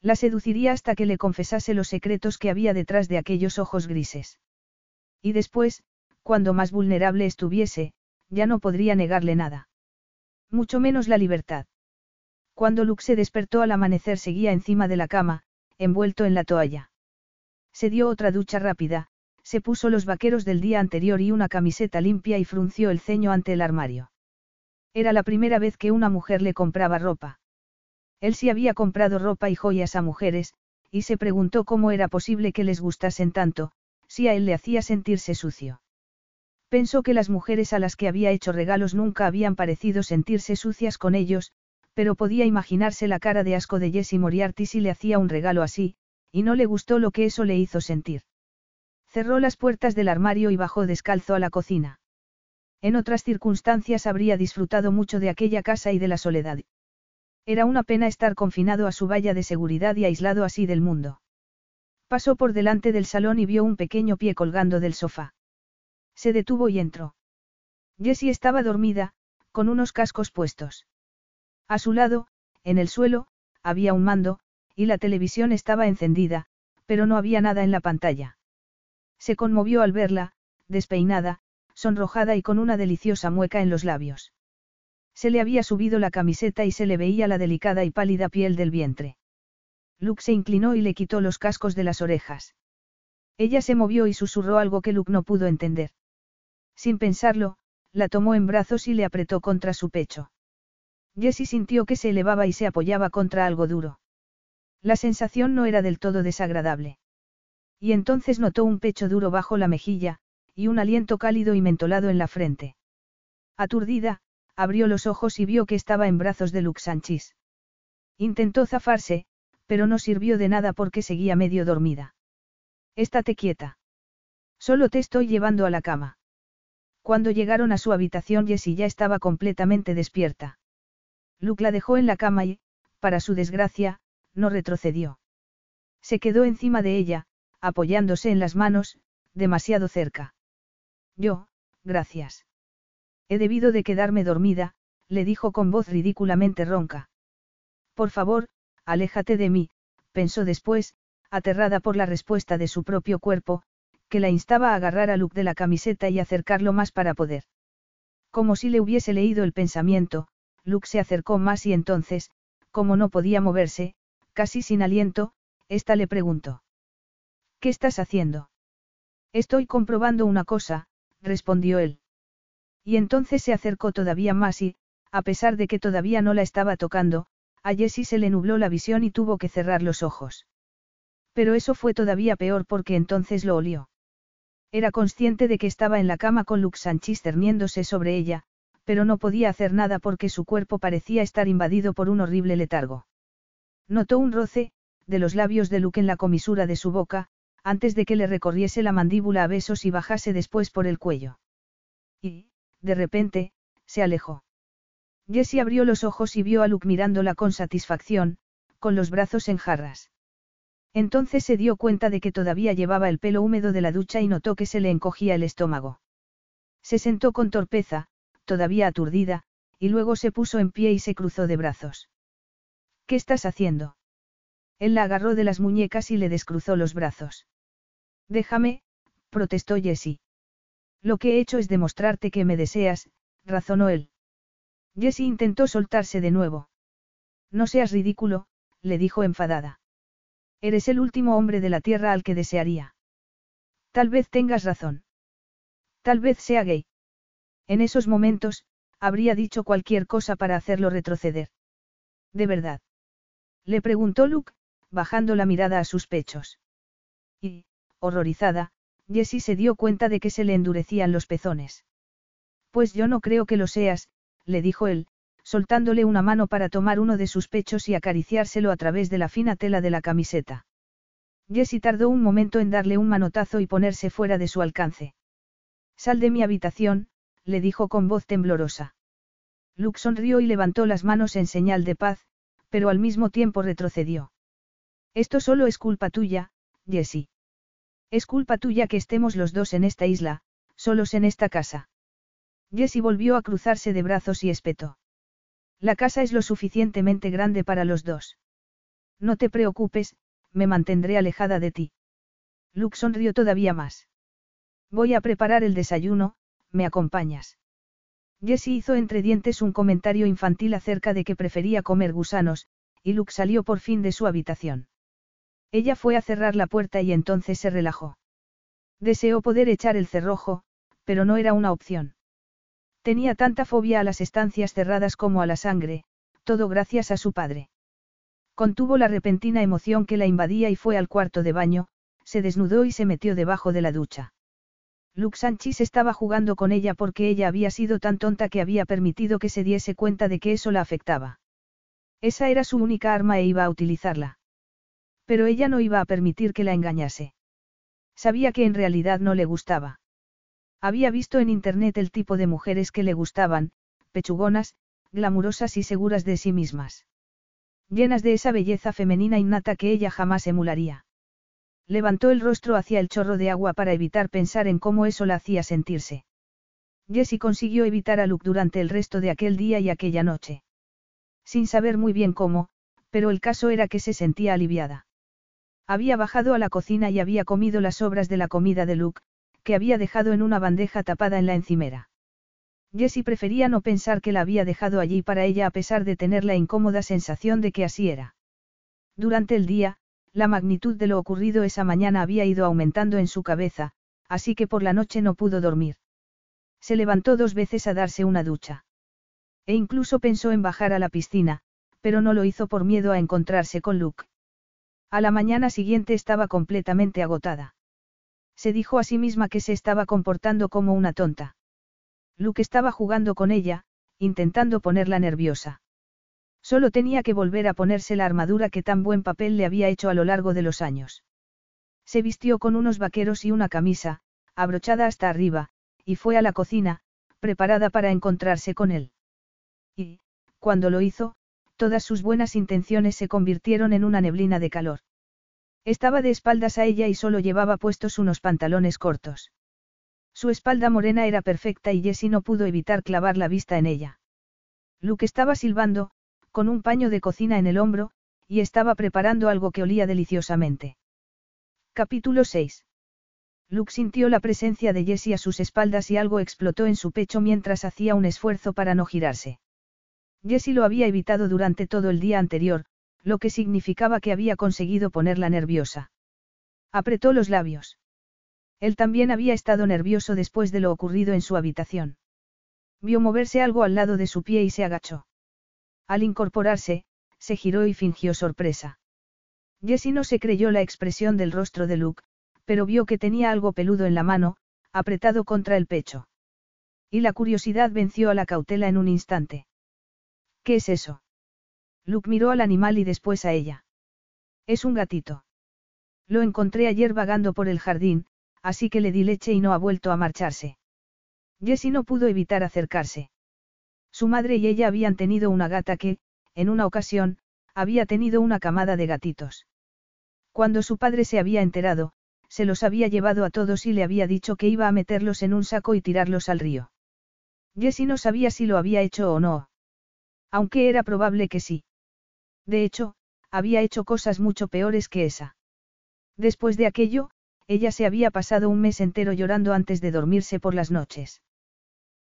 A: La seduciría hasta que le confesase los secretos que había detrás de aquellos ojos grises. Y después, cuando más vulnerable estuviese, ya no podría negarle nada. Mucho menos la libertad. Cuando Luke se despertó al amanecer seguía encima de la cama, envuelto en la toalla. Se dio otra ducha rápida, se puso los vaqueros del día anterior y una camiseta limpia y frunció el ceño ante el armario. Era la primera vez que una mujer le compraba ropa. Él sí había comprado ropa y joyas a mujeres, y se preguntó cómo era posible que les gustasen tanto, si a él le hacía sentirse sucio. Pensó que las mujeres a las que había hecho regalos nunca habían parecido sentirse sucias con ellos, pero podía imaginarse la cara de asco de Jessie Moriarty si le hacía un regalo así, y no le gustó lo que eso le hizo sentir. Cerró las puertas del armario y bajó descalzo a la cocina. En otras circunstancias habría disfrutado mucho de aquella casa y de la soledad. Era una pena estar confinado a su valla de seguridad y aislado así del mundo. Pasó por delante del salón y vio un pequeño pie colgando del sofá. Se detuvo y entró. Jessie estaba dormida, con unos cascos puestos. A su lado, en el suelo, había un mando, y la televisión estaba encendida, pero no había nada en la pantalla. Se conmovió al verla, despeinada, sonrojada y con una deliciosa mueca en los labios. Se le había subido la camiseta y se le veía la delicada y pálida piel del vientre. Luke se inclinó y le quitó los cascos de las orejas. Ella se movió y susurró algo que Luke no pudo entender. Sin pensarlo, la tomó en brazos y le apretó contra su pecho. Jessie sintió que se elevaba y se apoyaba contra algo duro. La sensación no era del todo desagradable. Y entonces notó un pecho duro bajo la mejilla, y un aliento cálido y mentolado en la frente. Aturdida, abrió los ojos y vio que estaba en brazos de Luke Sanchis. Intentó zafarse, pero no sirvió de nada porque seguía medio dormida. Estate quieta. Solo te estoy llevando a la cama. Cuando llegaron a su habitación Jessie ya estaba completamente despierta. Luke la dejó en la cama y, para su desgracia, no retrocedió. Se quedó encima de ella, apoyándose en las manos, demasiado cerca. Yo, gracias. He debido de quedarme dormida, le dijo con voz ridículamente ronca. Por favor, aléjate de mí, pensó después, aterrada por la respuesta de su propio cuerpo, que la instaba a agarrar a Luke de la camiseta y acercarlo más para poder. Como si le hubiese leído el pensamiento, Luke se acercó más y entonces, como no podía moverse, casi sin aliento, ésta le preguntó. ¿Qué estás haciendo? Estoy comprobando una cosa, respondió él. Y entonces se acercó todavía más y, a pesar de que todavía no la estaba tocando, a Jessie se le nubló la visión y tuvo que cerrar los ojos. Pero eso fue todavía peor porque entonces lo olió. Era consciente de que estaba en la cama con Luke Sanchis cerniéndose sobre ella, pero no podía hacer nada porque su cuerpo parecía estar invadido por un horrible letargo. Notó un roce, de los labios de Luke en la comisura de su boca, antes de que le recorriese la mandíbula a besos y bajase después por el cuello. Y, de repente, se alejó. Jessie abrió los ojos y vio a Luke mirándola con satisfacción, con los brazos en jarras. Entonces se dio cuenta de que todavía llevaba el pelo húmedo de la ducha y notó que se le encogía el estómago. Se sentó con torpeza, todavía aturdida, y luego se puso en pie y se cruzó de brazos. ¿Qué estás haciendo? Él la agarró de las muñecas y le descruzó los brazos. Déjame, protestó Jessie. Lo que he hecho es demostrarte que me deseas, razonó él. Jessie intentó soltarse de nuevo. No seas ridículo, le dijo enfadada. Eres el último hombre de la tierra al que desearía. Tal vez tengas razón. Tal vez sea gay. En esos momentos, habría dicho cualquier cosa para hacerlo retroceder. ¿De verdad? Le preguntó Luke, bajando la mirada a sus pechos. Y, horrorizada, Jessie se dio cuenta de que se le endurecían los pezones. Pues yo no creo que lo seas, le dijo él, soltándole una mano para tomar uno de sus pechos y acariciárselo a través de la fina tela de la camiseta. Jessie tardó un momento en darle un manotazo y ponerse fuera de su alcance. Sal de mi habitación, le dijo con voz temblorosa. Luke sonrió y levantó las manos en señal de paz, pero al mismo tiempo retrocedió. Esto solo es culpa tuya, Jessie. Es culpa tuya que estemos los dos en esta isla, solos en esta casa. Jessie volvió a cruzarse de brazos y espetó. La casa es lo suficientemente grande para los dos. No te preocupes, me mantendré alejada de ti. Luke sonrió todavía más. Voy a preparar el desayuno, ¿me acompañas? Jessie hizo entre dientes un comentario infantil acerca de que prefería comer gusanos, y Luke salió por fin de su habitación. Ella fue a cerrar la puerta y entonces se relajó. Deseó poder echar el cerrojo, pero no era una opción. Tenía tanta fobia a las estancias cerradas como a la sangre, todo gracias a su padre. Contuvo la repentina emoción que la invadía y fue al cuarto de baño, se desnudó y se metió debajo de la ducha. Luke Sanchis estaba jugando con ella porque ella había sido tan tonta que había permitido que se diese cuenta de que eso la afectaba. Esa era su única arma e iba a utilizarla. Pero ella no iba a permitir que la engañase. Sabía que en realidad no le gustaba. Había visto en internet el tipo de mujeres que le gustaban, pechugonas, glamurosas y seguras de sí mismas. Llenas de esa belleza femenina innata que ella jamás emularía. Levantó el rostro hacia el chorro de agua para evitar pensar en cómo eso la hacía sentirse. Jessie consiguió evitar a Luke durante el resto de aquel día y aquella noche. Sin saber muy bien cómo, pero el caso era que se sentía aliviada. Había bajado a la cocina y había comido las sobras de la comida de Luke, que había dejado en una bandeja tapada en la encimera. Jessie prefería no pensar que la había dejado allí para ella a pesar de tener la incómoda sensación de que así era. Durante el día, la magnitud de lo ocurrido esa mañana había ido aumentando en su cabeza, así que por la noche no pudo dormir. Se levantó dos veces a darse una ducha. E incluso pensó en bajar a la piscina, pero no lo hizo por miedo a encontrarse con Luke. A la mañana siguiente estaba completamente agotada. Se dijo a sí misma que se estaba comportando como una tonta. Luke estaba jugando con ella, intentando ponerla nerviosa. Solo tenía que volver a ponerse la armadura que tan buen papel le había hecho a lo largo de los años. Se vistió con unos vaqueros y una camisa, abrochada hasta arriba, y fue a la cocina, preparada para encontrarse con él. Y, cuando lo hizo, todas sus buenas intenciones se convirtieron en una neblina de calor. Estaba de espaldas a ella y solo llevaba puestos unos pantalones cortos. Su espalda morena era perfecta y Jessie no pudo evitar clavar la vista en ella. Luke estaba silbando, con un paño de cocina en el hombro, y estaba preparando algo que olía deliciosamente. Capítulo 6. Luke sintió la presencia de Jessie a sus espaldas y algo explotó en su pecho mientras hacía un esfuerzo para no girarse. Jessie lo había evitado durante todo el día anterior, lo que significaba que había conseguido ponerla nerviosa. Apretó los labios. Él también había estado nervioso después de lo ocurrido en su habitación. Vio moverse algo al lado de su pie y se agachó. Al incorporarse, se giró y fingió sorpresa. Jessie no se creyó la expresión del rostro de Luke, pero vio que tenía algo peludo en la mano, apretado contra el pecho. Y la curiosidad venció a la cautela en un instante. ¿Qué es eso? Luke miró al animal y después a ella. Es un gatito. Lo encontré ayer vagando por el jardín, así que le di leche y no ha vuelto a marcharse. Jessie no pudo evitar acercarse. Su madre y ella habían tenido una gata que, en una ocasión, había tenido una camada de gatitos. Cuando su padre se había enterado, se los había llevado a todos y le había dicho que iba a meterlos en un saco y tirarlos al río. Jessie no sabía si lo había hecho o no. Aunque era probable que sí. De hecho, había hecho cosas mucho peores que esa. Después de aquello, ella se había pasado un mes entero llorando antes de dormirse por las noches.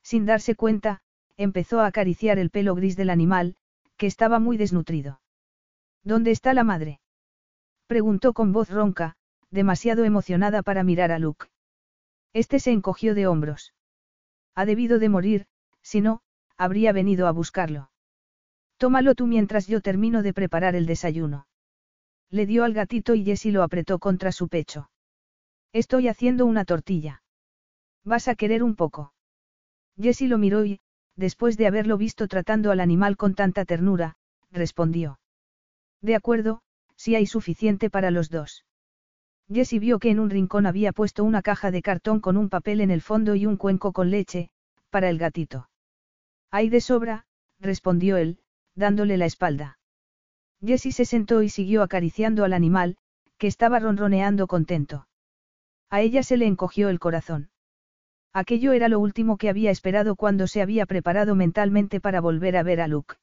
A: Sin darse cuenta, empezó a acariciar el pelo gris del animal, que estaba muy desnutrido. ¿Dónde está la madre? preguntó con voz ronca, demasiado emocionada para mirar a Luke. Este se encogió de hombros. Ha debido de morir, si no, habría venido a buscarlo. Tómalo tú mientras yo termino de preparar el desayuno. Le dio al gatito y Jessie lo apretó contra su pecho. Estoy haciendo una tortilla. ¿Vas a querer un poco? Jessie lo miró y, después de haberlo visto tratando al animal con tanta ternura, respondió. De acuerdo, si hay suficiente para los dos. Jessie vio que en un rincón había puesto una caja de cartón con un papel en el fondo y un cuenco con leche, para el gatito. Hay de sobra, respondió él, dándole la espalda. Jessie se sentó y siguió acariciando al animal, que estaba ronroneando contento. A ella se le encogió el corazón. Aquello era lo último que había esperado cuando se había preparado mentalmente para volver a ver a Luke.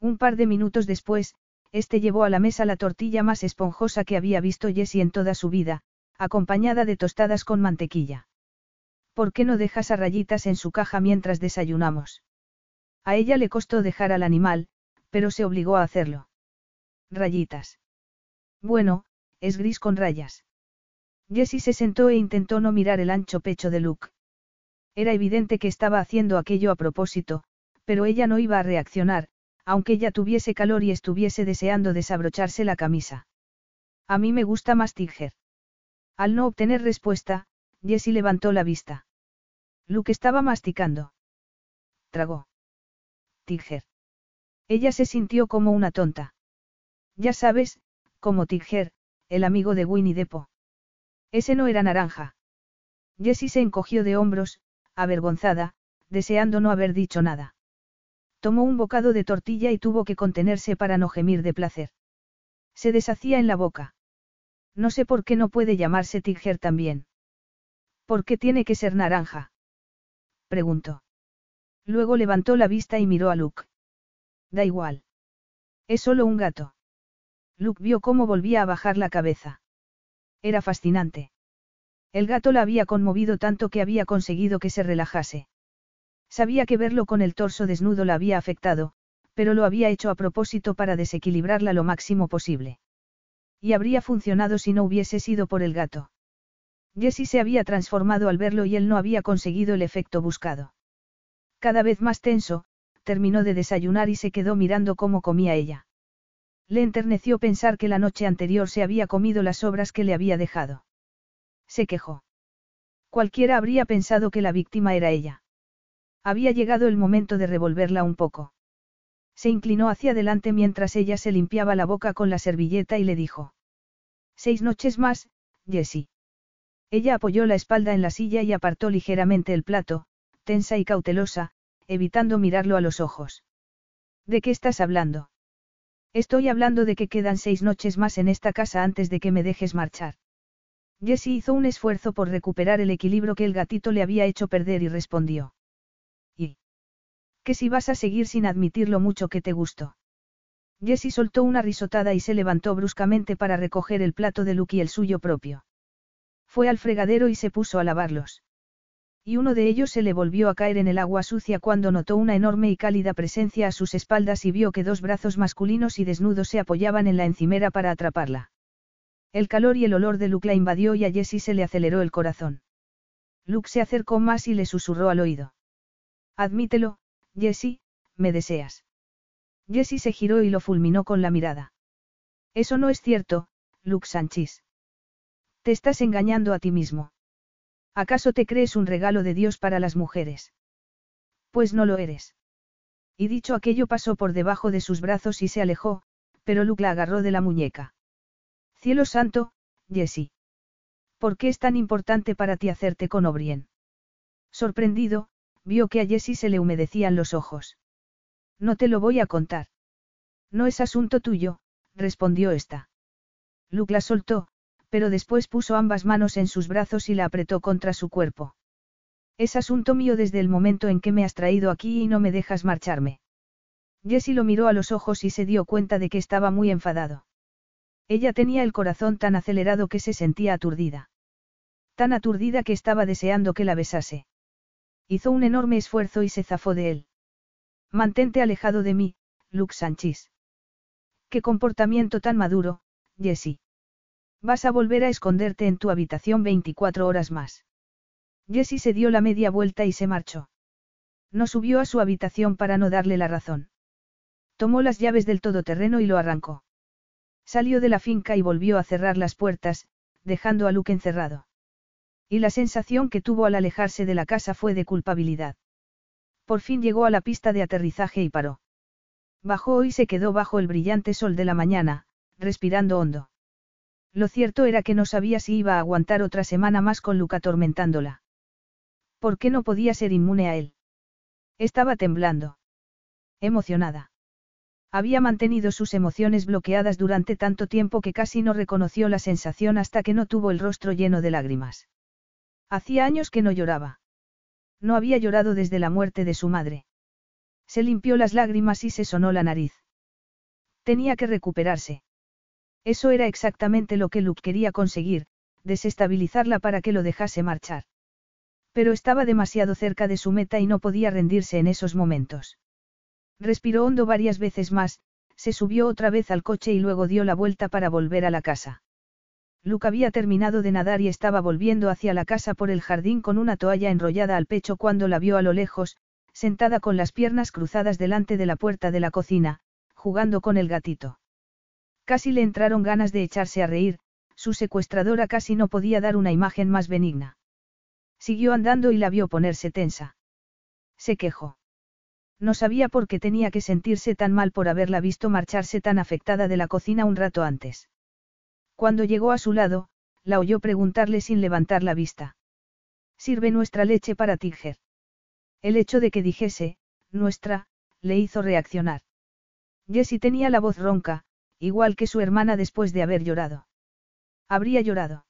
A: Un par de minutos después, este llevó a la mesa la tortilla más esponjosa que había visto Jessie en toda su vida, acompañada de tostadas con mantequilla. ¿Por qué no dejas a rayitas en su caja mientras desayunamos? A ella le costó dejar al animal, pero se obligó a hacerlo. Rayitas. Bueno, es gris con rayas. Jessie se sentó e intentó no mirar el ancho pecho de Luke. Era evidente que estaba haciendo aquello a propósito, pero ella no iba a reaccionar, aunque ella tuviese calor y estuviese deseando desabrocharse la camisa. A mí me gusta más Tiger. Al no obtener respuesta, Jessie levantó la vista. Luke estaba masticando. Tragó. Tiger. Ella se sintió como una tonta. Ya sabes, como Tiger, el amigo de Winnie Pooh. Ese no era naranja. Jessie se encogió de hombros, avergonzada, deseando no haber dicho nada. Tomó un bocado de tortilla y tuvo que contenerse para no gemir de placer. Se deshacía en la boca. No sé por qué no puede llamarse Tiger también. ¿Por qué tiene que ser naranja? preguntó. Luego levantó la vista y miró a Luke. Da igual. Es solo un gato. Luke vio cómo volvía a bajar la cabeza. Era fascinante. El gato la había conmovido tanto que había conseguido que se relajase. Sabía que verlo con el torso desnudo la había afectado, pero lo había hecho a propósito para desequilibrarla lo máximo posible. Y habría funcionado si no hubiese sido por el gato. Jessie se había transformado al verlo y él no había conseguido el efecto buscado. Cada vez más tenso, terminó de desayunar y se quedó mirando cómo comía ella. Le enterneció pensar que la noche anterior se había comido las obras que le había dejado. Se quejó. Cualquiera habría pensado que la víctima era ella. Había llegado el momento de revolverla un poco. Se inclinó hacia adelante mientras ella se limpiaba la boca con la servilleta y le dijo. Seis noches más, Jessie. Ella apoyó la espalda en la silla y apartó ligeramente el plato, tensa y cautelosa, evitando mirarlo a los ojos. ¿De qué estás hablando? Estoy hablando de que quedan seis noches más en esta casa antes de que me dejes marchar. Jessie hizo un esfuerzo por recuperar el equilibrio que el gatito le había hecho perder y respondió. ¿Y? ¿Qué si vas a seguir sin admitir lo mucho que te gustó? Jessie soltó una risotada y se levantó bruscamente para recoger el plato de Luke y el suyo propio. Fue al fregadero y se puso a lavarlos. Y uno de ellos se le volvió a caer en el agua sucia cuando notó una enorme y cálida presencia a sus espaldas y vio que dos brazos masculinos y desnudos se apoyaban en la encimera para atraparla. El calor y el olor de Luke la invadió y a Jessie se le aceleró el corazón. Luke se acercó más y le susurró al oído. Admítelo, Jessie, me deseas. Jessie se giró y lo fulminó con la mirada. Eso no es cierto, Luke Sánchez. Te estás engañando a ti mismo. ¿Acaso te crees un regalo de Dios para las mujeres? Pues no lo eres. Y dicho aquello pasó por debajo de sus brazos y se alejó, pero Luke la agarró de la muñeca. Cielo santo, Jessie. ¿Por qué es tan importante para ti hacerte con O'Brien? Sorprendido, vio que a Jessie se le humedecían los ojos. No te lo voy a contar. No es asunto tuyo, respondió esta. Luke la soltó, pero después puso ambas manos en sus brazos y la apretó contra su cuerpo. Es asunto mío desde el momento en que me has traído aquí y no me dejas marcharme. Jessie lo miró a los ojos y se dio cuenta de que estaba muy enfadado. Ella tenía el corazón tan acelerado que se sentía aturdida. Tan aturdida que estaba deseando que la besase. Hizo un enorme esfuerzo y se zafó de él. Mantente alejado de mí, Luke Sánchez. Qué comportamiento tan maduro, Jessie. Vas a volver a esconderte en tu habitación 24 horas más. Jessie se dio la media vuelta y se marchó. No subió a su habitación para no darle la razón. Tomó las llaves del todoterreno y lo arrancó. Salió de la finca y volvió a cerrar las puertas, dejando a Luke encerrado. Y la sensación que tuvo al alejarse de la casa fue de culpabilidad. Por fin llegó a la pista de aterrizaje y paró. Bajó y se quedó bajo el brillante sol de la mañana, respirando hondo. Lo cierto era que no sabía si iba a aguantar otra semana más con Luca atormentándola. ¿Por qué no podía ser inmune a él? Estaba temblando. Emocionada. Había mantenido sus emociones bloqueadas durante tanto tiempo que casi no reconoció la sensación hasta que no tuvo el rostro lleno de lágrimas. Hacía años que no lloraba. No había llorado desde la muerte de su madre. Se limpió las lágrimas y se sonó la nariz. Tenía que recuperarse. Eso era exactamente lo que Luke quería conseguir, desestabilizarla para que lo dejase marchar. Pero estaba demasiado cerca de su meta y no podía rendirse en esos momentos. Respiró hondo varias veces más, se subió otra vez al coche y luego dio la vuelta para volver a la casa. Luke había terminado de nadar y estaba volviendo hacia la casa por el jardín con una toalla enrollada al pecho cuando la vio a lo lejos, sentada con las piernas cruzadas delante de la puerta de la cocina, jugando con el gatito. Casi le entraron ganas de echarse a reír, su secuestradora casi no podía dar una imagen más benigna. Siguió andando y la vio ponerse tensa. Se quejó. No sabía por qué tenía que sentirse tan mal por haberla visto marcharse tan afectada de la cocina un rato antes. Cuando llegó a su lado, la oyó preguntarle sin levantar la vista. ¿Sirve nuestra leche para Tiger? El hecho de que dijese, nuestra, le hizo reaccionar. Jessie tenía la voz ronca, igual que su hermana después de haber llorado. Habría llorado.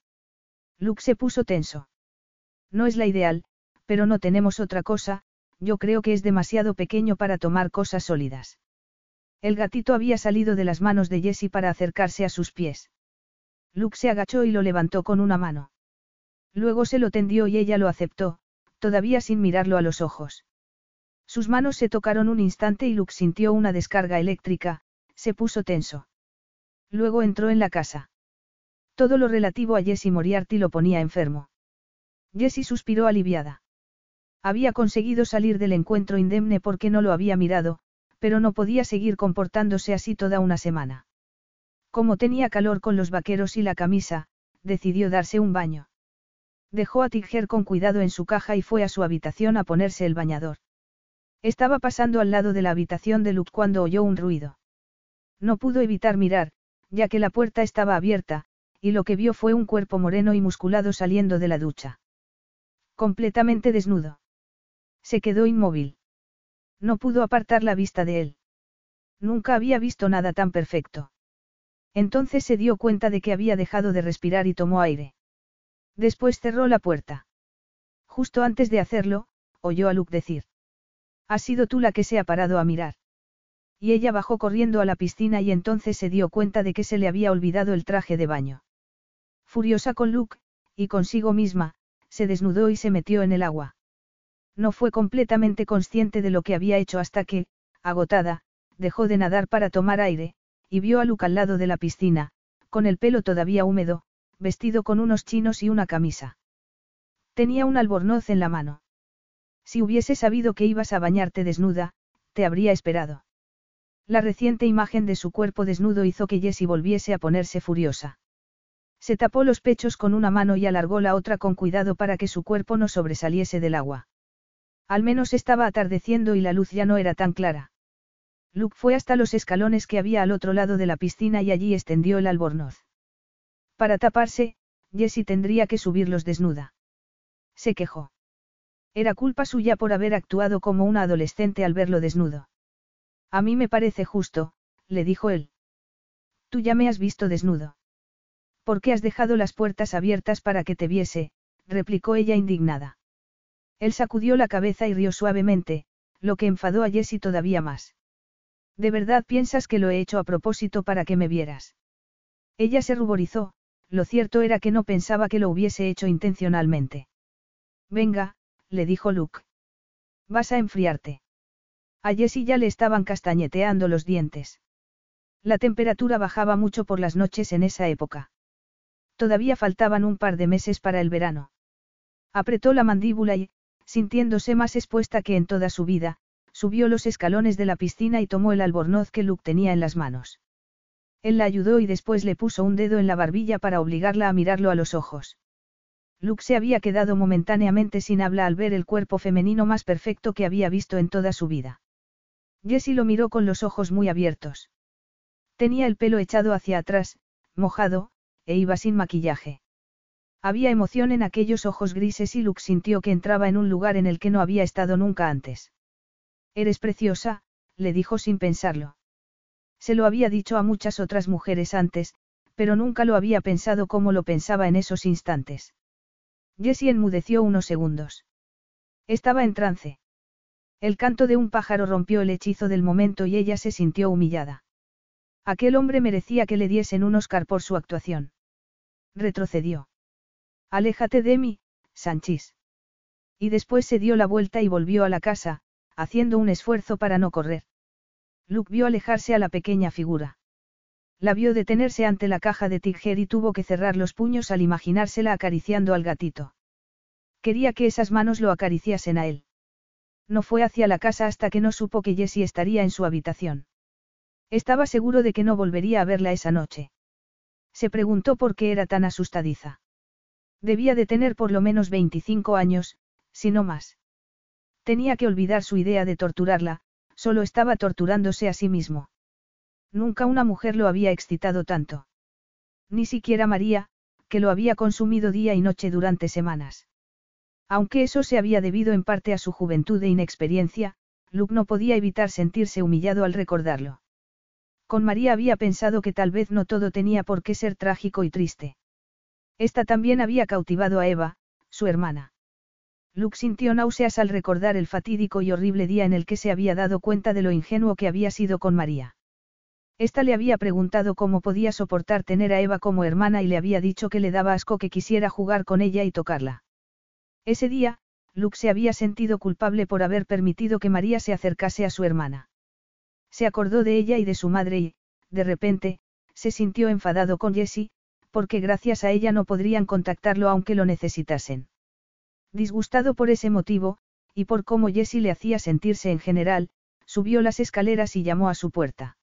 A: Luke se puso tenso. No es la ideal, Pero no tenemos otra cosa, yo creo que es demasiado pequeño para tomar cosas sólidas. El gatito había salido de las manos de Jessie para acercarse a sus pies. Luke se agachó y lo levantó con una mano. Luego se lo tendió y ella lo aceptó, todavía sin mirarlo a los ojos. Sus manos se tocaron un instante y Luke sintió una descarga eléctrica, se puso tenso. Luego entró en la casa. Todo lo relativo a Jessie Moriarty lo ponía enfermo. Jessie suspiró aliviada. Había conseguido salir del encuentro indemne porque no lo había mirado, pero no podía seguir comportándose así toda una semana. Como tenía calor con los vaqueros y la camisa, decidió darse un baño. Dejó a Tigger con cuidado en su caja y fue a su habitación a ponerse el bañador. Estaba pasando al lado de la habitación de Luke cuando oyó un ruido. No pudo evitar mirar, ya que la puerta estaba abierta, y lo que vio fue un cuerpo moreno y musculado saliendo de la ducha. Completamente desnudo. Se quedó inmóvil. No pudo apartar la vista de él. Nunca había visto nada tan perfecto. Entonces se dio cuenta de que había dejado de respirar y tomó aire. Después cerró la puerta. Justo antes de hacerlo, oyó a Luke decir. Has sido tú la que se ha parado a mirar. Y ella bajó corriendo a la piscina y entonces se dio cuenta de que se le había olvidado el traje de baño. Furiosa con Luke, y consigo misma, se desnudó y se metió en el agua. No fue completamente consciente de lo que había hecho hasta que, agotada, dejó de nadar para tomar aire, y vio a Luke al lado de la piscina, con el pelo todavía húmedo, vestido con unos chinos y una camisa. Tenía un albornoz en la mano. Si hubiese sabido que ibas a bañarte desnuda, te habría esperado. La reciente imagen de su cuerpo desnudo hizo que Jessie volviese a ponerse furiosa. Se tapó los pechos con una mano y alargó la otra con cuidado para que su cuerpo no sobresaliese del agua. Al menos estaba atardeciendo y la luz ya no era tan clara. Luke fue hasta los escalones que había al otro lado de la piscina y allí extendió el albornoz. Para taparse, Jessie tendría que subirlos desnuda. Se quejó. Era culpa suya por haber actuado como una adolescente al verlo desnudo. A mí me parece justo, le dijo él. Tú ya me has visto desnudo. ¿Por qué has dejado las puertas abiertas para que te viese? replicó ella indignada. Él sacudió la cabeza y rió suavemente, lo que enfadó a Jessie todavía más. ¿De verdad piensas que lo he hecho a propósito para que me vieras? Ella se ruborizó, lo cierto era que no pensaba que lo hubiese hecho intencionalmente. Venga, le dijo Luke. Vas a enfriarte. A Jessie ya le estaban castañeteando los dientes. La temperatura bajaba mucho por las noches en esa época. Todavía faltaban un par de meses para el verano. Apretó la mandíbula y, sintiéndose más expuesta que en toda su vida, subió los escalones de la piscina y tomó el albornoz que Luke tenía en las manos. Él la ayudó y después le puso un dedo en la barbilla para obligarla a mirarlo a los ojos. Luke se había quedado momentáneamente sin habla al ver el cuerpo femenino más perfecto que había visto en toda su vida. Jessie lo miró con los ojos muy abiertos. Tenía el pelo echado hacia atrás, mojado, e iba sin maquillaje. Había emoción en aquellos ojos grises y Luke sintió que entraba en un lugar en el que no había estado nunca antes. Eres preciosa, le dijo sin pensarlo. Se lo había dicho a muchas otras mujeres antes, pero nunca lo había pensado como lo pensaba en esos instantes. Jessie enmudeció unos segundos. Estaba en trance. El canto de un pájaro rompió el hechizo del momento y ella se sintió humillada. Aquel hombre merecía que le diesen un Oscar por su actuación. Retrocedió. Aléjate de mí, Sanchis. Y después se dio la vuelta y volvió a la casa, haciendo un esfuerzo para no correr. Luke vio alejarse a la pequeña figura. La vio detenerse ante la caja de Tigger y tuvo que cerrar los puños al imaginársela acariciando al gatito. Quería que esas manos lo acariciasen a él. No fue hacia la casa hasta que no supo que Jessie estaría en su habitación. Estaba seguro de que no volvería a verla esa noche. Se preguntó por qué era tan asustadiza. Debía de tener por lo menos 25 años, si no más. Tenía que olvidar su idea de torturarla, solo estaba torturándose a sí mismo. Nunca una mujer lo había excitado tanto. Ni siquiera María, que lo había consumido día y noche durante semanas. Aunque eso se había debido en parte a su juventud e inexperiencia, Luke no podía evitar sentirse humillado al recordarlo. Con María había pensado que tal vez no todo tenía por qué ser trágico y triste. Esta también había cautivado a Eva, su hermana. Luke sintió náuseas al recordar el fatídico y horrible día en el que se había dado cuenta de lo ingenuo que había sido con María. Esta le había preguntado cómo podía soportar tener a Eva como hermana y le había dicho que le daba asco que quisiera jugar con ella y tocarla. Ese día, Luke se había sentido culpable por haber permitido que María se acercase a su hermana. Se acordó de ella y de su madre y, de repente, se sintió enfadado con Jessie, porque gracias a ella no podrían contactarlo aunque lo necesitasen. Disgustado por ese motivo, y por cómo Jessie le hacía sentirse en general, subió las escaleras y llamó a su puerta.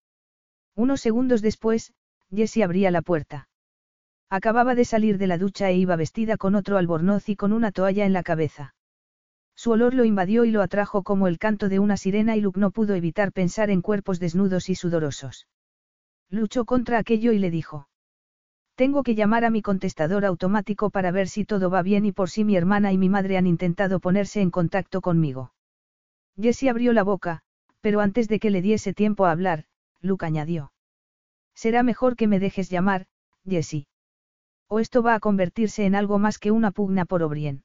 A: Unos segundos después, Jessie abría la puerta. Acababa de salir de la ducha e iba vestida con otro albornoz y con una toalla en la cabeza. Su olor lo invadió y lo atrajo como el canto de una sirena y Luke no pudo evitar pensar en cuerpos desnudos y sudorosos. Luchó contra aquello y le dijo. Tengo que llamar a mi contestador automático para ver si todo va bien y por si mi hermana y mi madre han intentado ponerse en contacto conmigo. Jessie abrió la boca, pero antes de que le diese tiempo a hablar, Luke añadió. Será mejor que me dejes llamar, Jessie. O esto va a convertirse en algo más que una pugna por Obrien.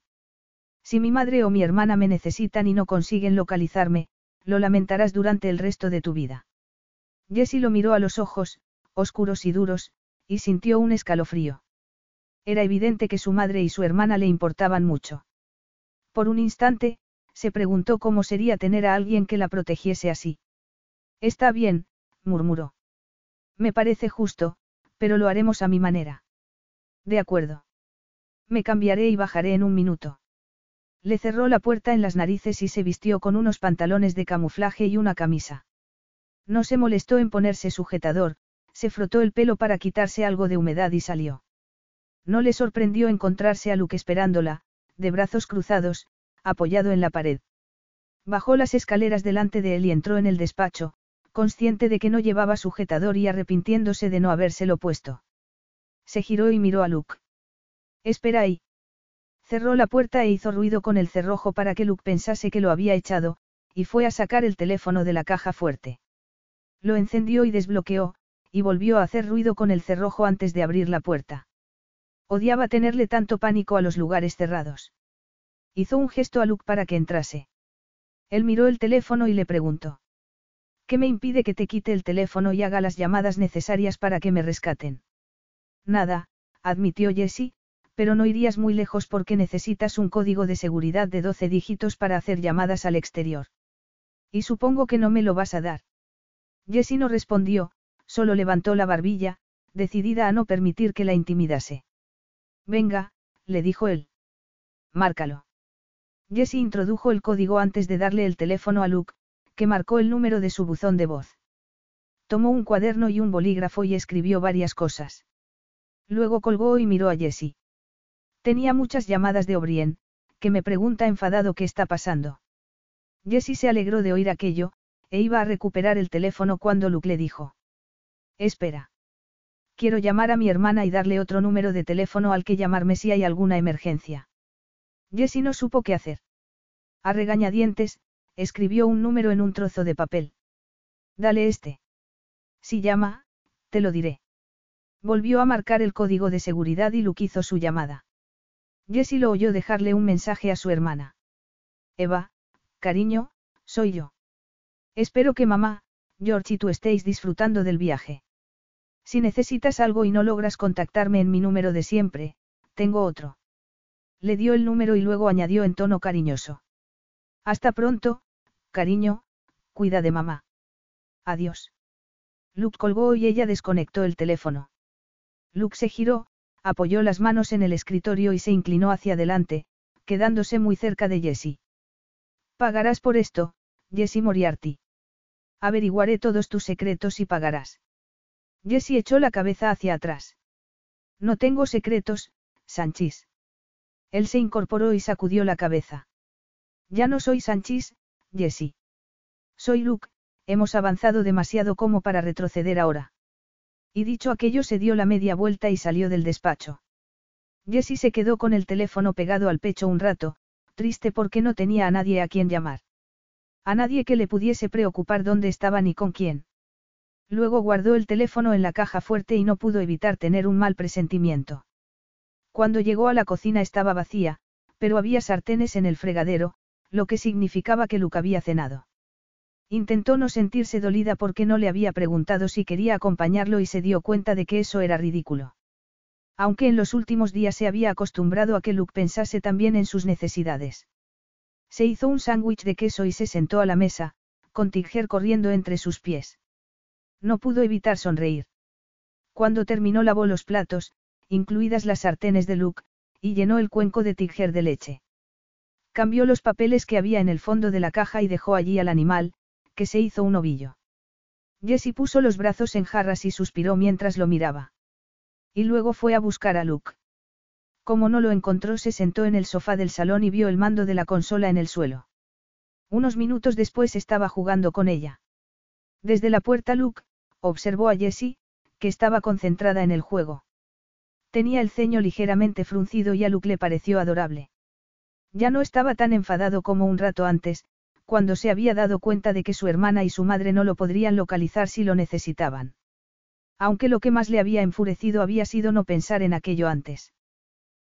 A: Si mi madre o mi hermana me necesitan y no consiguen localizarme, lo lamentarás durante el resto de tu vida. Jessie lo miró a los ojos, oscuros y duros, y sintió un escalofrío. Era evidente que su madre y su hermana le importaban mucho. Por un instante, se preguntó cómo sería tener a alguien que la protegiese así. Está bien, murmuró. Me parece justo, pero lo haremos a mi manera. De acuerdo. Me cambiaré y bajaré en un minuto. Le cerró la puerta en las narices y se vistió con unos pantalones de camuflaje y una camisa. No se molestó en ponerse sujetador, se frotó el pelo para quitarse algo de humedad y salió. No le sorprendió encontrarse a Luke esperándola, de brazos cruzados, apoyado en la pared. Bajó las escaleras delante de él y entró en el despacho, consciente de que no llevaba sujetador y arrepintiéndose de no habérselo puesto. Se giró y miró a Luke. Espera ahí. Cerró la puerta e hizo ruido con el cerrojo para que Luke pensase que lo había echado, y fue a sacar el teléfono de la caja fuerte. Lo encendió y desbloqueó, y volvió a hacer ruido con el cerrojo antes de abrir la puerta. Odiaba tenerle tanto pánico a los lugares cerrados. Hizo un gesto a Luke para que entrase. Él miró el teléfono y le preguntó. ¿Qué me impide que te quite el teléfono y haga las llamadas necesarias para que me rescaten? Nada, admitió Jessie, pero no irías muy lejos porque necesitas un código de seguridad de 12 dígitos para hacer llamadas al exterior. Y supongo que no me lo vas a dar. Jessie no respondió, solo levantó la barbilla, decidida a no permitir que la intimidase. Venga, le dijo él. Márcalo. Jessie introdujo el código antes de darle el teléfono a Luke, que marcó el número de su buzón de voz. Tomó un cuaderno y un bolígrafo y escribió varias cosas. Luego colgó y miró a Jessie. Tenía muchas llamadas de O'Brien, que me pregunta enfadado qué está pasando. Jessie se alegró de oír aquello, e iba a recuperar el teléfono cuando Luke le dijo. Espera. Quiero llamar a mi hermana y darle otro número de teléfono al que llamarme si hay alguna emergencia. Jessie no supo qué hacer. A regañadientes, escribió un número en un trozo de papel. Dale este. Si llama, te lo diré. Volvió a marcar el código de seguridad y Luke hizo su llamada. Jessie lo oyó dejarle un mensaje a su hermana. Eva, cariño, soy yo. Espero que mamá, George y tú estéis disfrutando del viaje. Si necesitas algo y no logras contactarme en mi número de siempre, tengo otro. Le dio el número y luego añadió en tono cariñoso. Hasta pronto, cariño, cuida de mamá. Adiós. Luke colgó y ella desconectó el teléfono. Luke se giró, apoyó las manos en el escritorio y se inclinó hacia adelante, quedándose muy cerca de Jessie. Pagarás por esto, Jessie Moriarty. Averiguaré todos tus secretos y pagarás. Jessie echó la cabeza hacia atrás. No tengo secretos, Sanchis. Él se incorporó y sacudió la cabeza. Ya no soy Sanchis, Jessie. Soy Luke, hemos avanzado demasiado como para retroceder ahora. Y dicho aquello se dio la media vuelta y salió del despacho. Jessie se quedó con el teléfono pegado al pecho un rato, triste porque no tenía a nadie a quien llamar. A nadie que le pudiese preocupar dónde estaba ni con quién. Luego guardó el teléfono en la caja fuerte y no pudo evitar tener un mal presentimiento. Cuando llegó a la cocina estaba vacía, Pero había sartenes en el fregadero, lo que significaba que Luke había cenado. Intentó no sentirse dolida porque no le había preguntado si quería acompañarlo y se dio cuenta de que eso era ridículo. Aunque en los últimos días se había acostumbrado a que Luke pensase también en sus necesidades. Se hizo un sándwich de queso y se sentó a la mesa, con Tiger corriendo entre sus pies. No pudo evitar sonreír. Cuando terminó lavó los platos, incluidas las sartenes de Luke, y llenó el cuenco de Tiger de leche. Cambió los papeles que había en el fondo de la caja y dejó allí al animal, que se hizo un ovillo. Jessie puso los brazos en jarras y suspiró mientras lo miraba. Y luego fue a buscar a Luke. Como no lo encontró, se sentó en el sofá del salón y vio el mando de la consola en el suelo. Unos minutos después estaba jugando con ella. Desde la puerta Luke, observó a Jessie, que estaba concentrada en el juego. Tenía el ceño ligeramente fruncido y a Luke le pareció adorable. Ya no estaba tan enfadado como un rato antes, cuando se había dado cuenta de que su hermana y su madre no lo podrían localizar si lo necesitaban. Aunque lo que más le había enfurecido había sido no pensar en aquello antes.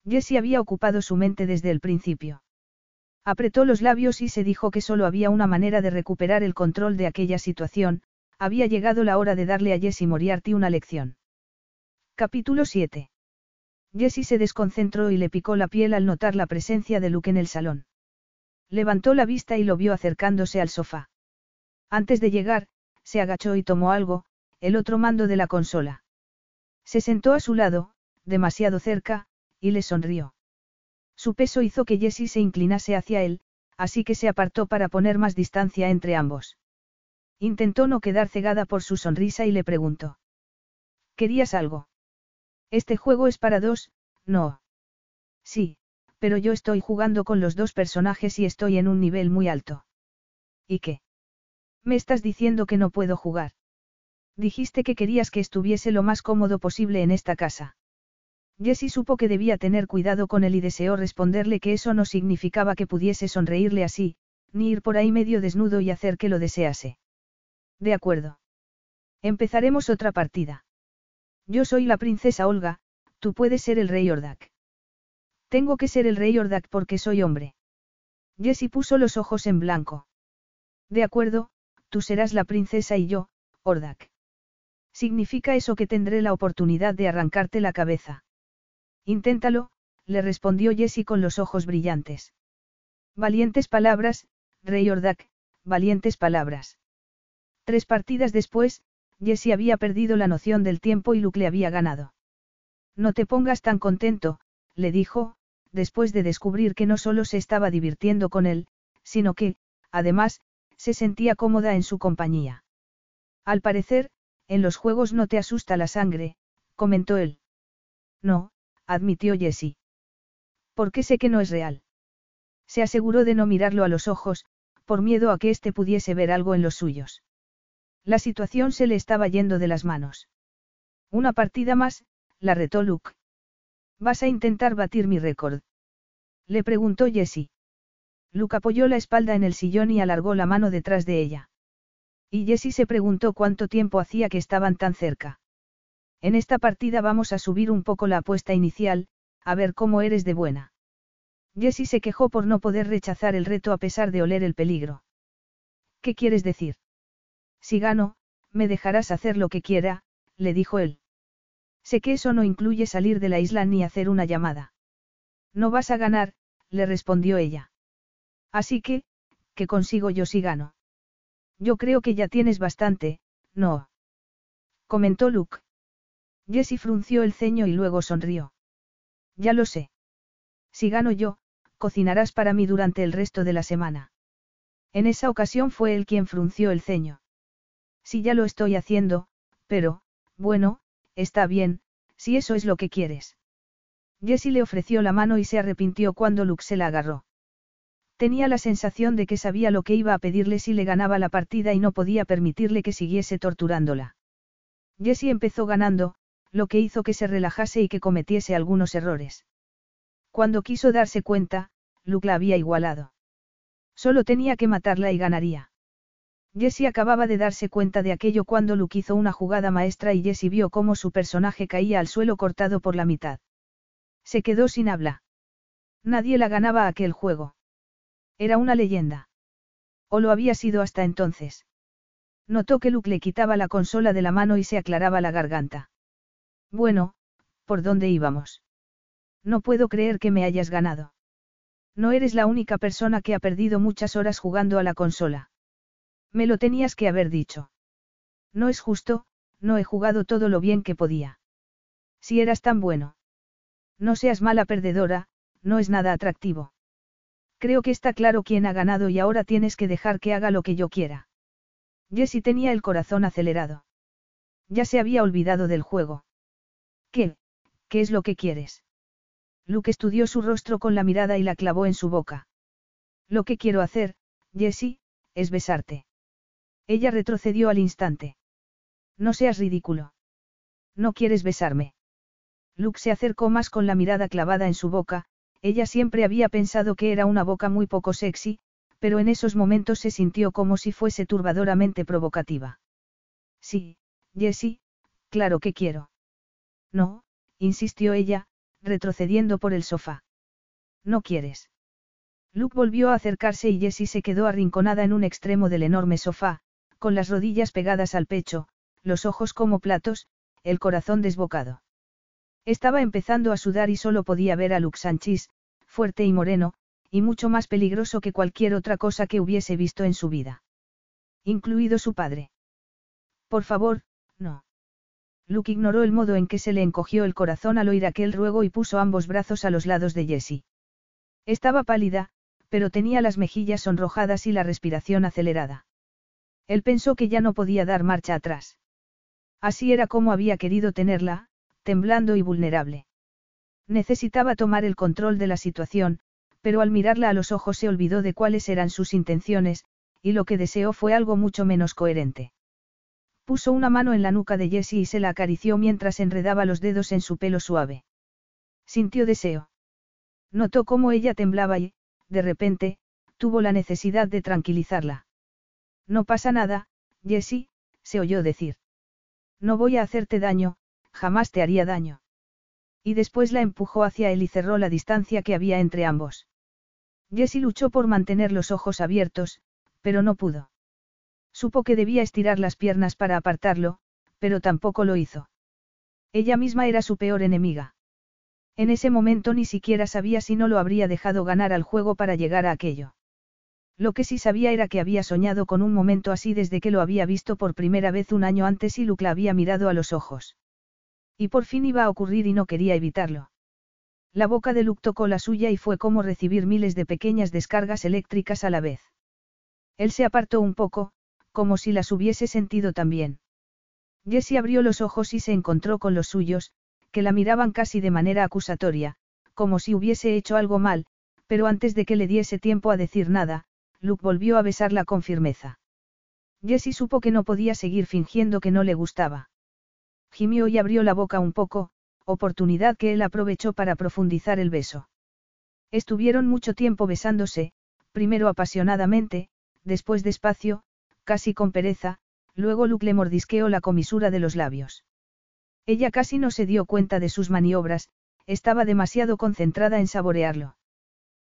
A: Jessie había ocupado su mente desde el principio. Apretó los labios y se dijo que solo había una manera de recuperar el control de aquella situación, había llegado la hora de darle a Jessie Moriarty una lección. Capítulo 7. Jessie se desconcentró y le picó la piel al notar la presencia de Luke en el salón. Levantó la vista y lo vio acercándose al sofá. Antes de llegar, se agachó y tomó algo, el otro mando de la consola. Se sentó a su lado, demasiado cerca, y le sonrió. Su peso hizo que Jessie se inclinase hacia él, así que se apartó para poner más distancia entre ambos. Intentó no quedar cegada por su sonrisa y le preguntó. ¿Querías algo? Este juego es para dos, no. Sí, pero yo estoy jugando con los dos personajes y estoy en un nivel muy alto. ¿Y qué? Me estás diciendo que no puedo jugar. Dijiste que querías que estuviese lo más cómodo posible en esta casa. Jessie supo que debía tener cuidado con él y deseó responderle que eso no significaba que pudiese sonreírle así, ni ir por ahí medio desnudo y hacer que lo desease. De acuerdo. Empezaremos otra partida. Yo soy la princesa Olga, tú puedes ser el rey Ordak. Tengo que ser el rey Ordak porque soy hombre. Jessie puso los ojos en blanco. De acuerdo, tú serás la princesa y yo, Ordak. Significa eso que tendré la oportunidad de arrancarte la cabeza. Inténtalo, le respondió Jessie con los ojos brillantes. Valientes palabras, rey Ordak, valientes palabras. Tres partidas después, Jessie había perdido la noción del tiempo y Luke le había ganado. No te pongas tan contento, le dijo, después de descubrir que no solo se estaba divirtiendo con él, sino que, además, se sentía cómoda en su compañía. Al parecer, en los juegos no te asusta la sangre, comentó él. No, admitió Jessie. Porque sé que no es real. Se aseguró de no mirarlo a los ojos, por miedo a que éste pudiese ver algo en los suyos. La situación se le estaba yendo de las manos. Una partida más, la retó Luke. ¿Vas a intentar batir mi récord? Le preguntó Jessie. Luke apoyó la espalda en el sillón y alargó la mano detrás de ella. Y Jessie se preguntó cuánto tiempo hacía que estaban tan cerca. En esta partida vamos a subir un poco la apuesta inicial, a ver cómo eres de buena. Jessie se quejó por no poder rechazar el reto a pesar de oler el peligro. ¿Qué quieres decir? Si gano, me dejarás hacer lo que quiera, le dijo él. Sé que eso no incluye salir de la isla ni hacer una llamada. No vas a ganar, le respondió ella. Así que, ¿qué consigo yo si gano? Yo creo que ya tienes bastante, no. Comentó Luke. Jessie frunció el ceño y luego sonrió. Ya lo sé. Si gano yo, cocinarás para mí durante el resto de la semana. En esa ocasión fue él quien frunció el ceño. Si ya lo estoy haciendo, pero, bueno, Está bien, si eso es lo que quieres. Jessie le ofreció la mano y se arrepintió cuando Luke se la agarró. Tenía la sensación de que sabía lo que iba a pedirle si le ganaba la partida y no podía permitirle que siguiese torturándola. Jessie empezó ganando, lo que hizo que se relajase y que cometiese algunos errores. Cuando quiso darse cuenta, Luke la había igualado. Solo tenía que matarla y ganaría. Jessie acababa de darse cuenta de aquello cuando Luke hizo una jugada maestra y Jessie vio cómo su personaje caía al suelo cortado por la mitad. Se quedó sin habla. Nadie la ganaba aquel juego. Era una leyenda. O lo había sido hasta entonces. Notó que Luke le quitaba la consola de la mano y se aclaraba la garganta. Bueno, ¿por dónde íbamos? No puedo creer que me hayas ganado. No eres la única persona que ha perdido muchas horas jugando a la consola. Me lo tenías que haber dicho. No es justo, no he jugado todo lo bien que podía. Si eras tan bueno. No seas mala perdedora, no es nada atractivo. Creo que está claro quién ha ganado y ahora tienes que dejar que haga lo que yo quiera. Jessie tenía el corazón acelerado. Ya se había olvidado del juego. ¿Qué? ¿Qué es lo que quieres? Luke estudió su rostro con la mirada y la clavó en su boca. Lo que quiero hacer, Jessie, es besarte. Ella retrocedió al instante. No seas ridículo. ¿No quieres besarme? Luke se acercó más con la mirada clavada en su boca, ella siempre había pensado que era una boca muy poco sexy, pero en esos momentos se sintió como si fuese turbadoramente provocativa. Sí, Jessie, claro que quiero. No, insistió ella, retrocediendo por el sofá. ¿No quieres? Luke volvió a acercarse y Jessie se quedó arrinconada en un extremo del enorme sofá, con las rodillas pegadas al pecho, los ojos como platos, el corazón desbocado. Estaba empezando a sudar y solo podía ver a Luke Sanchis, fuerte y moreno, y mucho más peligroso que cualquier otra cosa que hubiese visto en su vida. Incluido su padre. Por favor, no. Luke ignoró el modo en que se le encogió el corazón al oír aquel ruego y puso ambos brazos a los lados de Jessie. Estaba pálida, pero tenía las mejillas sonrojadas y la respiración acelerada. Él pensó que ya no podía dar marcha atrás. Así era como había querido tenerla, temblando y vulnerable. Necesitaba tomar el control de la situación, pero al mirarla a los ojos se olvidó de cuáles eran sus intenciones, y lo que deseó fue algo mucho menos coherente. Puso una mano en la nuca de Jessie y se la acarició mientras enredaba los dedos en su pelo suave. Sintió deseo. Notó cómo ella temblaba y, de repente, tuvo la necesidad de tranquilizarla. No pasa nada, Jessie, se oyó decir. No voy a hacerte daño, jamás te haría daño. Y después la empujó hacia él y cerró la distancia que había entre ambos. Jessie luchó por mantener los ojos abiertos, pero no pudo. Supo que debía estirar las piernas para apartarlo, pero tampoco lo hizo. Ella misma era su peor enemiga. En ese momento ni siquiera sabía si no lo habría dejado ganar al juego para llegar a aquello. Lo que sí sabía era que había soñado con un momento así desde que lo había visto por primera vez un año antes y Luke la había mirado a los ojos. Y por fin iba a ocurrir y no quería evitarlo. La boca de Luke tocó la suya y fue como recibir miles de pequeñas descargas eléctricas a la vez. Él se apartó un poco, como si las hubiese sentido también. Jessie abrió los ojos y se encontró con los suyos, que la miraban casi de manera acusatoria, como si hubiese hecho algo mal, pero antes de que le diese tiempo a decir nada, Luke volvió a besarla con firmeza. Jessie supo que no podía seguir fingiendo que no le gustaba. Gimió y abrió la boca un poco, oportunidad que él aprovechó para profundizar el beso. Estuvieron mucho tiempo besándose, primero apasionadamente, después despacio, casi con pereza, luego Luke le mordisqueó la comisura de los labios. Ella casi no se dio cuenta de sus maniobras, estaba demasiado concentrada en saborearlo.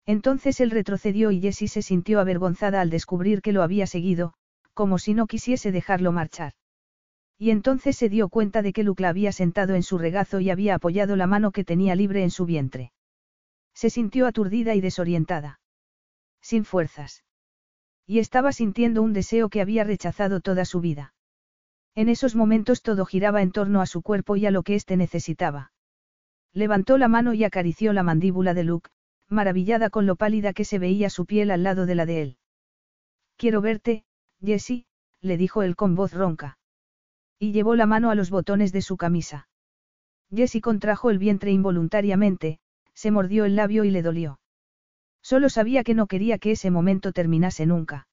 A: Entonces él retrocedió y Jessie se sintió avergonzada al descubrir que lo había seguido, como si no quisiese dejarlo marchar. Y entonces se dio cuenta de que Luke la había sentado en su regazo y había apoyado la mano que tenía libre en su vientre. Se sintió aturdida y desorientada. Sin fuerzas. Y estaba sintiendo un deseo que había rechazado toda su vida. En esos momentos todo giraba en torno a su cuerpo y a lo que éste necesitaba. Levantó la mano y acarició la mandíbula de Luke, maravillada con lo pálida que se veía su piel al lado de la de él. Quiero verte, Jessie, le dijo él con voz ronca. Y llevó la mano a los botones de su camisa. Jessie contrajo el vientre involuntariamente, se mordió el labio y le dolió. Solo sabía que no quería que ese momento terminase nunca.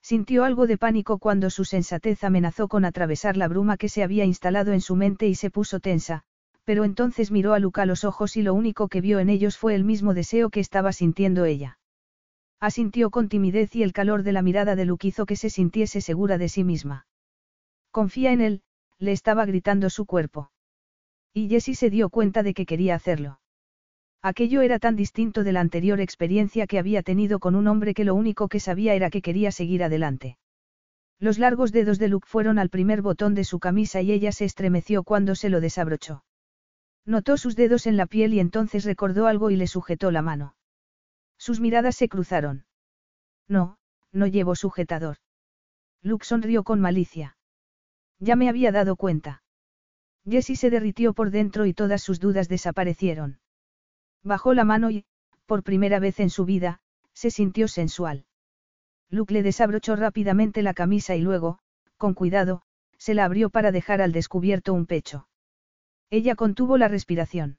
A: Sintió algo de pánico cuando su sensatez amenazó con atravesar la bruma que se había instalado en su mente y se puso tensa, pero entonces miró a Luca a los ojos y lo único que vio en ellos fue el mismo deseo que estaba sintiendo ella. Asintió con timidez y el calor de la mirada de Luke hizo que se sintiese segura de sí misma. Confía en él, le estaba gritando su cuerpo. Y Jessie se dio cuenta de que quería hacerlo. Aquello era tan distinto de la anterior experiencia que había tenido con un hombre que lo único que sabía era que quería seguir adelante. Los largos dedos de Luke fueron al primer botón de su camisa y ella se estremeció cuando se lo desabrochó. Notó sus dedos en la piel y entonces recordó algo y le sujetó la mano. Sus miradas se cruzaron. No, no llevo sujetador. Luke sonrió con malicia. Ya me había dado cuenta. Jessie se derritió por dentro y todas sus dudas desaparecieron. Bajó la mano y, por primera vez en su vida, se sintió sensual. Luke le desabrochó rápidamente la camisa y luego, con cuidado, se la abrió para dejar al descubierto un pecho. Ella contuvo la respiración.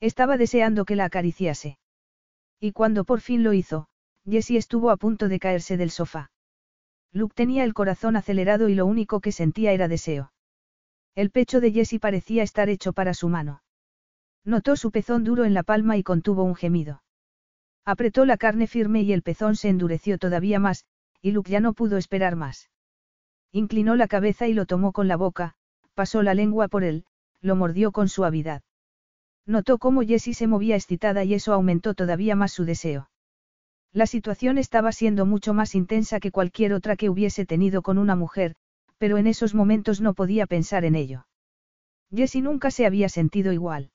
A: Estaba deseando que la acariciase. Y cuando por fin lo hizo, Jessie estuvo a punto de caerse del sofá. Luke tenía el corazón acelerado y lo único que sentía era deseo. El pecho de Jessie parecía estar hecho para su mano. Notó su pezón duro en la palma y contuvo un gemido. Apretó la carne firme y el pezón se endureció todavía más, y Luke ya no pudo esperar más. Inclinó la cabeza y lo tomó con la boca, pasó la lengua por él, lo mordió con suavidad. Notó cómo Jessie se movía excitada y eso aumentó todavía más su deseo. La situación estaba siendo mucho más intensa que cualquier otra que hubiese tenido con una mujer, pero en esos momentos no podía pensar en ello. Jessie nunca se había sentido igual.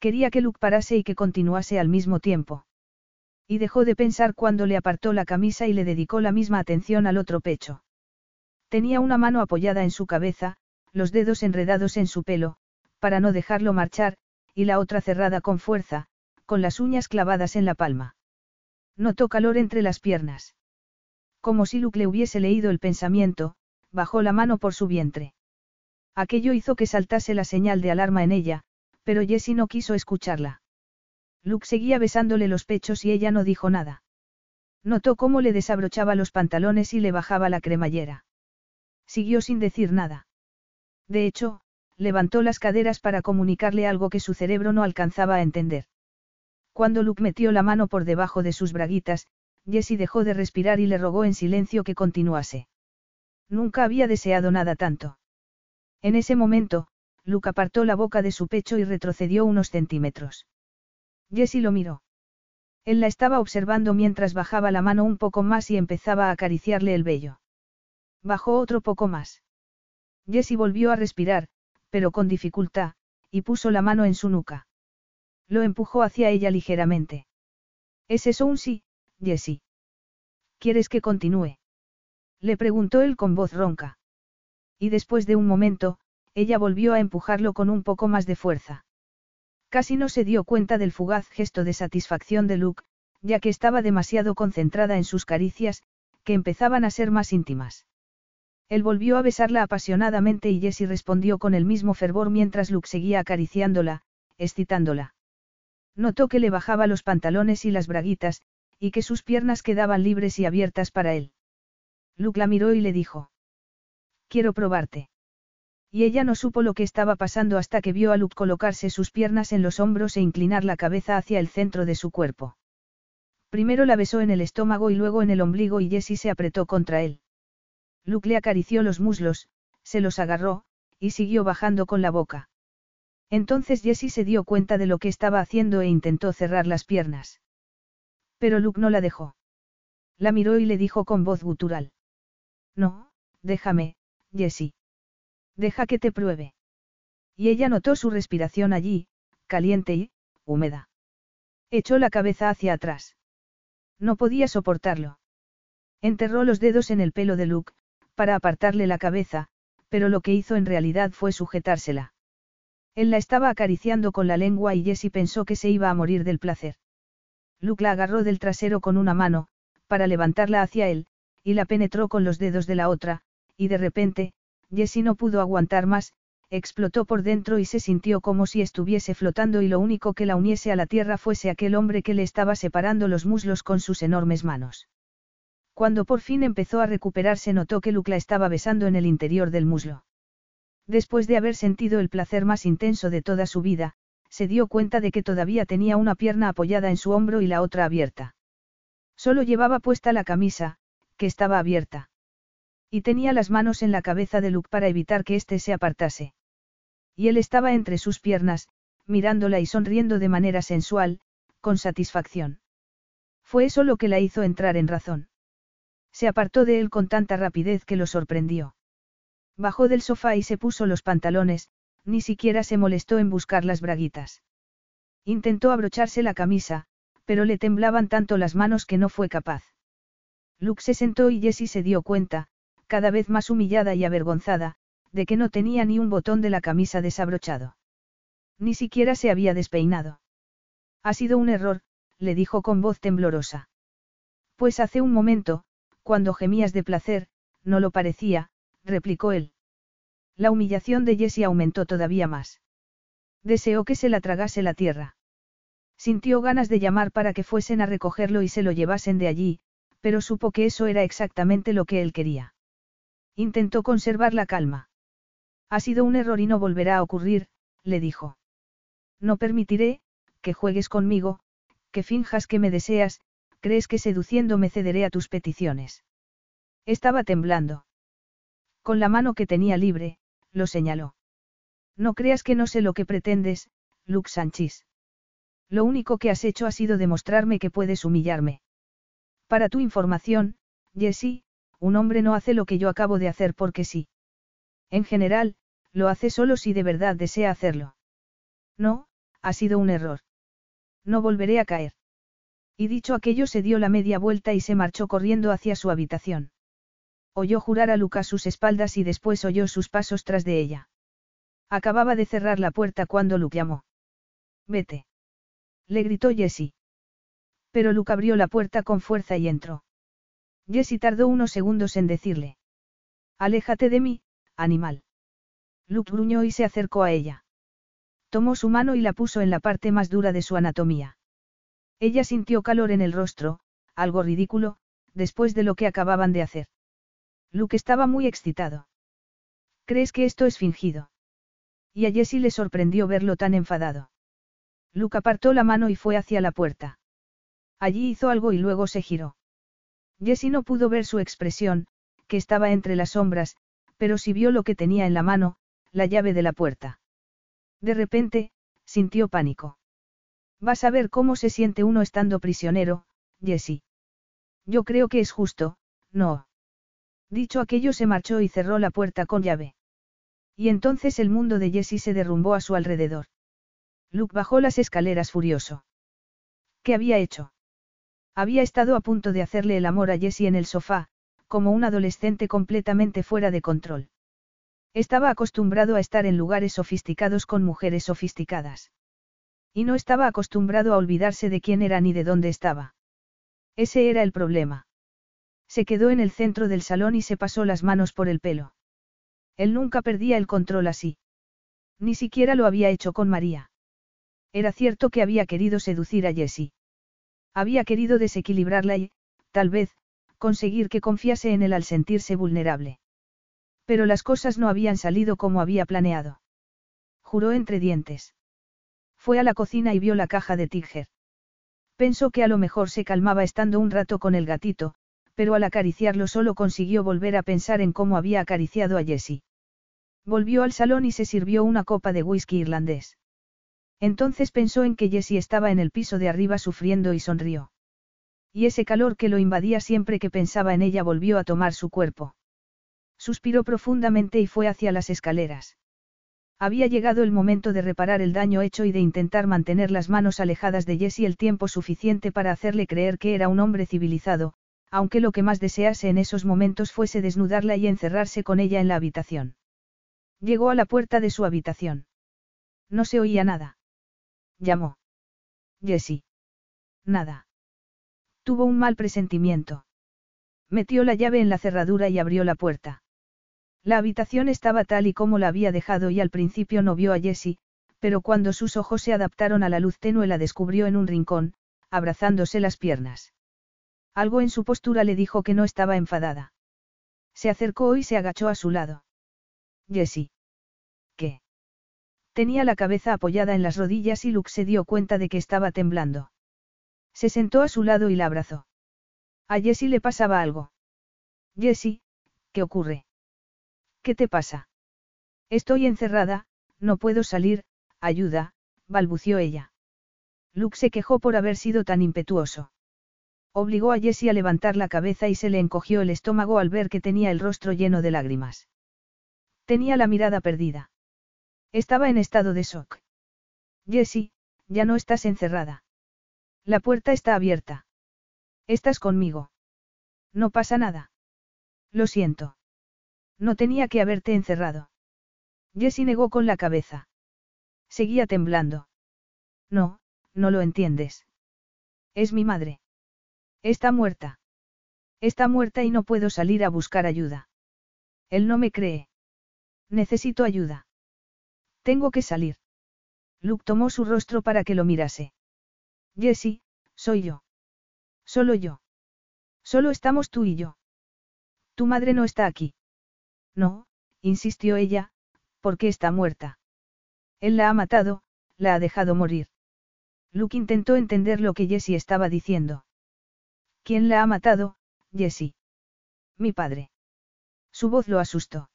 A: Quería que Luke parase y que continuase al mismo tiempo. Y dejó de pensar cuando le apartó la camisa y le dedicó la misma atención al otro pecho. Tenía una mano apoyada en su cabeza, los dedos enredados en su pelo, para no dejarlo marchar, y la otra cerrada con fuerza, con las uñas clavadas en la palma. Notó calor entre las piernas. Como si Luke le hubiese leído el pensamiento, bajó la mano por su vientre. Aquello hizo que saltase la señal de alarma en ella, pero Jessie no quiso escucharla. Luke seguía besándole los pechos y ella no dijo nada. Notó cómo le desabrochaba los pantalones y le bajaba la cremallera. Siguió sin decir nada. De hecho, levantó las caderas para comunicarle algo que su cerebro no alcanzaba a entender. Cuando Luke metió la mano por debajo de sus braguitas, Jessie dejó de respirar y le rogó en silencio que continuase. Nunca había deseado nada tanto. En ese momento, Luke apartó la boca de su pecho y retrocedió unos centímetros. Jessie lo miró. Él la estaba observando mientras bajaba la mano un poco más y empezaba a acariciarle el vello. Bajó otro poco más. Jessie volvió a respirar, pero con dificultad, y puso la mano en su nuca. Lo empujó hacia ella ligeramente. ¿Es eso un sí, Jessie? ¿Quieres que continúe? Le preguntó él con voz ronca. Y después de un momento, ella volvió a empujarlo con un poco más de fuerza. Casi no se dio cuenta del fugaz gesto de satisfacción de Luke, ya que estaba demasiado concentrada en sus caricias, que empezaban a ser más íntimas. Él volvió a besarla apasionadamente y Jessie respondió con el mismo fervor mientras Luke seguía acariciándola, excitándola. Notó que le bajaba los pantalones y las braguitas, y que sus piernas quedaban libres y abiertas para él. Luke la miró y le dijo. Quiero probarte. Y ella no supo lo que estaba pasando hasta que vio a Luke colocarse sus piernas en los hombros e inclinar la cabeza hacia el centro de su cuerpo. Primero la besó en el estómago y luego en el ombligo y Jessie se apretó contra él. Luke le acarició los muslos, se los agarró, y siguió bajando con la boca. Entonces Jessie se dio cuenta de lo que estaba haciendo e intentó cerrar las piernas. Pero Luke no la dejó. La miró y le dijo con voz gutural. No, déjame, Jessie. Deja que te pruebe. Y ella notó su respiración allí, caliente y, húmeda. Echó la cabeza hacia atrás. No podía soportarlo. Enterró los dedos en el pelo de Luke, para apartarle la cabeza, pero lo que hizo en realidad fue sujetársela. Él la estaba acariciando con la lengua y Jessie pensó que se iba a morir del placer. Luke la agarró del trasero con una mano, para levantarla hacia él, y la penetró con los dedos de la otra, y de repente, Jessie no pudo aguantar más, explotó por dentro y se sintió como si estuviese flotando y lo único que la uniese a la tierra fuese aquel hombre que le estaba separando los muslos con sus enormes manos. Cuando por fin empezó a recuperarse notó que Luke la estaba besando en el interior del muslo. Después de haber sentido el placer más intenso de toda su vida, se dio cuenta de que todavía tenía una pierna apoyada en su hombro y la otra abierta. Solo llevaba puesta la camisa, que estaba abierta. Y tenía las manos en la cabeza de Luke para evitar que éste se apartase. Y él estaba entre sus piernas, mirándola y sonriendo de manera sensual, con satisfacción. Fue eso lo que la hizo entrar en razón. Se apartó de él con tanta rapidez que lo sorprendió. Bajó del sofá y se puso los pantalones, ni siquiera se molestó en buscar las braguitas. Intentó abrocharse la camisa, pero le temblaban tanto las manos que no fue capaz. Luke se sentó y Jessie se dio cuenta, cada vez más humillada y avergonzada, de que no tenía ni un botón de la camisa desabrochado. Ni siquiera se había despeinado. Ha sido un error, le dijo con voz temblorosa. Pues hace un momento, cuando gemías de placer, no lo parecía, replicó él. La humillación de Jessie aumentó todavía más. Deseó que se la tragase la tierra. Sintió ganas de llamar para que fuesen a recogerlo y se lo llevasen de allí, pero supo que eso era exactamente lo que él quería. Intentó conservar la calma. Ha sido un error y no volverá a ocurrir, le dijo. No permitiré, que juegues conmigo, que finjas que me deseas, crees que seduciendo me cederé a tus peticiones. Estaba temblando. Con la mano que tenía libre, lo señaló. No creas que no sé lo que pretendes, Luke Sánchez. Lo único que has hecho ha sido demostrarme que puedes humillarme. Para tu información, Jessie, un hombre no hace lo que yo acabo de hacer porque sí. En general, lo hace solo si de verdad desea hacerlo. No, ha sido un error. No volveré a caer. Y dicho aquello se dio la media vuelta y se marchó corriendo hacia su habitación. Oyó jurar a Luca sus espaldas y después oyó sus pasos tras de ella. Acababa de cerrar la puerta cuando Luke llamó. Vete. Le gritó Jessie. Pero Luke abrió la puerta con fuerza y entró. Jessie tardó unos segundos en decirle. Aléjate de mí, animal. Luke gruñó y se acercó a ella. Tomó su mano y la puso en la parte más dura de su anatomía. Ella sintió calor en el rostro, algo ridículo, después de lo que acababan de hacer. Luke estaba muy excitado. ¿Crees que esto es fingido? Y a Jessie le sorprendió verlo tan enfadado. Luke apartó la mano y fue hacia la puerta. Allí hizo algo y luego se giró. Jessie no pudo ver su expresión, que estaba entre las sombras, pero sí vio lo que tenía en la mano, la llave de la puerta. De repente, sintió pánico. Vas a ver cómo se siente uno estando prisionero, Jessie. Yo creo que es justo, no. Dicho aquello se marchó y cerró la puerta con llave. Y entonces el mundo de Jessie se derrumbó a su alrededor. Luke bajó las escaleras furioso. ¿Qué había hecho? Había estado a punto de hacerle el amor a Jessie en el sofá, como un adolescente completamente fuera de control. Estaba acostumbrado a estar en lugares sofisticados con mujeres sofisticadas. Y no estaba acostumbrado a olvidarse de quién era ni de dónde estaba. Ese era el problema. Se quedó en el centro del salón y se pasó las manos por el pelo. Él nunca perdía el control así. Ni siquiera lo había hecho con María. Era cierto que había querido seducir a Jessie. Había querido desequilibrarla y, tal vez, conseguir que confiase en él al sentirse vulnerable. Pero las cosas no habían salido como había planeado. Juró entre dientes. Fue a la cocina y vio la caja de Tiger. Pensó que a lo mejor se calmaba estando un rato con el gatito, pero al acariciarlo solo consiguió volver a pensar en cómo había acariciado a Jessie. Volvió al salón y se sirvió una copa de whisky irlandés. Entonces pensó en que Jessie estaba en el piso de arriba sufriendo y sonrió. Y ese calor que lo invadía siempre que pensaba en ella volvió a tomar su cuerpo. Suspiró profundamente y fue hacia las escaleras. Había llegado el momento de reparar el daño hecho y de intentar mantener las manos alejadas de Jessie el tiempo suficiente para hacerle creer que era un hombre civilizado, aunque lo que más desease en esos momentos fuese desnudarla y encerrarse con ella en la habitación. Llegó a la puerta de su habitación. No se oía nada. Llamó. Jessie. Nada. Tuvo un mal presentimiento. Metió la llave en la cerradura y abrió la puerta. La habitación estaba tal y como la había dejado y al principio no vio a Jessie, pero cuando sus ojos se adaptaron a la luz tenue la descubrió en un rincón, abrazándose las piernas. Algo en su postura le dijo que no estaba enfadada. Se acercó y se agachó a su lado. Jessie. ¿Qué? Tenía la cabeza apoyada en las rodillas y Luke se dio cuenta de que estaba temblando. Se sentó a su lado y la abrazó. A Jessie le pasaba algo. Jessie, ¿qué ocurre? ¿Qué te pasa? Estoy encerrada, no puedo salir, ayuda, balbució ella. Luke se quejó por haber sido tan impetuoso. Obligó a Jessie a levantar la cabeza y se le encogió el estómago al ver que tenía el rostro lleno de lágrimas. Tenía la mirada perdida. Estaba en estado de shock. Jessie, ya no estás encerrada. La puerta está abierta. Estás conmigo. No pasa nada. Lo siento. No tenía que haberte encerrado. Jessie negó con la cabeza. Seguía temblando. No, no lo entiendes. Es mi madre. Está muerta. Está muerta y no puedo salir a buscar ayuda. Él no me cree. Necesito ayuda. Tengo que salir. Luke tomó su rostro para que lo mirase. Jessie, soy yo. Solo yo. Solo estamos tú y yo. Tu madre no está aquí. No, insistió ella, porque está muerta. Él la ha matado, la ha dejado morir. Luke intentó entender lo que Jessie estaba diciendo. ¿Quién la ha matado, Jessie? Mi padre. Su voz lo asustó.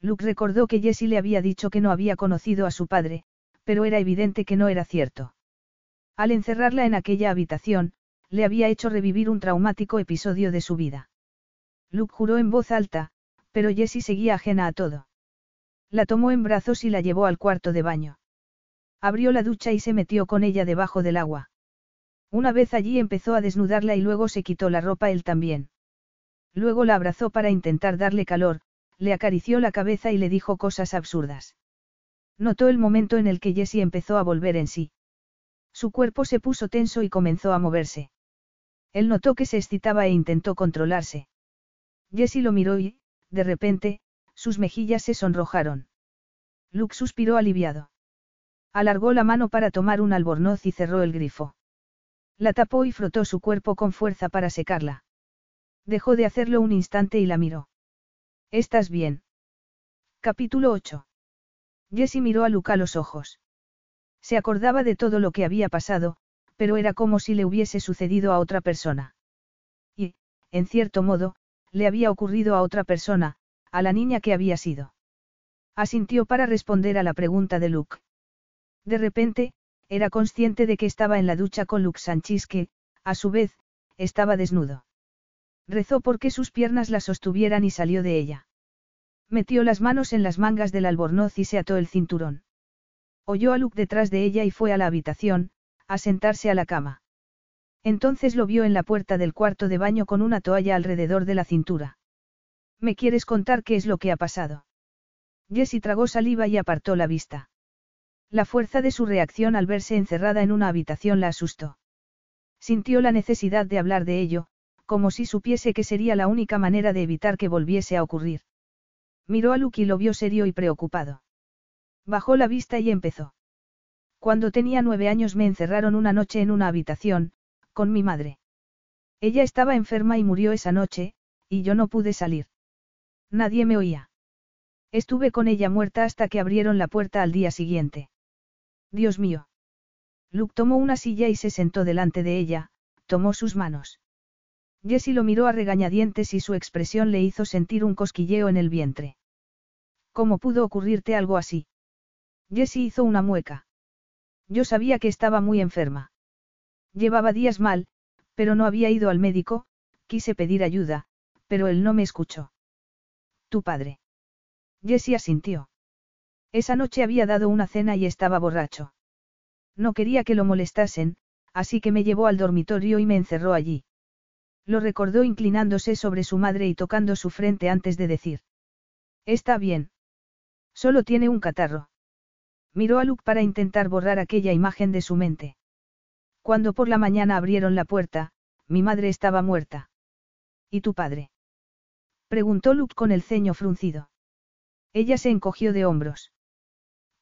A: Luke recordó que Jessie le había dicho que no había conocido a su padre, pero era evidente que no era cierto. Al encerrarla en aquella habitación, le había hecho revivir un traumático episodio de su vida. Luke juró en voz alta, pero Jessie seguía ajena a todo. La tomó en brazos y la llevó al cuarto de baño. Abrió la ducha y se metió con ella debajo del agua. Una vez allí empezó a desnudarla y luego se quitó la ropa él también. Luego la abrazó para intentar darle calor, le acarició la cabeza y le dijo cosas absurdas. Notó el momento en el que Jessie empezó a volver en sí. Su cuerpo se puso tenso y comenzó a moverse. Él notó que se excitaba e intentó controlarse. Jessie lo miró y, de repente, sus mejillas se sonrojaron. Luke suspiró aliviado. Alargó la mano para tomar un albornoz y cerró el grifo. La tapó y frotó su cuerpo con fuerza para secarla. Dejó de hacerlo un instante y la miró. ¿Estás bien? Capítulo 8. Jessie miró a Luke a los ojos. Se acordaba de todo lo que había pasado, pero era como si le hubiese sucedido a otra persona. Y, en cierto modo, le había ocurrido a otra persona, a la niña que había sido. Asintió para responder a la pregunta de Luke. De repente, era consciente de que estaba en la ducha con Luke Sanchis que, a su vez, estaba desnudo. Rezó porque sus piernas la sostuvieran y salió de ella. Metió las manos en las mangas del albornoz y se ató el cinturón. Oyó a Luke detrás de ella y fue a la habitación, a sentarse a la cama. Entonces lo vio en la puerta del cuarto de baño con una toalla alrededor de la cintura. ¿Me quieres contar qué es lo que ha pasado? Jessie tragó saliva y apartó la vista. La fuerza de su reacción al verse encerrada en una habitación la asustó. Sintió la necesidad de hablar de ello, como si supiese que sería la única manera de evitar que volviese a ocurrir. Miró a Luke y lo vio serio y preocupado. Bajó la vista y empezó. Cuando tenía nueve años me encerraron una noche en una habitación, con mi madre. Ella estaba enferma y murió esa noche, y yo no pude salir. Nadie me oía. Estuve con ella muerta hasta que abrieron la puerta al día siguiente. Dios mío. Luke tomó una silla y se sentó delante de ella, tomó sus manos. Jessie lo miró a regañadientes y su expresión le hizo sentir un cosquilleo en el vientre. ¿Cómo pudo ocurrirte algo así? Jessie hizo una mueca. Yo sabía que estaba muy enferma. Llevaba días mal, pero no había ido al médico, quise pedir ayuda, pero él no me escuchó. Tu padre. Jessie asintió. Esa noche había dado una cena y estaba borracho. No quería que lo molestasen, así que me llevó al dormitorio y me encerró allí. Lo recordó inclinándose sobre su madre y tocando su frente antes de decir. Está bien. Solo tiene un catarro. Miró a Luke para intentar borrar aquella imagen de su mente. Cuando por la mañana abrieron la puerta, mi madre estaba muerta. ¿Y tu padre? Preguntó Luke con el ceño fruncido. Ella se encogió de hombros.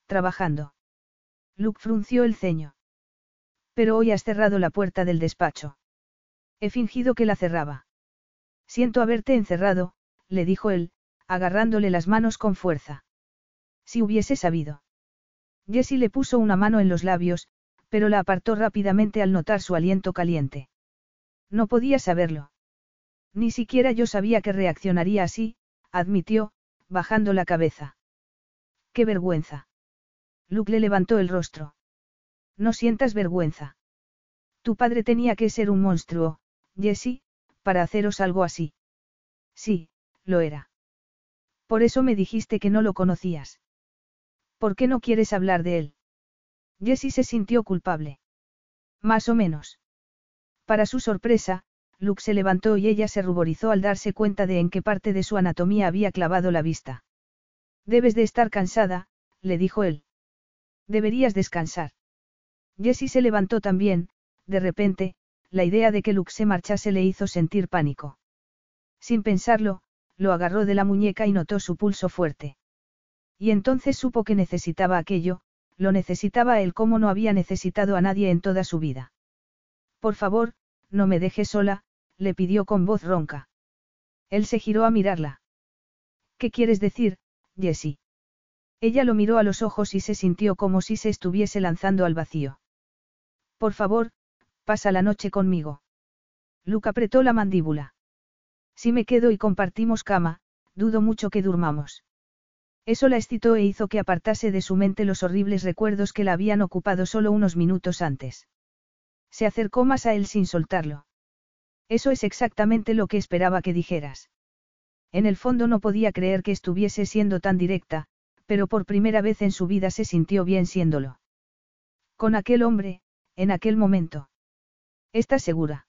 A: Trabajando. Luke frunció el ceño. Pero hoy has cerrado la puerta del despacho. He fingido que la cerraba. Siento haberte encerrado, le dijo él, agarrándole las manos con fuerza. Si hubiese sabido. Jessie le puso una mano en los labios, pero la apartó rápidamente al notar su aliento caliente. No podía saberlo. Ni siquiera yo sabía que reaccionaría así, admitió, bajando la cabeza. ¡Qué vergüenza! Luke le levantó el rostro. No sientas vergüenza. Tu padre tenía que ser un monstruo, Jessie, para haceros algo así. Sí, lo era. Por eso me dijiste que no lo conocías. ¿Por qué no quieres hablar de él? Jessie se sintió culpable. Más o menos. Para su sorpresa, Luke se levantó y ella se ruborizó al darse cuenta de en qué parte de su anatomía había clavado la vista. Debes de estar cansada, le dijo él. Deberías descansar. Jessie se levantó también, de repente, la idea de que Luke se marchase le hizo sentir pánico. Sin pensarlo, lo agarró de la muñeca y notó su pulso fuerte. Y entonces supo que necesitaba aquello, lo necesitaba él como no había necesitado a nadie en toda su vida. Por favor, no me dejes sola, le pidió con voz ronca. Él se giró a mirarla. ¿Qué quieres decir, Jessie? Ella lo miró a los ojos y se sintió como si se estuviese lanzando al vacío. Por favor, pasa la noche conmigo. Luke apretó la mandíbula. Si me quedo y compartimos cama, dudo mucho que durmamos. Eso la excitó e hizo que apartase de su mente los horribles recuerdos que la habían ocupado solo unos minutos antes. Se acercó más a él sin soltarlo. Eso es exactamente lo que esperaba que dijeras. En el fondo no podía creer que estuviese siendo tan directa, pero por primera vez en su vida se sintió bien siéndolo. Con aquel hombre, en aquel momento. ¿Estás segura?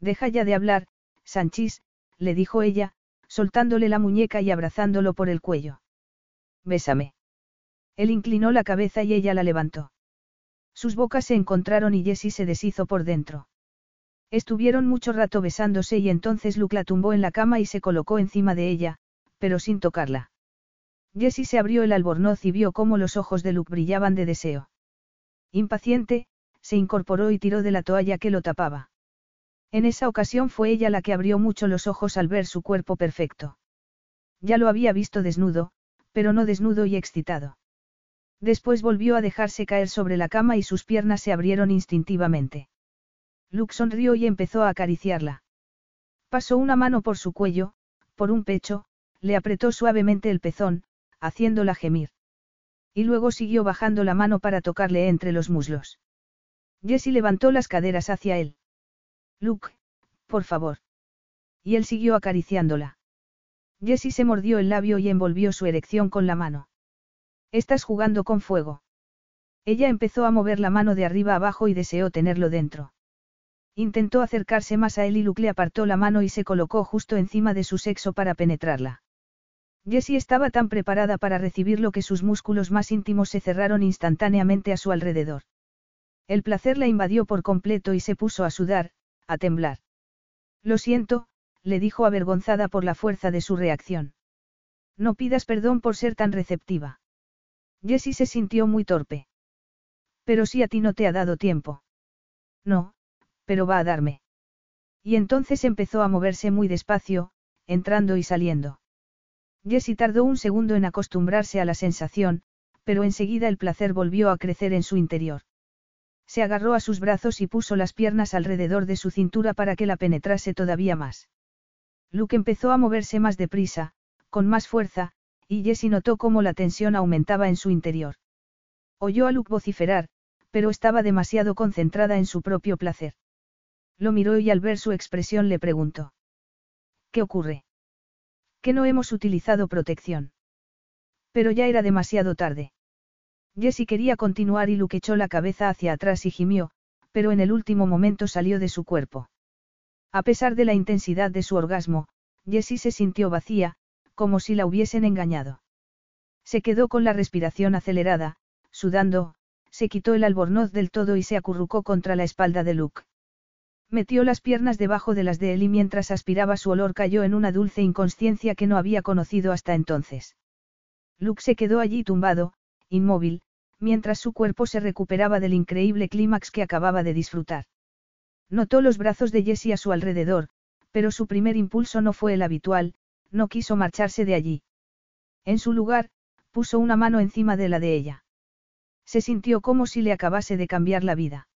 A: Deja ya de hablar, Sanchis, le dijo ella, soltándole la muñeca y abrazándolo por el cuello. Bésame. Él inclinó la cabeza y ella la levantó. Sus bocas se encontraron y Jessie se deshizo por dentro. Estuvieron mucho rato besándose y entonces Luke la tumbó en la cama y se colocó encima de ella, pero sin tocarla. Jessie se abrió el albornoz y vio cómo los ojos de Luke brillaban de deseo. Impaciente, se incorporó y tiró de la toalla que lo tapaba. En esa ocasión fue ella la que abrió mucho los ojos al ver su cuerpo perfecto. Ya lo había visto desnudo, pero no desnudo y excitado. Después volvió a dejarse caer sobre la cama y sus piernas se abrieron instintivamente. Luke sonrió y empezó a acariciarla. Pasó una mano por su cuello, por un pecho, le apretó suavemente el pezón, haciéndola gemir. Y luego siguió bajando la mano para tocarle entre los muslos. Jessie levantó las caderas hacia él. Luke, por favor. Y él siguió acariciándola. Jessie se mordió el labio y envolvió su erección con la mano. Estás jugando con fuego. Ella empezó a mover la mano de arriba abajo y deseó tenerlo dentro. Intentó acercarse más a él y Luke le apartó la mano y se colocó justo encima de su sexo para penetrarla. Jessie estaba tan preparada para recibirlo que sus músculos más íntimos se cerraron instantáneamente a su alrededor. El placer la invadió por completo y se puso a sudar, a temblar. Lo siento, le dijo avergonzada por la fuerza de su reacción. No pidas perdón por ser tan receptiva. Jessie se sintió muy torpe. Pero si a ti no te ha dado tiempo. No, pero va a darme. Y entonces empezó a moverse muy despacio, entrando y saliendo. Jessie tardó un segundo en acostumbrarse a la sensación, pero enseguida el placer volvió a crecer en su interior. Se agarró a sus brazos y puso las piernas alrededor de su cintura para que la penetrase todavía más. Luke empezó a moverse más deprisa, con más fuerza, y Jessie notó cómo la tensión aumentaba en su interior. Oyó a Luke vociferar, pero estaba demasiado concentrada en su propio placer. Lo miró y al ver su expresión le preguntó. ¿Qué ocurre? Que no hemos utilizado protección. Pero ya era demasiado tarde. Jessie quería continuar y Luke echó la cabeza hacia atrás y gimió, pero en el último momento salió de su cuerpo. A pesar de la intensidad de su orgasmo, Jessie se sintió vacía, como si la hubiesen engañado. Se quedó con la respiración acelerada, sudando, se quitó el albornoz del todo y se acurrucó contra la espalda de Luke. Metió las piernas debajo de las de él y mientras aspiraba su olor cayó en una dulce inconsciencia que no había conocido hasta entonces. Luke se quedó allí tumbado, inmóvil, mientras su cuerpo se recuperaba del increíble clímax que acababa de disfrutar. Notó los brazos de Jessie a su alrededor, pero su primer impulso no fue el habitual, no quiso marcharse de allí. En su lugar, puso una mano encima de la de ella. Se sintió como si le acabase de cambiar la vida.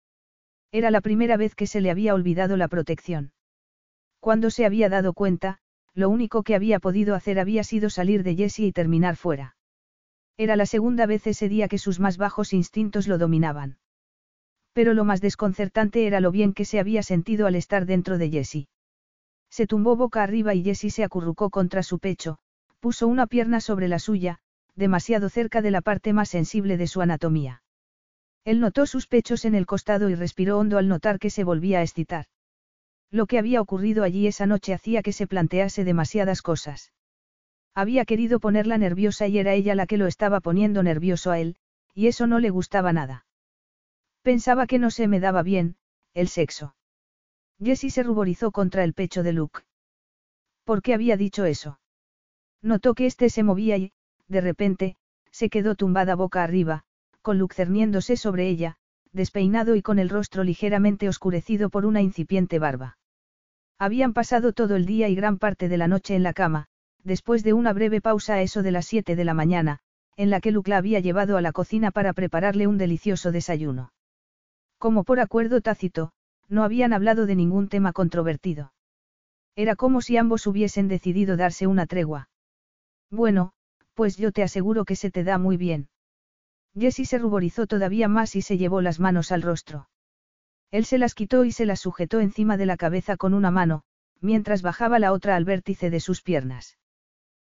A: Era la primera vez que se le había olvidado la protección. Cuando se había dado cuenta, lo único que había podido hacer había sido salir de Jessie y terminar fuera. Era la segunda vez ese día que sus más bajos instintos lo dominaban. Pero lo más desconcertante era lo bien que se había sentido al estar dentro de Jessie. Se tumbó boca arriba y Jessie se acurrucó contra su pecho, puso una pierna sobre la suya, demasiado cerca de la parte más sensible de su anatomía. Él notó sus pechos en el costado y respiró hondo al notar que se volvía a excitar. Lo que había ocurrido allí esa noche hacía que se plantease demasiadas cosas. Había querido ponerla nerviosa y era ella la que lo estaba poniendo nervioso a él, y eso no le gustaba nada. Pensaba que no se me daba bien, el sexo. Jessie se ruborizó contra el pecho de Luke. ¿Por qué había dicho eso? Notó que éste se movía y, de repente, se quedó tumbada boca arriba, con Luke cerniéndose sobre ella, despeinado y con el rostro ligeramente oscurecido por una incipiente barba. Habían pasado todo el día y gran parte de la noche en la cama, después de una breve pausa a eso de las siete de la mañana, en la que Luke la había llevado a la cocina para prepararle un delicioso desayuno. Como por acuerdo tácito, no habían hablado de ningún tema controvertido. Era como si ambos hubiesen decidido darse una tregua. Bueno, pues yo te aseguro que se te da muy bien. Jessie se ruborizó todavía más y se llevó las manos al rostro. Él se las quitó y se las sujetó encima de la cabeza con una mano, mientras bajaba la otra al vértice de sus piernas.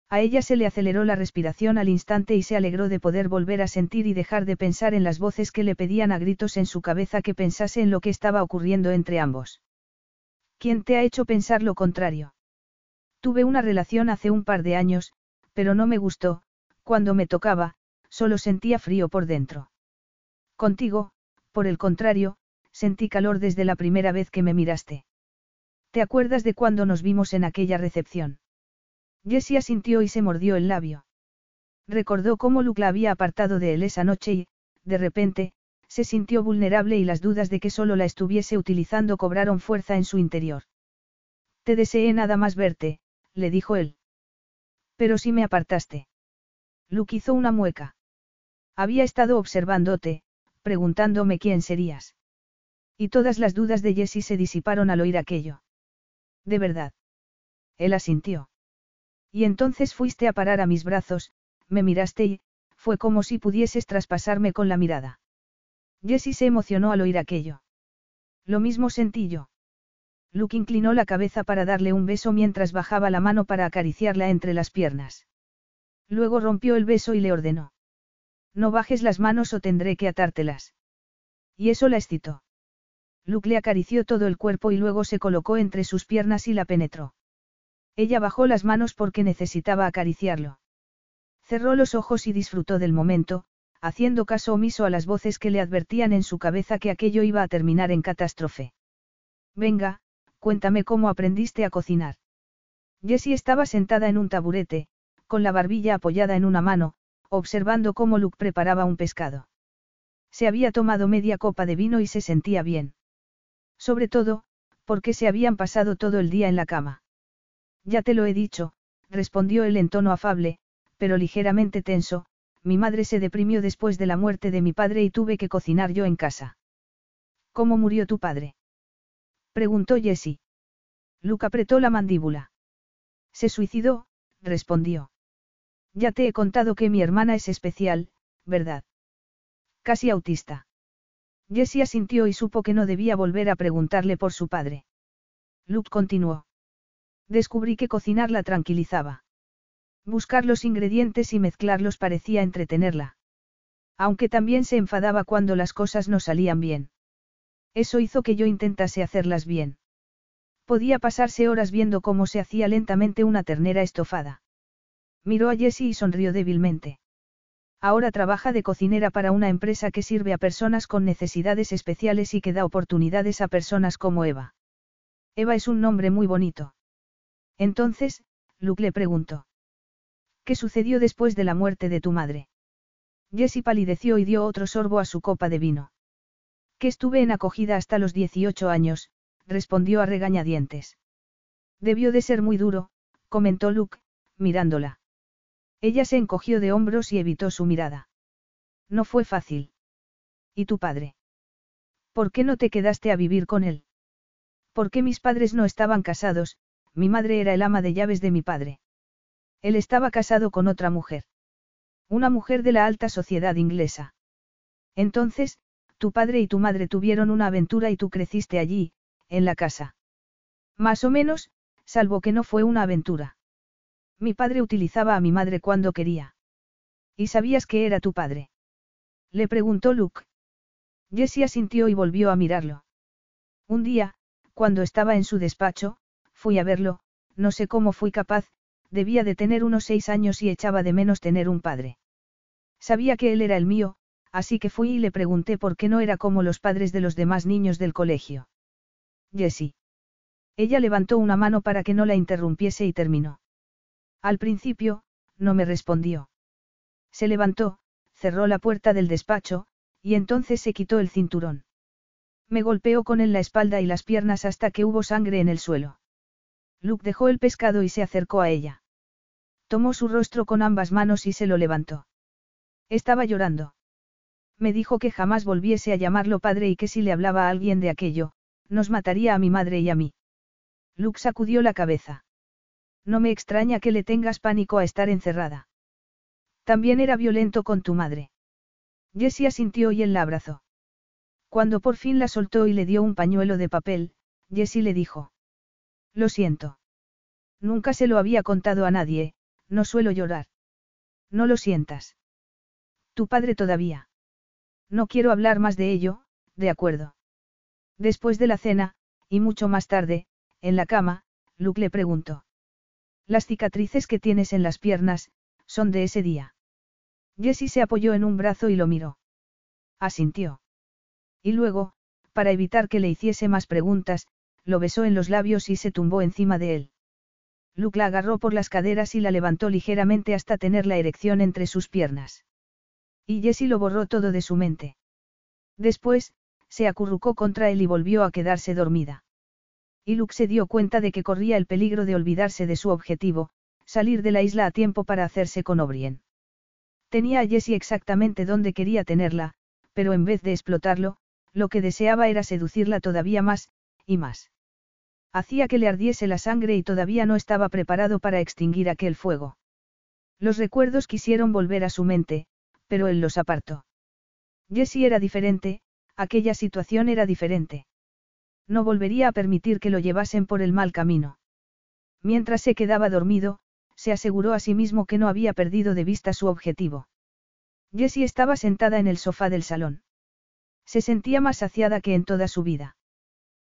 A: A ella se le aceleró la respiración al instante y se alegró de poder volver a sentir y dejar de pensar en las voces que le pedían a gritos en su cabeza que pensase en lo que estaba ocurriendo entre ambos. ¿Quién te ha hecho pensar lo contrario? Tuve una relación hace un par de años, pero no me gustó, cuando me tocaba, solo sentía frío por dentro. Contigo, por el contrario, sentí calor desde la primera vez que me miraste. ¿Te acuerdas de cuando nos vimos en aquella recepción? Jessie asintió y se mordió el labio. Recordó cómo Luke la había apartado de él esa noche y, de repente, se sintió vulnerable y las dudas de que solo la estuviese utilizando cobraron fuerza en su interior. Te deseé nada más verte, le dijo él. Pero si me apartaste. Luke hizo una mueca. Había estado observándote, preguntándome quién serías. Y todas las dudas de Jessie se disiparon al oír aquello. De verdad. Él asintió. Y entonces fuiste a parar a mis brazos, me miraste y, fue como si pudieses traspasarme con la mirada. Jessie se emocionó al oír aquello. Lo mismo sentí yo. Luke inclinó la cabeza para darle un beso mientras bajaba la mano para acariciarla entre las piernas. Luego rompió el beso y le ordenó. No bajes las manos o tendré que atártelas. Y eso la excitó. Luke le acarició todo el cuerpo y luego se colocó entre sus piernas y la penetró. Ella bajó las manos porque necesitaba acariciarlo. Cerró los ojos y disfrutó del momento, haciendo caso omiso a las voces que le advertían en su cabeza que aquello iba a terminar en catástrofe. Venga, cuéntame cómo aprendiste a cocinar. Jessie estaba sentada en un taburete, con la barbilla apoyada en una mano, observando cómo Luke preparaba un pescado. Se había tomado media copa de vino y se sentía bien. Sobre todo, porque se habían pasado todo el día en la cama. Ya te lo he dicho, respondió él en tono afable, pero ligeramente tenso, mi madre se deprimió después de la muerte de mi padre y tuve que cocinar yo en casa. ¿Cómo murió tu padre? preguntó Jessie. Luke apretó la mandíbula. Se suicidó, respondió. Ya te he contado que mi hermana es especial, ¿verdad? Casi autista. Jessie asintió y supo que no debía volver a preguntarle por su padre. Luke continuó. Descubrí que cocinar la tranquilizaba. Buscar los ingredientes y mezclarlos parecía entretenerla. Aunque también se enfadaba cuando las cosas no salían bien. Eso hizo que yo intentase hacerlas bien. Podía pasarse horas viendo cómo se hacía lentamente una ternera estofada. Miró a Jessie y sonrió débilmente. Ahora trabaja de cocinera para una empresa que sirve a personas con necesidades especiales y que da oportunidades a personas como Eva. Eva es un nombre muy bonito. Entonces, Luke le preguntó. ¿Qué sucedió después de la muerte de tu madre? Jessie palideció y dio otro sorbo a su copa de vino. Que estuve en acogida hasta los 18 años, respondió a regañadientes. Debió de ser muy duro, comentó Luke, mirándola. Ella se encogió de hombros y evitó su mirada. No fue fácil. ¿Y tu padre? ¿Por qué no te quedaste a vivir con él? ¿Por qué mis padres no estaban casados, mi madre era el ama de llaves de mi padre. Él estaba casado con otra mujer. Una mujer de la alta sociedad inglesa. Entonces, tu padre y tu madre tuvieron una aventura y tú creciste allí, en la casa. Más o menos, salvo que no fue una aventura. Mi padre utilizaba a mi madre cuando quería. ¿Y sabías que era tu padre? Le preguntó Luke. Jessie asintió y volvió a mirarlo. Un día, cuando estaba en su despacho, fui a verlo, no sé cómo fui capaz, debía de tener unos seis años y echaba de menos tener un padre. Sabía que él era el mío, así que fui y le pregunté por qué no era como los padres de los demás niños del colegio. Jessie. Ella levantó una mano para que no la interrumpiese y terminó. Al principio, no me respondió. Se levantó, cerró la puerta del despacho, y entonces se quitó el cinturón. Me golpeó con él la espalda y las piernas hasta que hubo sangre en el suelo. Luke dejó el pescado y se acercó a ella. Tomó su rostro con ambas manos y se lo levantó. Estaba llorando. Me dijo que jamás volviese a llamarlo padre y que si le hablaba a alguien de aquello, nos mataría a mi madre y a mí. Luke sacudió la cabeza. No me extraña que le tengas pánico a estar encerrada. También era violento con tu madre. Jessie asintió y él la abrazó. Cuando por fin la soltó y le dio un pañuelo de papel, Jessie le dijo. Lo siento. Nunca se lo había contado a nadie, no suelo llorar. No lo sientas. Tu padre todavía. No quiero hablar más de ello, de acuerdo. Después de la cena, y mucho más tarde, en la cama, Luke le preguntó. Las cicatrices que tienes en las piernas, son de ese día. Jessie se apoyó en un brazo y lo miró. Asintió. Y luego, para evitar que le hiciese más preguntas, lo besó en los labios y se tumbó encima de él. Luke la agarró por las caderas y la levantó ligeramente hasta tener la erección entre sus piernas. Y Jessie lo borró todo de su mente. Después, se acurrucó contra él y volvió a quedarse dormida. Y Luke se dio cuenta de que corría el peligro de olvidarse de su objetivo, salir de la isla a tiempo para hacerse con O'Brien. Tenía a Jessie exactamente donde quería tenerla, pero en vez de explotarlo, lo que deseaba era seducirla todavía más, y más. Hacía que le ardiese la sangre y todavía no estaba preparado para extinguir aquel fuego. Los recuerdos quisieron volver a su mente, pero él los apartó. Jessie era diferente, aquella situación era diferente. No volvería a permitir que lo llevasen por el mal camino. Mientras se quedaba dormido, se aseguró a sí mismo que no había perdido de vista su objetivo. Jessie estaba sentada en el sofá del salón. Se sentía más saciada que en toda su vida.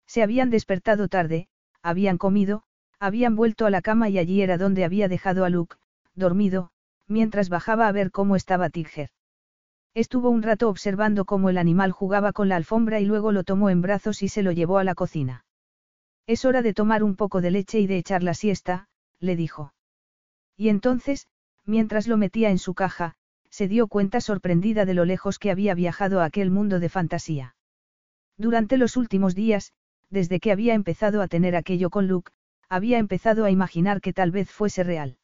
A: Se habían despertado tarde, habían comido, habían vuelto a la cama y allí era donde había dejado a Luke, dormido, mientras bajaba a ver cómo estaba Tiger. Estuvo un rato observando cómo el animal jugaba con la alfombra y luego lo tomó en brazos y se lo llevó a la cocina. Es hora de tomar un poco de leche y de echar la siesta, le dijo. Y entonces, mientras lo metía en su caja, se dio cuenta sorprendida de lo lejos que había viajado a aquel mundo de fantasía. Durante los últimos días, desde que había empezado a tener aquello con Luke, había empezado a imaginar que tal vez fuese real.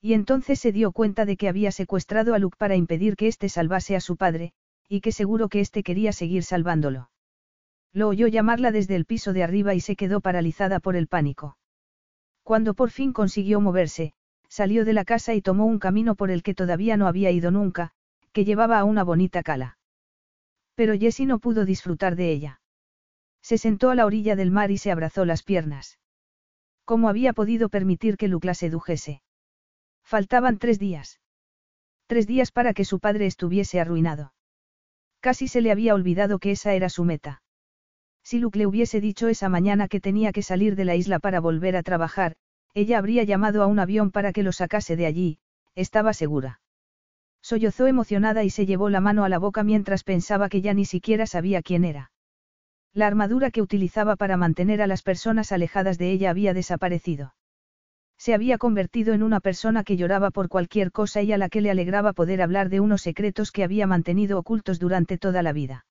A: Y entonces se dio cuenta de que había secuestrado a Luke para impedir que éste salvase a su padre, y que seguro que éste quería seguir salvándolo. Lo oyó llamarla desde el piso de arriba y se quedó paralizada por el pánico. Cuando por fin consiguió moverse, salió de la casa y tomó un camino por el que todavía no había ido nunca, que llevaba a una bonita cala. Pero Jessie no pudo disfrutar de ella. Se sentó a la orilla del mar y se abrazó las piernas. ¿Cómo había podido permitir que Luke la sedujese? Faltaban tres días. Tres días para que su padre estuviese arruinado. Casi se le había olvidado que esa era su meta. Si Luke le hubiese dicho esa mañana que tenía que salir de la isla para volver a trabajar, ella habría llamado a un avión para que lo sacase de allí, estaba segura. Sollozó emocionada y se llevó la mano a la boca mientras pensaba que ya ni siquiera sabía quién era. La armadura que utilizaba para mantener a las personas alejadas de ella había desaparecido. Se había convertido en una persona que lloraba por cualquier cosa y a la que le alegraba poder hablar de unos secretos que había mantenido ocultos durante toda la vida.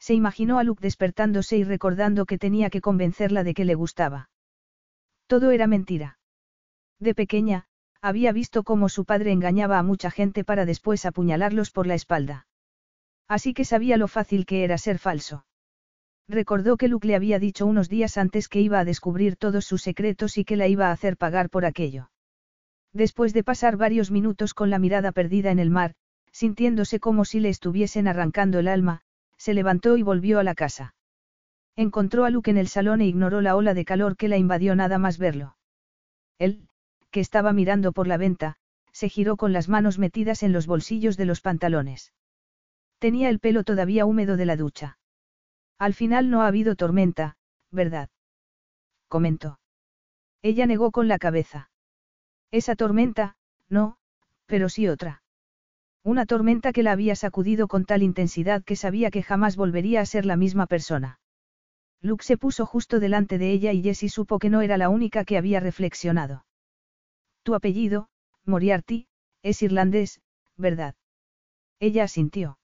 A: Se imaginó a Luke despertándose y recordando que tenía que convencerla de que le gustaba. Todo era mentira. De pequeña, había visto cómo su padre engañaba a mucha gente para después apuñalarlos por la espalda. Así que sabía lo fácil que era ser falso. Recordó que Luke le había dicho unos días antes que iba a descubrir todos sus secretos y que la iba a hacer pagar por aquello. Después de pasar varios minutos con la mirada perdida en el mar, sintiéndose como si le estuviesen arrancando el alma, se levantó y volvió a la casa. Encontró a Luke en el salón e ignoró la ola de calor que la invadió nada más verlo. Él, que estaba mirando por la venta, se giró con las manos metidas en los bolsillos de los pantalones. Tenía el pelo todavía húmedo de la ducha. Al final no ha habido tormenta, ¿verdad? comentó. Ella negó con la cabeza. Esa tormenta, no, pero sí otra. Una tormenta que la había sacudido con tal intensidad que sabía que jamás volvería a ser la misma persona. Luke se puso justo delante de ella y Jessie supo que no era la única que había reflexionado. Tu apellido, Moriarty, es irlandés, ¿verdad? Ella asintió.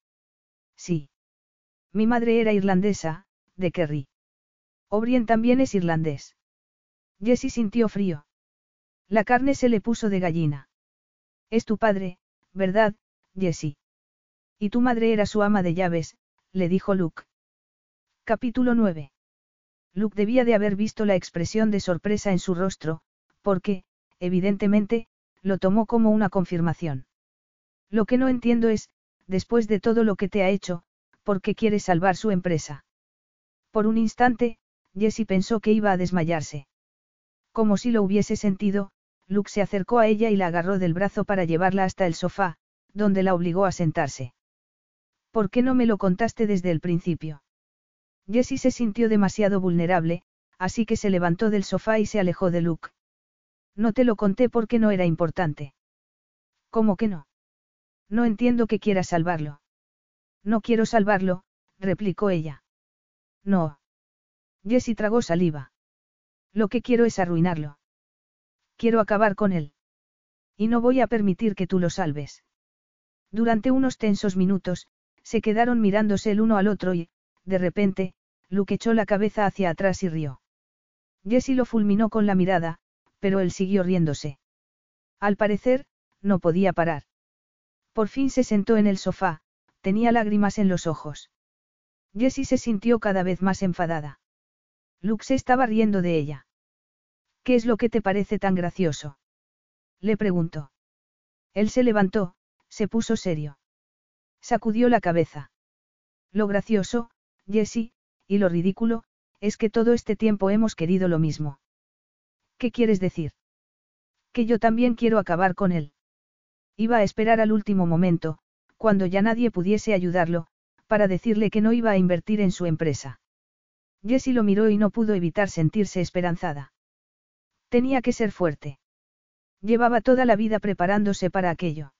A: Sí. Mi madre era irlandesa, de Kerry. O'Brien también es irlandés. Jessie sintió frío. La carne se le puso de gallina. Es tu padre, ¿verdad, Jessie? Y tu madre era su ama de llaves, le dijo Luke. Capítulo 9. Luke debía de haber visto la expresión de sorpresa en su rostro, porque, evidentemente, lo tomó como una confirmación. Lo que no entiendo es, después de todo lo que te ha hecho, ¿por qué quieres salvar su empresa? Por un instante, Jessie pensó que iba a desmayarse. Como si lo hubiese sentido, Luke se acercó a ella y la agarró del brazo para llevarla hasta el sofá, donde la obligó a sentarse. ¿Por qué no me lo contaste desde el principio? Jessie se sintió demasiado vulnerable, así que se levantó del sofá y se alejó de Luke. No te lo conté porque no era importante. ¿Cómo que no? No entiendo que quieras salvarlo. No quiero salvarlo, replicó ella. No. Jessie tragó saliva. Lo que quiero es arruinarlo. Quiero acabar con él. Y no voy a permitir que tú lo salves. Durante unos tensos minutos, se quedaron mirándose el uno al otro y, de repente, Luke echó la cabeza hacia atrás y rió. Jessie lo fulminó con la mirada, pero él siguió riéndose. Al parecer, no podía parar. Por fin se sentó en el sofá, tenía lágrimas en los ojos. Jessie se sintió cada vez más enfadada. Luke se estaba riendo de ella. ¿Qué es lo que te parece tan gracioso? Le preguntó. Él se levantó, se puso serio. Sacudió la cabeza. Lo gracioso, Jessie, y lo ridículo, es que todo este tiempo hemos querido lo mismo. ¿Qué quieres decir? Que yo también quiero acabar con él. Iba a esperar al último momento, cuando ya nadie pudiese ayudarlo, para decirle que no iba a invertir en su empresa. Jessie lo miró y no pudo evitar sentirse esperanzada. Tenía que ser fuerte. Llevaba toda la vida preparándose para aquello.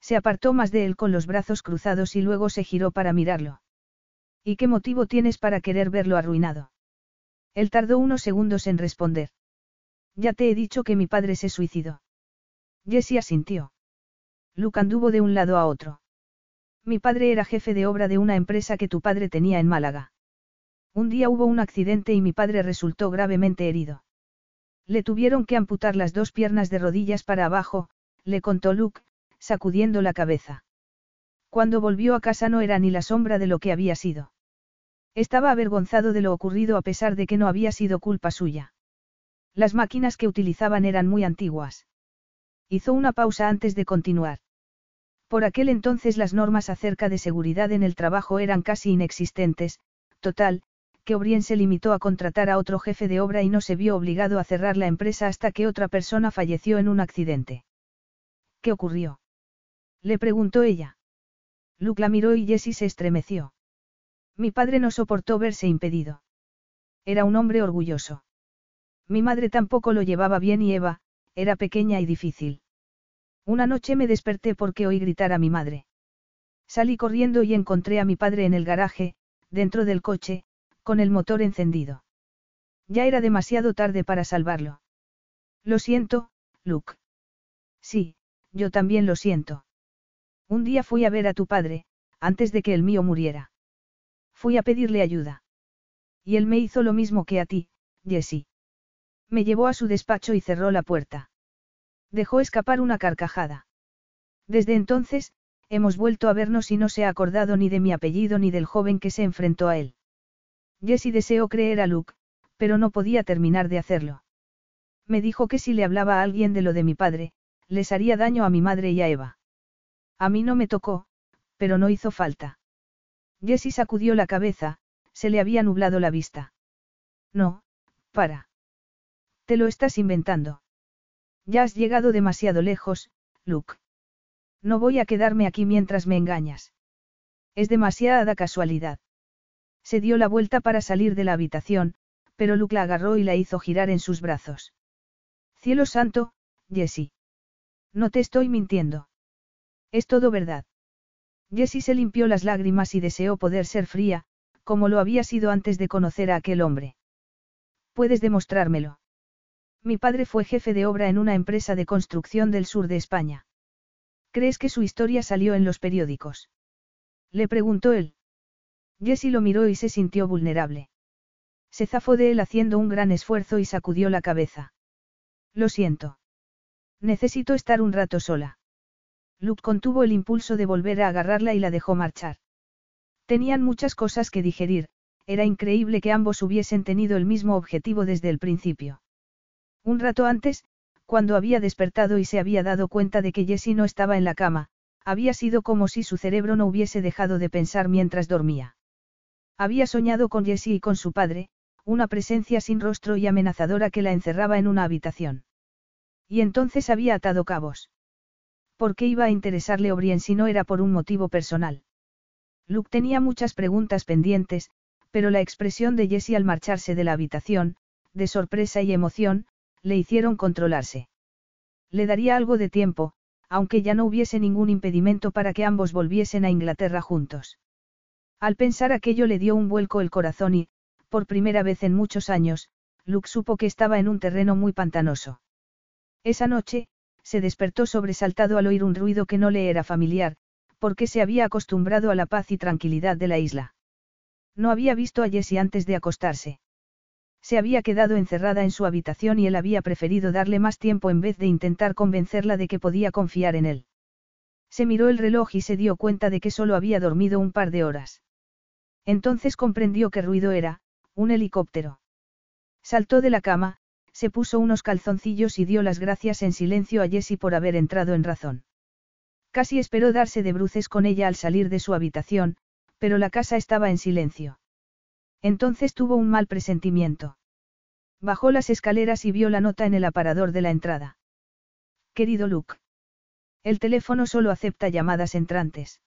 A: Se apartó más de él con los brazos cruzados y luego se giró para mirarlo. ¿Y qué motivo tienes para querer verlo arruinado? Él tardó unos segundos en responder. Ya te he dicho que mi padre se suicidó. Jessie asintió. Luke anduvo de un lado a otro. Mi padre era jefe de obra de una empresa que tu padre tenía en Málaga. Un día hubo un accidente y mi padre resultó gravemente herido. Le tuvieron que amputar las dos piernas de rodillas para abajo, le contó Luke, sacudiendo la cabeza. Cuando volvió a casa no era ni la sombra de lo que había sido. Estaba avergonzado de lo ocurrido a pesar de que no había sido culpa suya. Las máquinas que utilizaban eran muy antiguas. Hizo una pausa antes de continuar. Por aquel entonces las normas acerca de seguridad en el trabajo eran casi inexistentes, total, que O'Brien se limitó a contratar a otro jefe de obra y no se vio obligado a cerrar la empresa hasta que otra persona falleció en un accidente. ¿Qué ocurrió? Le preguntó ella. Luke la miró y Jessie se estremeció. Mi padre no soportó verse impedido. Era un hombre orgulloso. Mi madre tampoco lo llevaba bien y Eva, era pequeña y difícil. Una noche me desperté porque oí gritar a mi madre. Salí corriendo y encontré a mi padre en el garaje, dentro del coche, con el motor encendido. Ya era demasiado tarde para salvarlo. Lo siento, Luke. Sí, yo también lo siento. Un día fui a ver a tu padre, antes de que el mío muriera. Fui a pedirle ayuda. Y él me hizo lo mismo que a ti, Jessie. Me llevó a su despacho y cerró la puerta. Dejó escapar una carcajada. Desde entonces, hemos vuelto a vernos y no se ha acordado ni de mi apellido ni del joven que se enfrentó a él. Jessie deseó creer a Luke, pero no podía terminar de hacerlo. Me dijo que si le hablaba a alguien de lo de mi padre, les haría daño a mi madre y a Eva. A mí no me tocó, pero no hizo falta. Jessie sacudió la cabeza, se le había nublado la vista. No, para. Te lo estás inventando. Ya has llegado demasiado lejos, Luke. No voy a quedarme aquí mientras me engañas. Es demasiada casualidad. Se dio la vuelta para salir de la habitación, pero Luke la agarró y la hizo girar en sus brazos. Cielo santo, Jessie. No te estoy mintiendo. Es todo verdad. Jessie se limpió las lágrimas y deseó poder ser fría, como lo había sido antes de conocer a aquel hombre. Puedes demostrármelo. Mi padre fue jefe de obra en una empresa de construcción del sur de España. ¿Crees que su historia salió en los periódicos? Le preguntó él. Jessie lo miró y se sintió vulnerable. Se zafó de él haciendo un gran esfuerzo y sacudió la cabeza. Lo siento. Necesito estar un rato sola. Luke contuvo el impulso de volver a agarrarla y la dejó marchar. Tenían muchas cosas que digerir, era increíble que ambos hubiesen tenido el mismo objetivo desde el principio. Un rato antes, cuando había despertado y se había dado cuenta de que Jessie no estaba en la cama, había sido como si su cerebro no hubiese dejado de pensar mientras dormía. Había soñado con Jessie y con su padre, una presencia sin rostro y amenazadora que la encerraba en una habitación. Y entonces había atado cabos. ¿Por qué iba a interesarle O'Brien si no era por un motivo personal? Luke tenía muchas preguntas pendientes, pero la expresión de Jessie al marcharse de la habitación, de sorpresa y emoción, le hicieron controlarse. Le daría algo de tiempo, aunque ya no hubiese ningún impedimento para que ambos volviesen a Inglaterra juntos. Al pensar aquello le dio un vuelco el corazón y, por primera vez en muchos años, Luke supo que estaba en un terreno muy pantanoso. Esa noche, se despertó sobresaltado al oír un ruido que no le era familiar, porque se había acostumbrado a la paz y tranquilidad de la isla. No había visto a Jessie antes de acostarse. Se había quedado encerrada en su habitación y él había preferido darle más tiempo en vez de intentar convencerla de que podía confiar en él. Se miró el reloj y se dio cuenta de que solo había dormido un par de horas. Entonces comprendió qué ruido era, un helicóptero. Saltó de la cama, se puso unos calzoncillos y dio las gracias en silencio a Jessie por haber entrado en razón. Casi esperó darse de bruces con ella al salir de su habitación, pero la casa estaba en silencio. Entonces tuvo un mal presentimiento. Bajó las escaleras y vio la nota en el aparador de la entrada. Querido Luke. El teléfono solo acepta llamadas entrantes.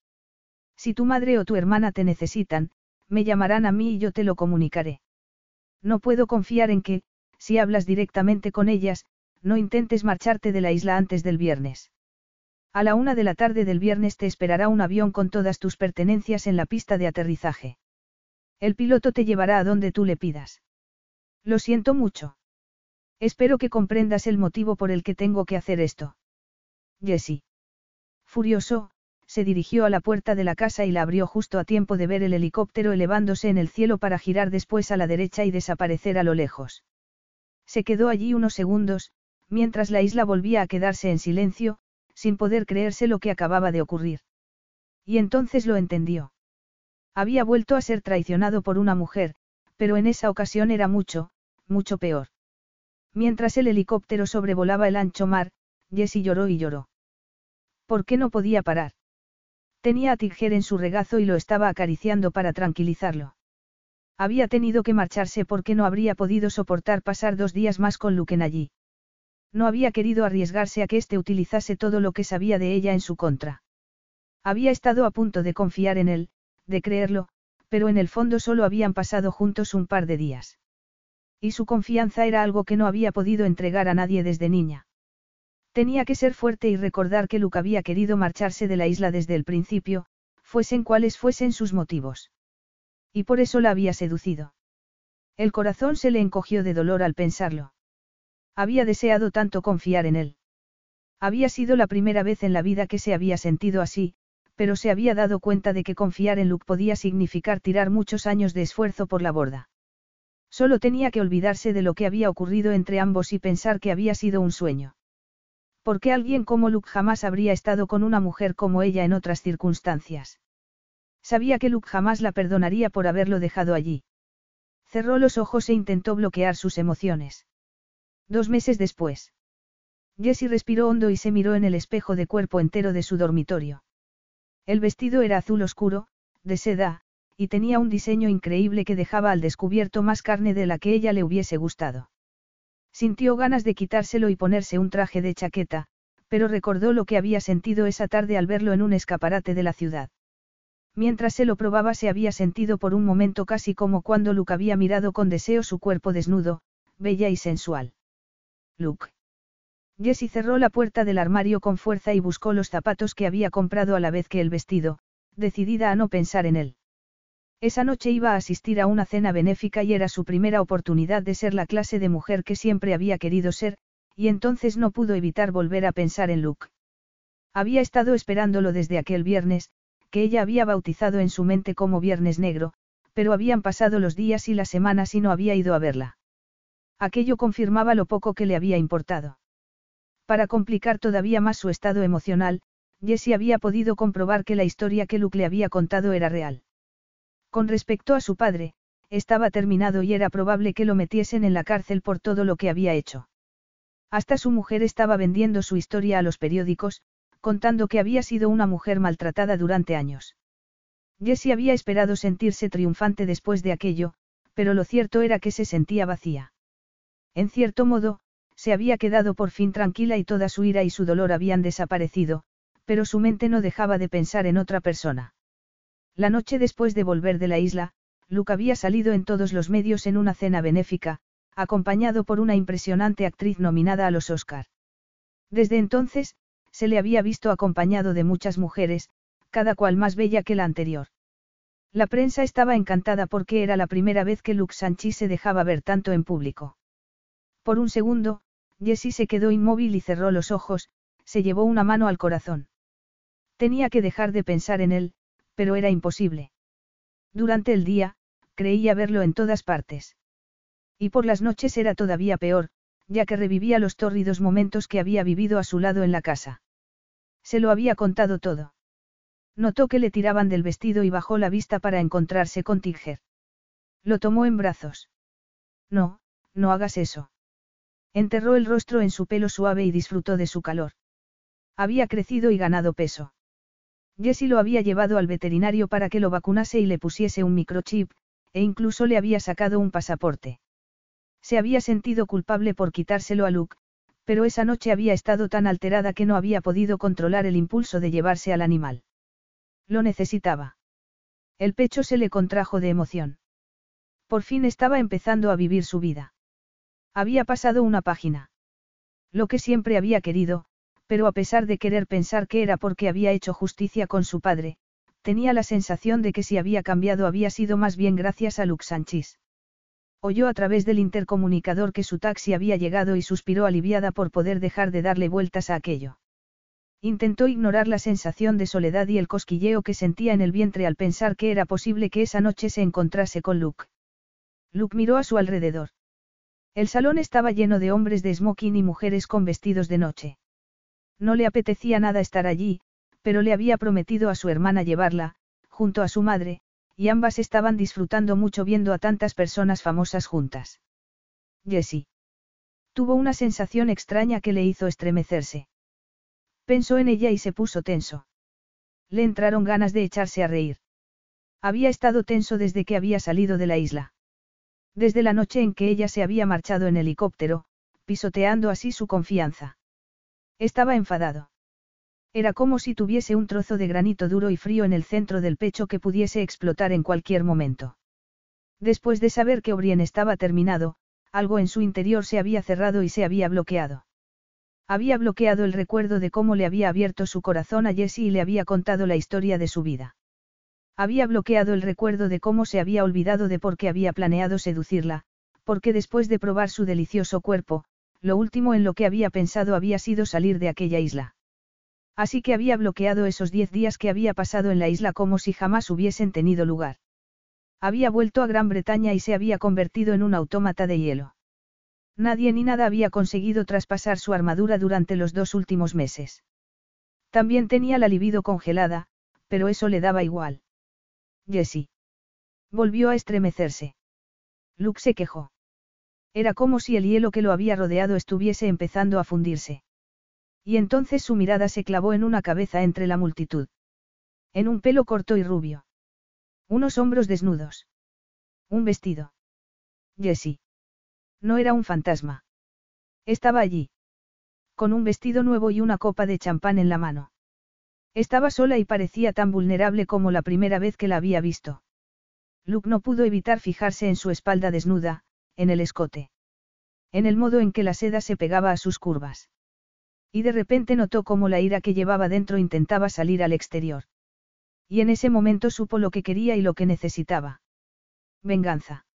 A: Si tu madre o tu hermana te necesitan, me llamarán a mí y yo te lo comunicaré. No puedo confiar en que, si hablas directamente con ellas, no intentes marcharte de la isla antes del viernes. A la una de la tarde del viernes te esperará un avión con todas tus pertenencias en la pista de aterrizaje. El piloto te llevará a donde tú le pidas. Lo siento mucho. Espero que comprendas el motivo por el que tengo que hacer esto. Jessie. Furioso, se dirigió a la puerta de la casa y la abrió justo a tiempo de ver el helicóptero elevándose en el cielo para girar después a la derecha y desaparecer a lo lejos. Se quedó allí unos segundos, mientras la isla volvía a quedarse en silencio, sin poder creerse lo que acababa de ocurrir. Y entonces lo entendió. Había vuelto a ser traicionado por una mujer, pero en esa ocasión era mucho, mucho peor. Mientras el helicóptero sobrevolaba el ancho mar, Jessie lloró y lloró. ¿Por qué no podía parar? Tenía a Tiger en su regazo y lo estaba acariciando para tranquilizarlo. Había tenido que marcharse porque no habría podido soportar pasar dos días más con Luken allí. No había querido arriesgarse a que éste utilizase todo lo que sabía de ella en su contra. Había estado a punto de confiar en él, de creerlo, pero en el fondo solo habían pasado juntos un par de días. Y su confianza era algo que no había podido entregar a nadie desde niña. Tenía que ser fuerte y recordar que Luke había querido marcharse de la isla desde el principio, fuesen cuales fuesen sus motivos. Y por eso la había seducido. El corazón se le encogió de dolor al pensarlo. Había deseado tanto confiar en él. Había sido la primera vez en la vida que se había sentido así, pero se había dado cuenta de que confiar en Luke podía significar tirar muchos años de esfuerzo por la borda. Solo tenía que olvidarse de lo que había ocurrido entre ambos y pensar que había sido un sueño. Porque alguien como Luke jamás habría estado con una mujer como ella en otras circunstancias. Sabía que Luke jamás la perdonaría por haberlo dejado allí. Cerró los ojos e intentó bloquear sus emociones. Dos meses después. Jessie respiró hondo y se miró en el espejo de cuerpo entero de su dormitorio. El vestido era azul oscuro, de seda, y tenía un diseño increíble que dejaba al descubierto más carne de la que ella le hubiese gustado. Sintió ganas de quitárselo y ponerse un traje de chaqueta, pero recordó lo que había sentido esa tarde al verlo en un escaparate de la ciudad. Mientras se lo probaba se había sentido por un momento casi como cuando Luke había mirado con deseo su cuerpo desnudo, bella y sensual. Luke. Jessie cerró la puerta del armario con fuerza y buscó los zapatos que había comprado a la vez que el vestido, decidida a no pensar en él. Esa noche iba a asistir a una cena benéfica y era su primera oportunidad de ser la clase de mujer que siempre había querido ser, y entonces no pudo evitar volver a pensar en Luke. Había estado esperándolo desde aquel viernes, que ella había bautizado en su mente como Viernes Negro, pero habían pasado los días y las semanas y no había ido a verla. Aquello confirmaba lo poco que le había importado. Para complicar todavía más su estado emocional, Jessie había podido comprobar que la historia que Luke le había contado era real. Con respecto a su padre, estaba terminado y era probable que lo metiesen en la cárcel por todo lo que había hecho. Hasta su mujer estaba vendiendo su historia a los periódicos, contando que había sido una mujer maltratada durante años. Jessie había esperado sentirse triunfante después de aquello, pero lo cierto era que se sentía vacía. En cierto modo, se había quedado por fin tranquila y toda su ira y su dolor habían desaparecido, pero su mente no dejaba de pensar en otra persona. La noche después de volver de la isla, Luke había salido en todos los medios en una cena benéfica, acompañado por una impresionante actriz nominada a los Oscar. Desde entonces, se le había visto acompañado de muchas mujeres, cada cual más bella que la anterior. La prensa estaba encantada porque era la primera vez que Luke Sanchi se dejaba ver tanto en público. Por un segundo, Jessie se quedó inmóvil y cerró los ojos, se llevó una mano al corazón. Tenía que dejar de pensar en él, pero era imposible. Durante el día, creía verlo en todas partes. Y por las noches era todavía peor, ya que revivía los tórridos momentos que había vivido a su lado en la casa. Se lo había contado todo. Notó que le tiraban del vestido y bajó la vista para encontrarse con Tiger. Lo tomó en brazos. No, no hagas eso. Enterró el rostro en su pelo suave y disfrutó de su calor. Había crecido y ganado peso. Jessie lo había llevado al veterinario para que lo vacunase y le pusiese un microchip, e incluso le había sacado un pasaporte. Se había sentido culpable por quitárselo a Luke, pero esa noche había estado tan alterada que no había podido controlar el impulso de llevarse al animal. Lo necesitaba. El pecho se le contrajo de emoción. Por fin estaba empezando a vivir su vida. Había pasado una página. Lo que siempre había querido, pero a pesar de querer pensar que era porque había hecho justicia con su padre, tenía la sensación de que si había cambiado había sido más bien gracias a Luke Sanchis. Oyó a través del intercomunicador que su taxi había llegado y suspiró aliviada por poder dejar de darle vueltas a aquello. Intentó ignorar la sensación de soledad y el cosquilleo que sentía en el vientre al pensar que era posible que esa noche se encontrase con Luke. Luke miró a su alrededor. El salón estaba lleno de hombres de smoking y mujeres con vestidos de noche. No le apetecía nada estar allí, pero le había prometido a su hermana llevarla, junto a su madre, y ambas estaban disfrutando mucho viendo a tantas personas famosas juntas. Jessie. Tuvo una sensación extraña que le hizo estremecerse. Pensó en ella y se puso tenso. Le entraron ganas de echarse a reír. Había estado tenso desde que había salido de la isla. Desde la noche en que ella se había marchado en helicóptero, pisoteando así su confianza. Estaba enfadado. Era como si tuviese un trozo de granito duro y frío en el centro del pecho que pudiese explotar en cualquier momento. Después de saber que Obrien estaba terminado, algo en su interior se había cerrado y se había bloqueado. Había bloqueado el recuerdo de cómo le había abierto su corazón a Jessie y le había contado la historia de su vida. Había bloqueado el recuerdo de cómo se había olvidado de por qué había planeado seducirla, porque después de probar su delicioso cuerpo, lo último en lo que había pensado había sido salir de aquella isla. Así que había bloqueado esos diez días que había pasado en la isla como si jamás hubiesen tenido lugar. Había vuelto a Gran Bretaña y se había convertido en un autómata de hielo. Nadie ni nada había conseguido traspasar su armadura durante los dos últimos meses. También tenía la libido congelada, pero eso le daba igual. Jessie. Volvió a estremecerse. Luke se quejó. Era como si el hielo que lo había rodeado estuviese empezando a fundirse. Y entonces su mirada se clavó en una cabeza entre la multitud. En un pelo corto y rubio. Unos hombros desnudos. Un vestido. Jessie. No era un fantasma. Estaba allí. Con un vestido nuevo y una copa de champán en la mano. Estaba sola y parecía tan vulnerable como la primera vez que la había visto. Luke no pudo evitar fijarse en su espalda desnuda, en el escote. En el modo en que la seda se pegaba a sus curvas. Y de repente notó cómo la ira que llevaba dentro intentaba salir al exterior. Y en ese momento supo lo que quería y lo que necesitaba. Venganza.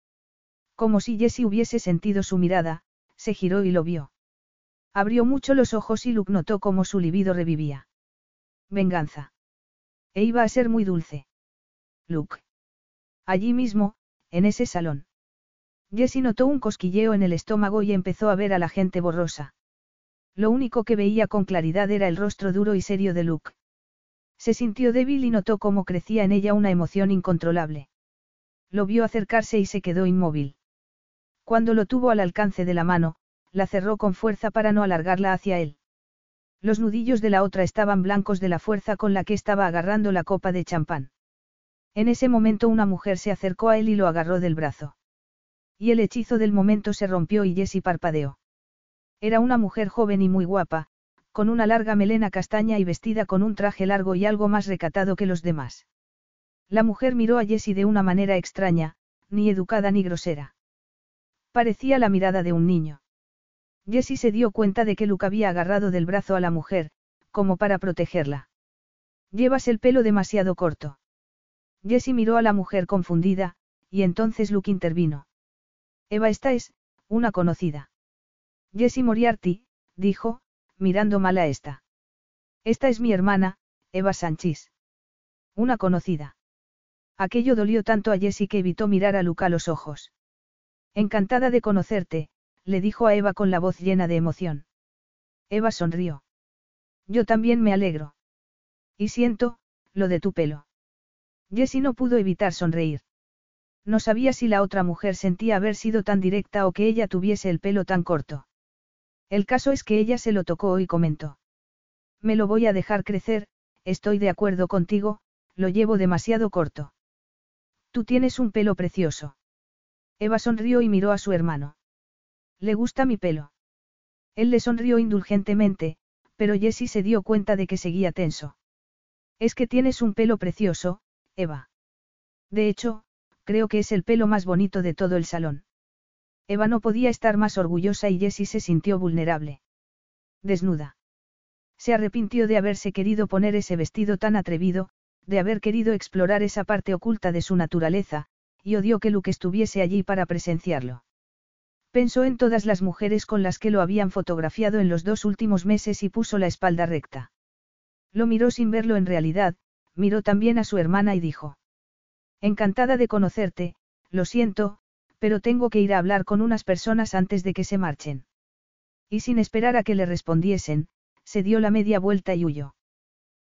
A: Como si Jessie hubiese sentido su mirada, se giró y lo vio. Abrió mucho los ojos y Luke notó cómo su libido revivía. Venganza. E iba a ser muy dulce. Luke. Allí mismo, en ese salón. Jessie notó un cosquilleo en el estómago y empezó a ver a la gente borrosa. Lo único que veía con claridad era el rostro duro y serio de Luke. Se sintió débil y notó cómo crecía en ella una emoción incontrolable. Lo vio acercarse y se quedó inmóvil. Cuando lo tuvo al alcance de la mano, la cerró con fuerza para no alargarla hacia él. Los nudillos de la otra estaban blancos de la fuerza con la que estaba agarrando la copa de champán. En ese momento una mujer se acercó a él y lo agarró del brazo. Y el hechizo del momento se rompió y Jessie parpadeó. Era una mujer joven y muy guapa, con una larga melena castaña y vestida con un traje largo y algo más recatado que los demás. La mujer miró a Jessie de una manera extraña, ni educada ni grosera. Parecía la mirada de un niño. Jessie se dio cuenta de que Luke había agarrado del brazo a la mujer, como para protegerla. Llevas el pelo demasiado corto. Jessie miró a la mujer confundida, y entonces Luke intervino. Eva esta es, una conocida. Jessie Moriarty, dijo, mirando mal a esta. Esta es mi hermana, Eva Sánchez. Una conocida. Aquello dolió tanto a Jessie que evitó mirar a Luca a los ojos. Encantada de conocerte, le dijo a Eva con la voz llena de emoción. Eva sonrió. Yo también me alegro. Y siento, lo de tu pelo. Jessie no pudo evitar sonreír. No sabía si la otra mujer sentía haber sido tan directa o que ella tuviese el pelo tan corto. El caso es que ella se lo tocó y comentó. Me lo voy a dejar crecer, estoy de acuerdo contigo, lo llevo demasiado corto. Tú tienes un pelo precioso. Eva sonrió y miró a su hermano. ¿Le gusta mi pelo? Él le sonrió indulgentemente, pero Jessie se dio cuenta de que seguía tenso. Es que tienes un pelo precioso, Eva. De hecho, creo que es el pelo más bonito de todo el salón. Eva no podía estar más orgullosa y Jessie se sintió vulnerable. Desnuda. Se arrepintió de haberse querido poner ese vestido tan atrevido, de haber querido explorar esa parte oculta de su naturaleza, y odió que Luke estuviese allí para presenciarlo. Pensó en todas las mujeres con las que lo habían fotografiado en los dos últimos meses y puso la espalda recta. Lo miró sin verlo en realidad, miró también a su hermana y dijo. Encantada de conocerte, lo siento, pero tengo que ir a hablar con unas personas antes de que se marchen. Y sin esperar a que le respondiesen, se dio la media vuelta y huyó.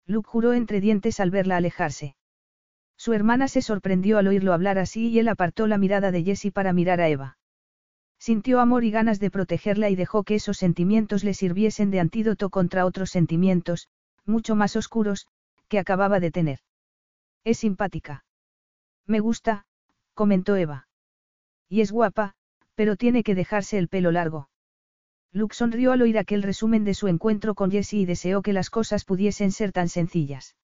A: Luke juró entre dientes al verla alejarse. Su hermana se sorprendió al oírlo hablar así y él apartó la mirada de Jessie para mirar a Eva. Sintió amor y ganas de protegerla y dejó que esos sentimientos le sirviesen de antídoto contra otros sentimientos, mucho más oscuros, que acababa de tener. Es simpática. Me gusta, comentó Eva. Y es guapa, pero tiene que dejarse el pelo largo. Luke sonrió al oír aquel resumen de su encuentro con Jessie y deseó que las cosas pudiesen ser tan sencillas.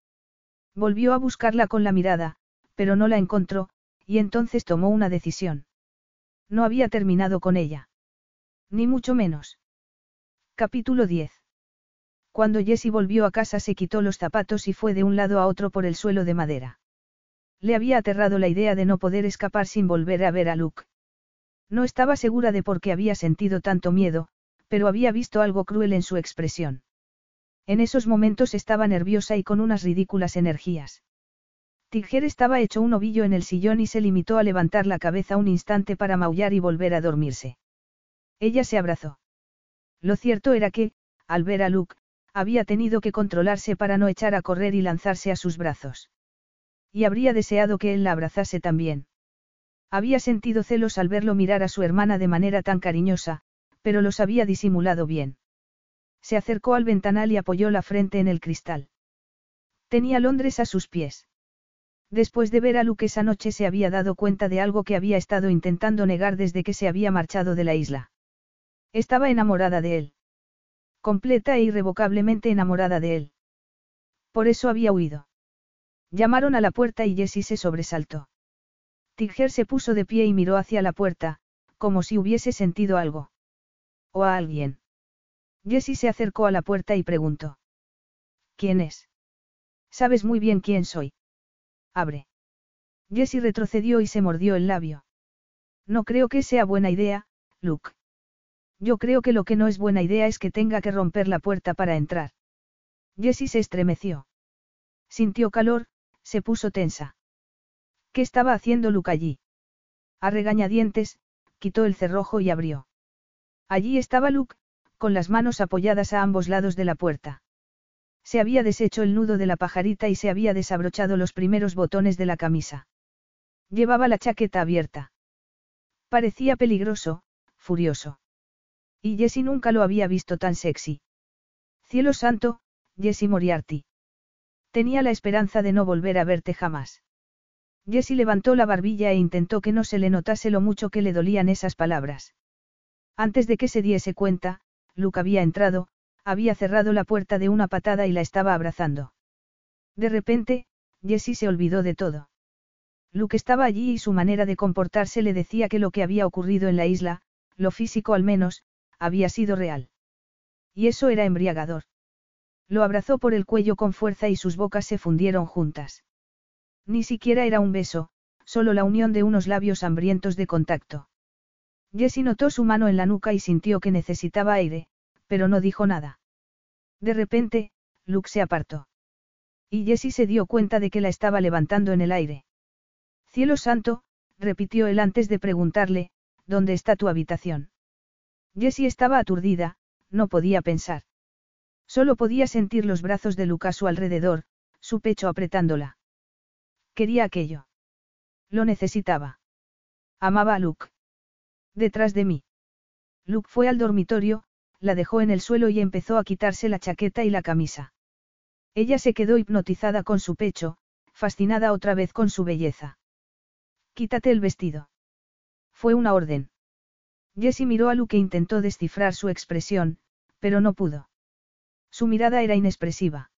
A: Volvió a buscarla con la mirada, pero no la encontró, y entonces tomó una decisión. No había terminado con ella. Ni mucho menos. Capítulo 10. Cuando Jessie volvió a casa se quitó los zapatos y fue de un lado a otro por el suelo de madera. Le había aterrado la idea de no poder escapar sin volver a ver a Luke. No estaba segura de por qué había sentido tanto miedo, pero había visto algo cruel en su expresión. En esos momentos estaba nerviosa y con unas ridículas energías. Tiger estaba hecho un ovillo en el sillón y se limitó a levantar la cabeza un instante para maullar y volver a dormirse. Ella se abrazó. Lo cierto era que, al ver a Luke, había tenido que controlarse para no echar a correr y lanzarse a sus brazos. Y habría deseado que él la abrazase también. Había sentido celos al verlo mirar a su hermana de manera tan cariñosa, pero los había disimulado bien. Se acercó al ventanal y apoyó la frente en el cristal. Tenía Londres a sus pies. Después de ver a Luke esa noche se había dado cuenta de algo que había estado intentando negar desde que se había marchado de la isla. Estaba enamorada de él. Completa e irrevocablemente enamorada de él. Por eso había huido. Llamaron a la puerta y Jessie se sobresaltó. Tiger se puso de pie y miró hacia la puerta, como si hubiese sentido algo. O a alguien. Jessie se acercó a la puerta y preguntó. ¿Quién es? Sabes muy bien quién soy. Abre. Jessie retrocedió y se mordió el labio. No creo que sea buena idea, Luke. Yo creo que lo que no es buena idea es que tenga que romper la puerta para entrar. Jessie se estremeció. Sintió calor, se puso tensa. ¿Qué estaba haciendo Luke allí? A regañadientes, quitó el cerrojo y abrió. Allí estaba Luke, con las manos apoyadas a ambos lados de la puerta. Se había deshecho el nudo de la pajarita y se había desabrochado los primeros botones de la camisa. Llevaba la chaqueta abierta. Parecía peligroso, furioso. Y Jessie nunca lo había visto tan sexy. Cielo santo, Jessie Moriarty. Tenía la esperanza de no volver a verte jamás. Jessie levantó la barbilla e intentó que no se le notase lo mucho que le dolían esas palabras. Antes de que se diese cuenta, Luke había entrado, había cerrado la puerta de una patada y la estaba abrazando. De repente, Jessie se olvidó de todo. Luke estaba allí y su manera de comportarse le decía que lo que había ocurrido en la isla, lo físico al menos, había sido real. Y eso era embriagador. Lo abrazó por el cuello con fuerza y sus bocas se fundieron juntas. Ni siquiera era un beso, solo la unión de unos labios hambrientos de contacto. Jessie notó su mano en la nuca y sintió que necesitaba aire, pero no dijo nada. De repente, Luke se apartó. Y Jessie se dio cuenta de que la estaba levantando en el aire. Cielo santo, repitió él antes de preguntarle, ¿dónde está tu habitación? Jessie estaba aturdida, no podía pensar. Solo podía sentir los brazos de Luke a su alrededor, su pecho apretándola. Quería aquello. Lo necesitaba. Amaba a Luke. Detrás de mí. Luke fue al dormitorio, la dejó en el suelo y empezó a quitarse la chaqueta y la camisa. Ella se quedó hipnotizada con su pecho, fascinada otra vez con su belleza. Quítate el vestido. Fue una orden. Jessie miró a Luke e intentó descifrar su expresión, pero no pudo. Su mirada era inexpresiva.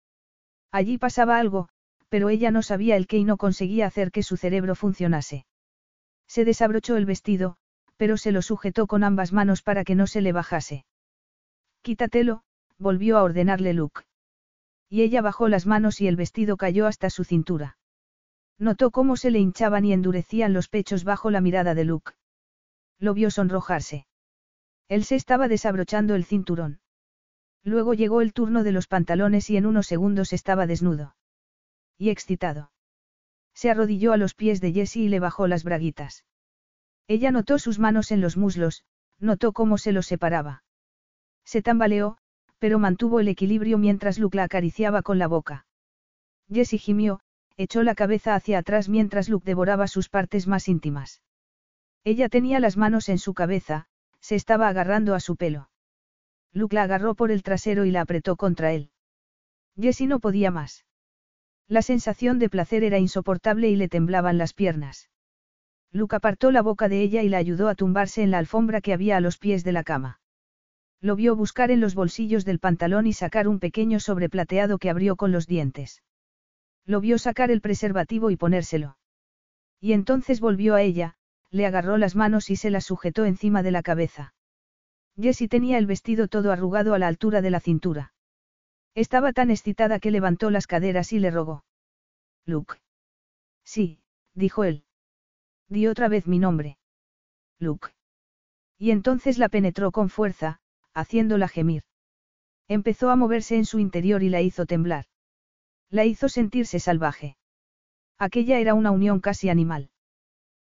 A: Allí pasaba algo, pero ella no sabía el qué y no conseguía hacer que su cerebro funcionase. Se desabrochó el vestido, pero se lo sujetó con ambas manos para que no se le bajase. Quítatelo, volvió a ordenarle Luke. Y ella bajó las manos y el vestido cayó hasta su cintura. Notó cómo se le hinchaban y endurecían los pechos bajo la mirada de Luke. Lo vio sonrojarse. Él se estaba desabrochando el cinturón. Luego llegó el turno de los pantalones y en unos segundos estaba desnudo. Y excitado. Se arrodilló a los pies de Jessie y le bajó las braguitas. Ella notó sus manos en los muslos, notó cómo se los separaba. Se tambaleó, pero mantuvo el equilibrio mientras Luke la acariciaba con la boca. Jessie gimió, echó la cabeza hacia atrás mientras Luke devoraba sus partes más íntimas. Ella tenía las manos en su cabeza, se estaba agarrando a su pelo. Luke la agarró por el trasero y la apretó contra él. Jessie no podía más. La sensación de placer era insoportable y le temblaban las piernas. Luke apartó la boca de ella y la ayudó a tumbarse en la alfombra que había a los pies de la cama. Lo vio buscar en los bolsillos del pantalón y sacar un pequeño sobreplateado que abrió con los dientes. Lo vio sacar el preservativo y ponérselo. Y entonces volvió a ella, le agarró las manos y se las sujetó encima de la cabeza. Jessie tenía el vestido todo arrugado a la altura de la cintura. Estaba tan excitada que levantó las caderas y le rogó. Luke. Sí, dijo él. Di otra vez mi nombre. Luke. Y entonces la penetró con fuerza, haciéndola gemir. Empezó a moverse en su interior y la hizo temblar. La hizo sentirse salvaje. Aquella era una unión casi animal.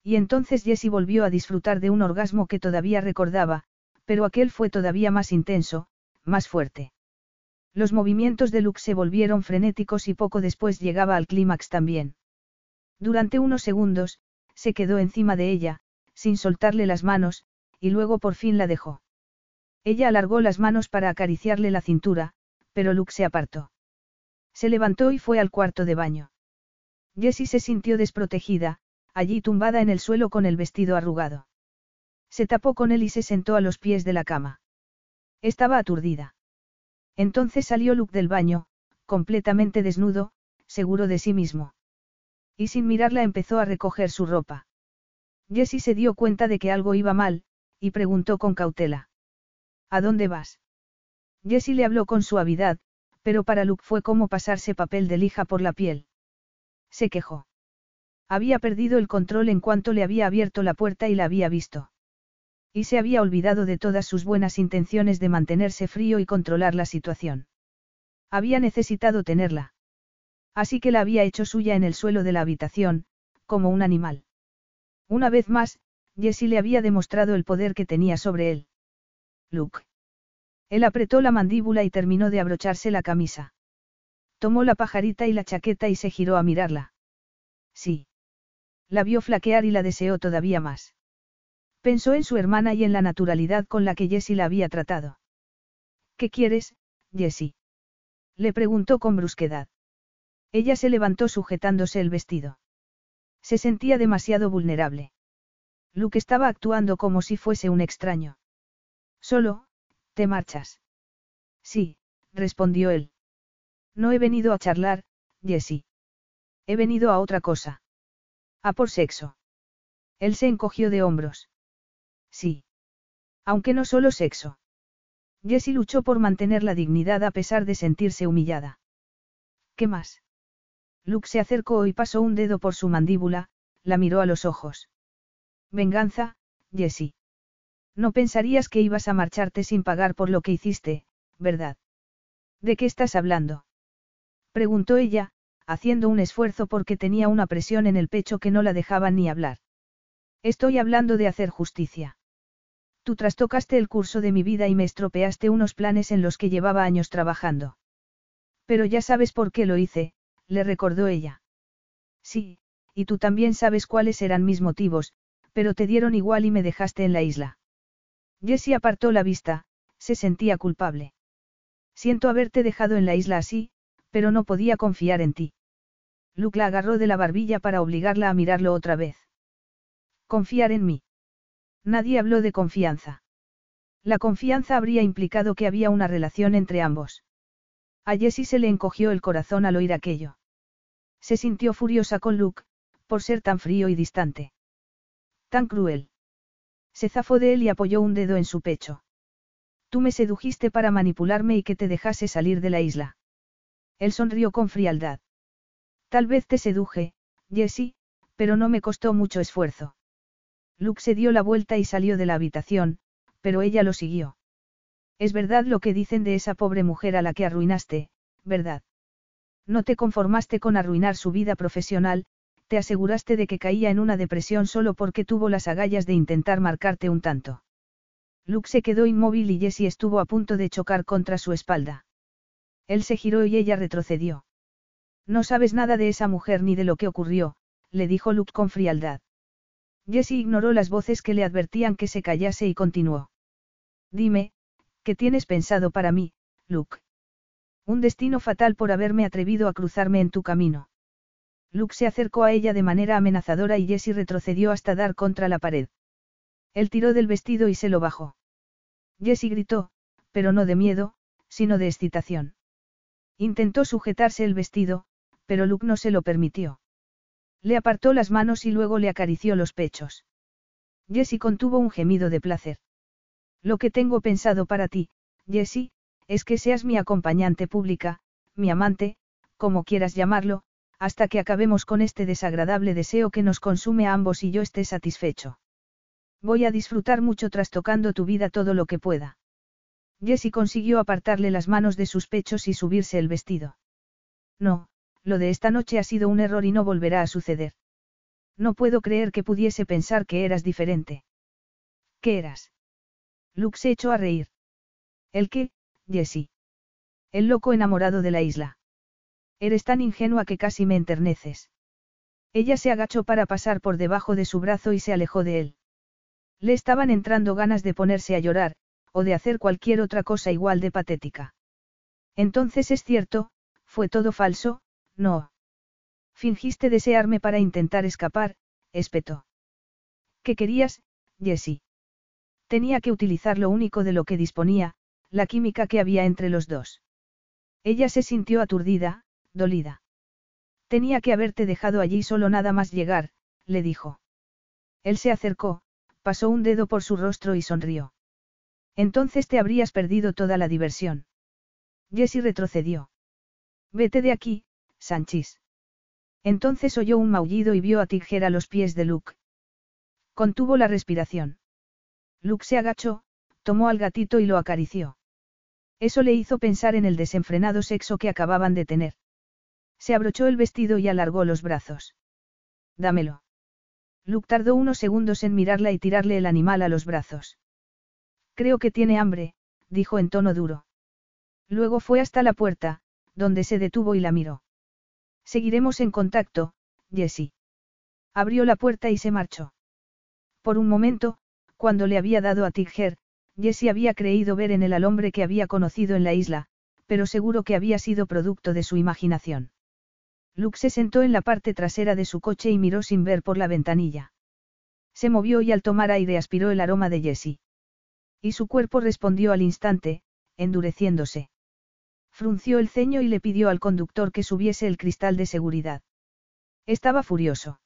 A: Y entonces Jessie volvió a disfrutar de un orgasmo que todavía recordaba, pero aquel fue todavía más intenso, más fuerte. Los movimientos de Luke se volvieron frenéticos y poco después llegaba al clímax también. Durante unos segundos, se quedó encima de ella, sin soltarle las manos, y luego por fin la dejó. Ella alargó las manos para acariciarle la cintura, pero Luke se apartó. Se levantó y fue al cuarto de baño. Jessie se sintió desprotegida, allí tumbada en el suelo con el vestido arrugado. Se tapó con él y se sentó a los pies de la cama. Estaba aturdida. Entonces salió Luke del baño, completamente desnudo, seguro de sí mismo. Y sin mirarla empezó a recoger su ropa. Jessie se dio cuenta de que algo iba mal, y preguntó con cautela. ¿A dónde vas? Jessie le habló con suavidad, pero para Luke fue como pasarse papel de lija por la piel. Se quejó. Había perdido el control en cuanto le había abierto la puerta y la había visto. Y se había olvidado de todas sus buenas intenciones de mantenerse frío y controlar la situación. Había necesitado tenerla. Así que la había hecho suya en el suelo de la habitación, como un animal. Una vez más, Jessie le había demostrado el poder que tenía sobre él. Luke. Él apretó la mandíbula y terminó de abrocharse la camisa. Tomó la pajarita y la chaqueta y se giró a mirarla. Sí. La vio flaquear y la deseó todavía más. Pensó en su hermana y en la naturalidad con la que Jessie la había tratado. ¿Qué quieres, Jessie? Le preguntó con brusquedad. Ella se levantó sujetándose el vestido. Se sentía demasiado vulnerable. Luke estaba actuando como si fuese un extraño. Solo, ¿te marchas? Sí, respondió él. No he venido a charlar, Jessie. He venido a otra cosa. A por sexo. Él se encogió de hombros. Sí. Aunque no solo sexo. Jessie luchó por mantener la dignidad a pesar de sentirse humillada. ¿Qué más? Luke se acercó y pasó un dedo por su mandíbula, la miró a los ojos. Venganza, Jessie. No pensarías que ibas a marcharte sin pagar por lo que hiciste, ¿verdad? ¿De qué estás hablando? Preguntó ella, haciendo un esfuerzo porque tenía una presión en el pecho que no la dejaba ni hablar. Estoy hablando de hacer justicia. Tú trastocaste el curso de mi vida y me estropeaste unos planes en los que llevaba años trabajando. Pero ya sabes por qué lo hice, le recordó ella. Sí, y tú también sabes cuáles eran mis motivos, pero te dieron igual y me dejaste en la isla. Jessie apartó la vista, se sentía culpable. Siento haberte dejado en la isla así, pero no podía confiar en ti. Luke la agarró de la barbilla para obligarla a mirarlo otra vez. Confiar en mí. Nadie habló de confianza. La confianza habría implicado que había una relación entre ambos. A Jessie se le encogió el corazón al oír aquello. Se sintió furiosa con Luke, por ser tan frío y distante. Tan cruel. Se zafó de él y apoyó un dedo en su pecho. Tú me sedujiste para manipularme y que te dejase salir de la isla. Él sonrió con frialdad. Tal vez te seduje, Jessie, pero no me costó mucho esfuerzo. Luke se dio la vuelta y salió de la habitación, pero ella lo siguió. Es verdad lo que dicen de esa pobre mujer a la que arruinaste, ¿verdad? No te conformaste con arruinar su vida profesional, te aseguraste de que caía en una depresión solo porque tuvo las agallas de intentar marcarte un tanto. Luke se quedó inmóvil y Jessie estuvo a punto de chocar contra su espalda. Él se giró y ella retrocedió. No sabes nada de esa mujer ni de lo que ocurrió, le dijo Luke con frialdad. Jessie ignoró las voces que le advertían que se callase y continuó. Dime, ¿qué tienes pensado para mí, Luke? Un destino fatal por haberme atrevido a cruzarme en tu camino. Luke se acercó a ella de manera amenazadora y Jessie retrocedió hasta dar contra la pared. Él tiró del vestido y se lo bajó. Jessie gritó, pero no de miedo, sino de excitación. Intentó sujetarse el vestido, pero Luke no se lo permitió. Le apartó las manos y luego le acarició los pechos. Jessie contuvo un gemido de placer. Lo que tengo pensado para ti, Jessie, es que seas mi acompañante pública, mi amante, como quieras llamarlo, hasta que acabemos con este desagradable deseo que nos consume a ambos y yo esté satisfecho. Voy a disfrutar mucho trastocando tu vida todo lo que pueda. Jessie consiguió apartarle las manos de sus pechos y subirse el vestido. No, lo de esta noche ha sido un error y no volverá a suceder. No puedo creer que pudiese pensar que eras diferente. ¿Qué eras? Luke se echó a reír. ¿El qué, Jessie? El loco enamorado de la isla. Eres tan ingenua que casi me enterneces. Ella se agachó para pasar por debajo de su brazo y se alejó de él. Le estaban entrando ganas de ponerse a llorar, o de hacer cualquier otra cosa igual de patética. Entonces es cierto, fue todo falso, no. Fingiste desearme para intentar escapar, espetó. ¿Qué querías, Jessie? Tenía que utilizar lo único de lo que disponía, la química que había entre los dos. Ella se sintió aturdida, dolida. Tenía que haberte dejado allí solo nada más llegar, le dijo. Él se acercó, pasó un dedo por su rostro y sonrió. Entonces te habrías perdido toda la diversión. Jessie retrocedió. Vete de aquí, Sanchis. Entonces oyó un maullido y vio a Tigger a los pies de Luke. Contuvo la respiración. Luke se agachó, tomó al gatito y lo acarició. Eso le hizo pensar en el desenfrenado sexo que acababan de tener. Se abrochó el vestido y alargó los brazos. Dámelo. Luke tardó unos segundos en mirarla y tirarle el animal a los brazos. Creo que tiene hambre, dijo en tono duro. Luego fue hasta la puerta, donde se detuvo y la miró. Seguiremos en contacto, Jessie. Abrió la puerta y se marchó. Por un momento, cuando le había dado a Tigger, Jessie había creído ver en él al hombre que había conocido en la isla, pero seguro que había sido producto de su imaginación. Luke se sentó en la parte trasera de su coche y miró sin ver por la ventanilla. Se movió y al tomar aire aspiró el aroma de Jessie. Y su cuerpo respondió al instante, endureciéndose. Frunció el ceño y le pidió al conductor que subiese el cristal de seguridad. Estaba furioso.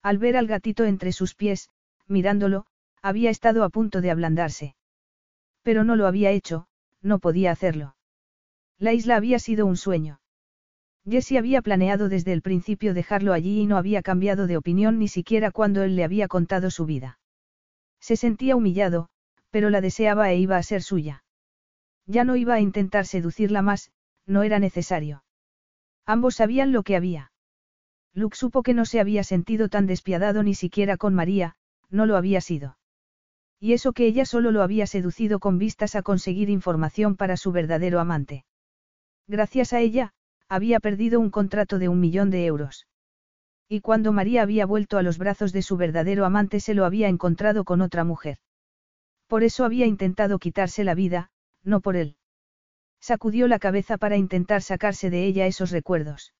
A: Al ver al gatito entre sus pies, mirándolo, había estado a punto de ablandarse. Pero no lo había hecho, no podía hacerlo. La isla había sido un sueño. Jessie había planeado desde el principio dejarlo allí y no había cambiado de opinión ni siquiera cuando él le había contado su vida. Se sentía humillado, pero la deseaba e iba a ser suya. Ya no iba a intentar seducirla más, no era necesario. Ambos sabían lo que había. Luke supo que no se había sentido tan despiadado ni siquiera con María, no lo había sido. Y eso que ella solo lo había seducido con vistas a conseguir información para su verdadero amante. Gracias a ella, había perdido un contrato de un millón de euros. Y cuando María había vuelto a los brazos de su verdadero amante se lo había encontrado con otra mujer. Por eso había intentado quitarse la vida, no por él. Sacudió la cabeza para intentar sacarse de ella esos recuerdos.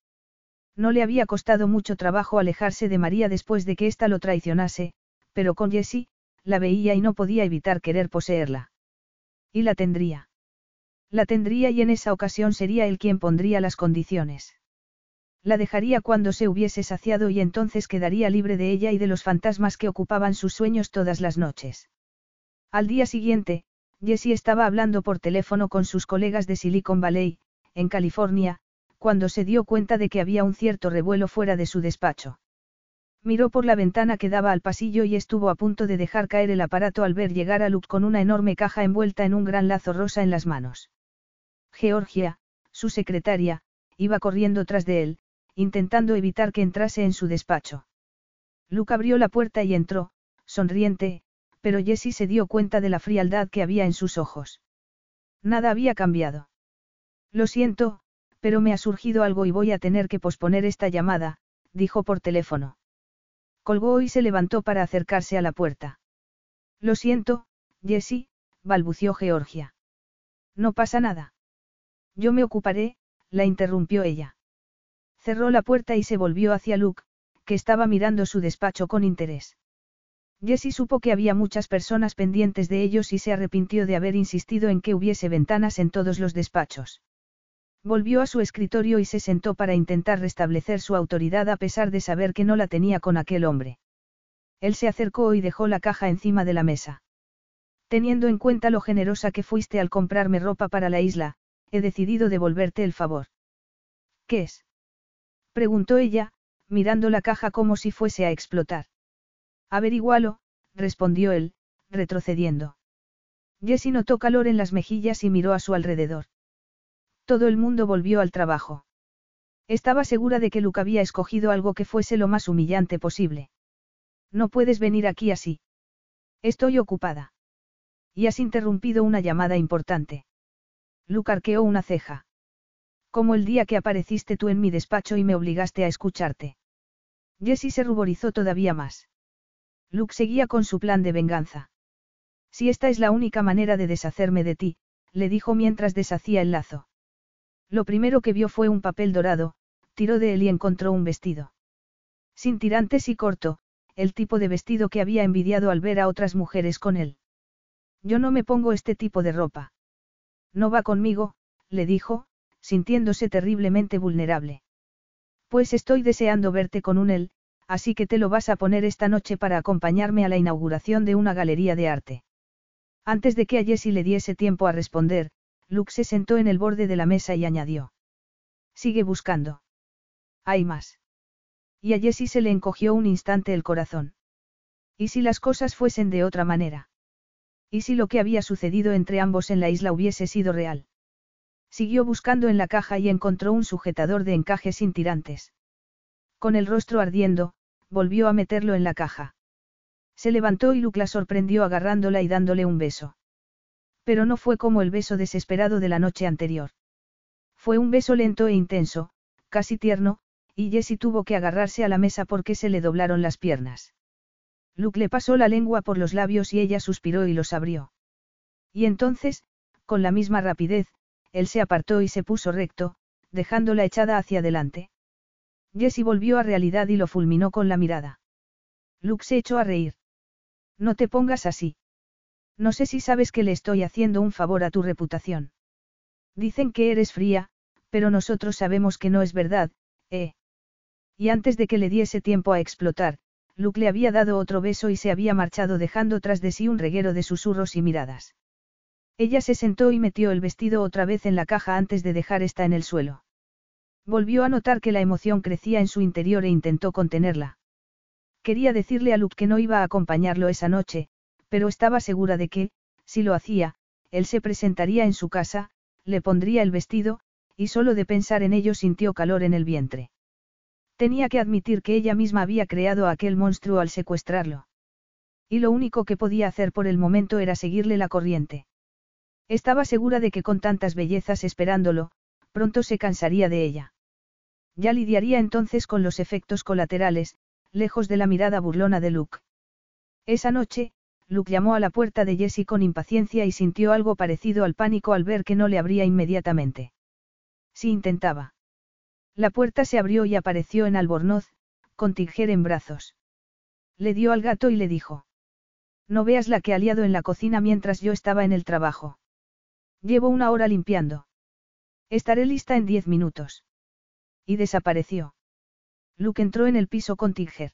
A: No le había costado mucho trabajo alejarse de María después de que ésta lo traicionase, pero con Jessie, la veía y no podía evitar querer poseerla. Y la tendría. La tendría y en esa ocasión sería él quien pondría las condiciones. La dejaría cuando se hubiese saciado y entonces quedaría libre de ella y de los fantasmas que ocupaban sus sueños todas las noches. Al día siguiente, Jessie estaba hablando por teléfono con sus colegas de Silicon Valley, en California, cuando se dio cuenta de que había un cierto revuelo fuera de su despacho. Miró por la ventana que daba al pasillo y estuvo a punto de dejar caer el aparato al ver llegar a Luke con una enorme caja envuelta en un gran lazo rosa en las manos. Georgia, su secretaria, iba corriendo tras de él, intentando evitar que entrase en su despacho. Luke abrió la puerta y entró, sonriente, pero Jessie se dio cuenta de la frialdad que había en sus ojos. Nada había cambiado. Lo siento, pero me ha surgido algo y voy a tener que posponer esta llamada, dijo por teléfono. Colgó y se levantó para acercarse a la puerta. Lo siento, Jessie, balbució Georgia. No pasa nada. Yo me ocuparé, la interrumpió ella. Cerró la puerta y se volvió hacia Luke, que estaba mirando su despacho con interés. Jessie supo que había muchas personas pendientes de ellos y se arrepintió de haber insistido en que hubiese ventanas en todos los despachos. Volvió a su escritorio y se sentó para intentar restablecer su autoridad a pesar de saber que no la tenía con aquel hombre. Él se acercó y dejó la caja encima de la mesa. Teniendo en cuenta lo generosa que fuiste al comprarme ropa para la isla, he decidido devolverte el favor. ¿Qué es? preguntó ella, mirando la caja como si fuese a explotar. Averigualo, respondió él, retrocediendo. Jessie notó calor en las mejillas y miró a su alrededor. Todo el mundo volvió al trabajo. Estaba segura de que Luke había escogido algo que fuese lo más humillante posible. No puedes venir aquí así. Estoy ocupada. Y has interrumpido una llamada importante. Luke arqueó una ceja. Como el día que apareciste tú en mi despacho y me obligaste a escucharte. Jessie se ruborizó todavía más. Luke seguía con su plan de venganza. Si esta es la única manera de deshacerme de ti, le dijo mientras deshacía el lazo. Lo primero que vio fue un papel dorado, tiró de él y encontró un vestido. Sin tirantes y corto, el tipo de vestido que había envidiado al ver a otras mujeres con él. Yo no me pongo este tipo de ropa. No va conmigo, le dijo, sintiéndose terriblemente vulnerable. Pues estoy deseando verte con un él, así que te lo vas a poner esta noche para acompañarme a la inauguración de una galería de arte. Antes de que a Jessie le diese tiempo a responder, Luke se sentó en el borde de la mesa y añadió. Sigue buscando. Hay más. Y a Jessie se le encogió un instante el corazón. ¿Y si las cosas fuesen de otra manera? ¿Y si lo que había sucedido entre ambos en la isla hubiese sido real? Siguió buscando en la caja y encontró un sujetador de encaje sin tirantes. Con el rostro ardiendo, volvió a meterlo en la caja. Se levantó y Luke la sorprendió agarrándola y dándole un beso. Pero no fue como el beso desesperado de la noche anterior. Fue un beso lento e intenso, casi tierno, y Jessie tuvo que agarrarse a la mesa porque se le doblaron las piernas. Luke le pasó la lengua por los labios y ella suspiró y los abrió. Y entonces, con la misma rapidez, él se apartó y se puso recto, dejándola echada hacia adelante. Jessie volvió a realidad y lo fulminó con la mirada. Luke se echó a reír. No te pongas así. No sé si sabes que le estoy haciendo un favor a tu reputación. Dicen que eres fría, pero nosotros sabemos que no es verdad, ¿eh? Y antes de que le diese tiempo a explotar, Luke le había dado otro beso y se había marchado dejando tras de sí un reguero de susurros y miradas. Ella se sentó y metió el vestido otra vez en la caja antes de dejar esta en el suelo. Volvió a notar que la emoción crecía en su interior e intentó contenerla. Quería decirle a Luke que no iba a acompañarlo esa noche, pero estaba segura de que, si lo hacía, él se presentaría en su casa, le pondría el vestido, y solo de pensar en ello sintió calor en el vientre. Tenía que admitir que ella misma había creado a aquel monstruo al secuestrarlo. Y lo único que podía hacer por el momento era seguirle la corriente. Estaba segura de que con tantas bellezas esperándolo, pronto se cansaría de ella. Ya lidiaría entonces con los efectos colaterales, lejos de la mirada burlona de Luke. Esa noche, Luke llamó a la puerta de Jessie con impaciencia y sintió algo parecido al pánico al ver que no le abría inmediatamente. Si intentaba. La puerta se abrió y apareció en Albornoz, con Tiger en brazos. Le dio al gato y le dijo. No veas la que ha liado en la cocina mientras yo estaba en el trabajo. Llevo una hora limpiando. Estaré lista en diez minutos. Y desapareció. Luke entró en el piso con Tiger.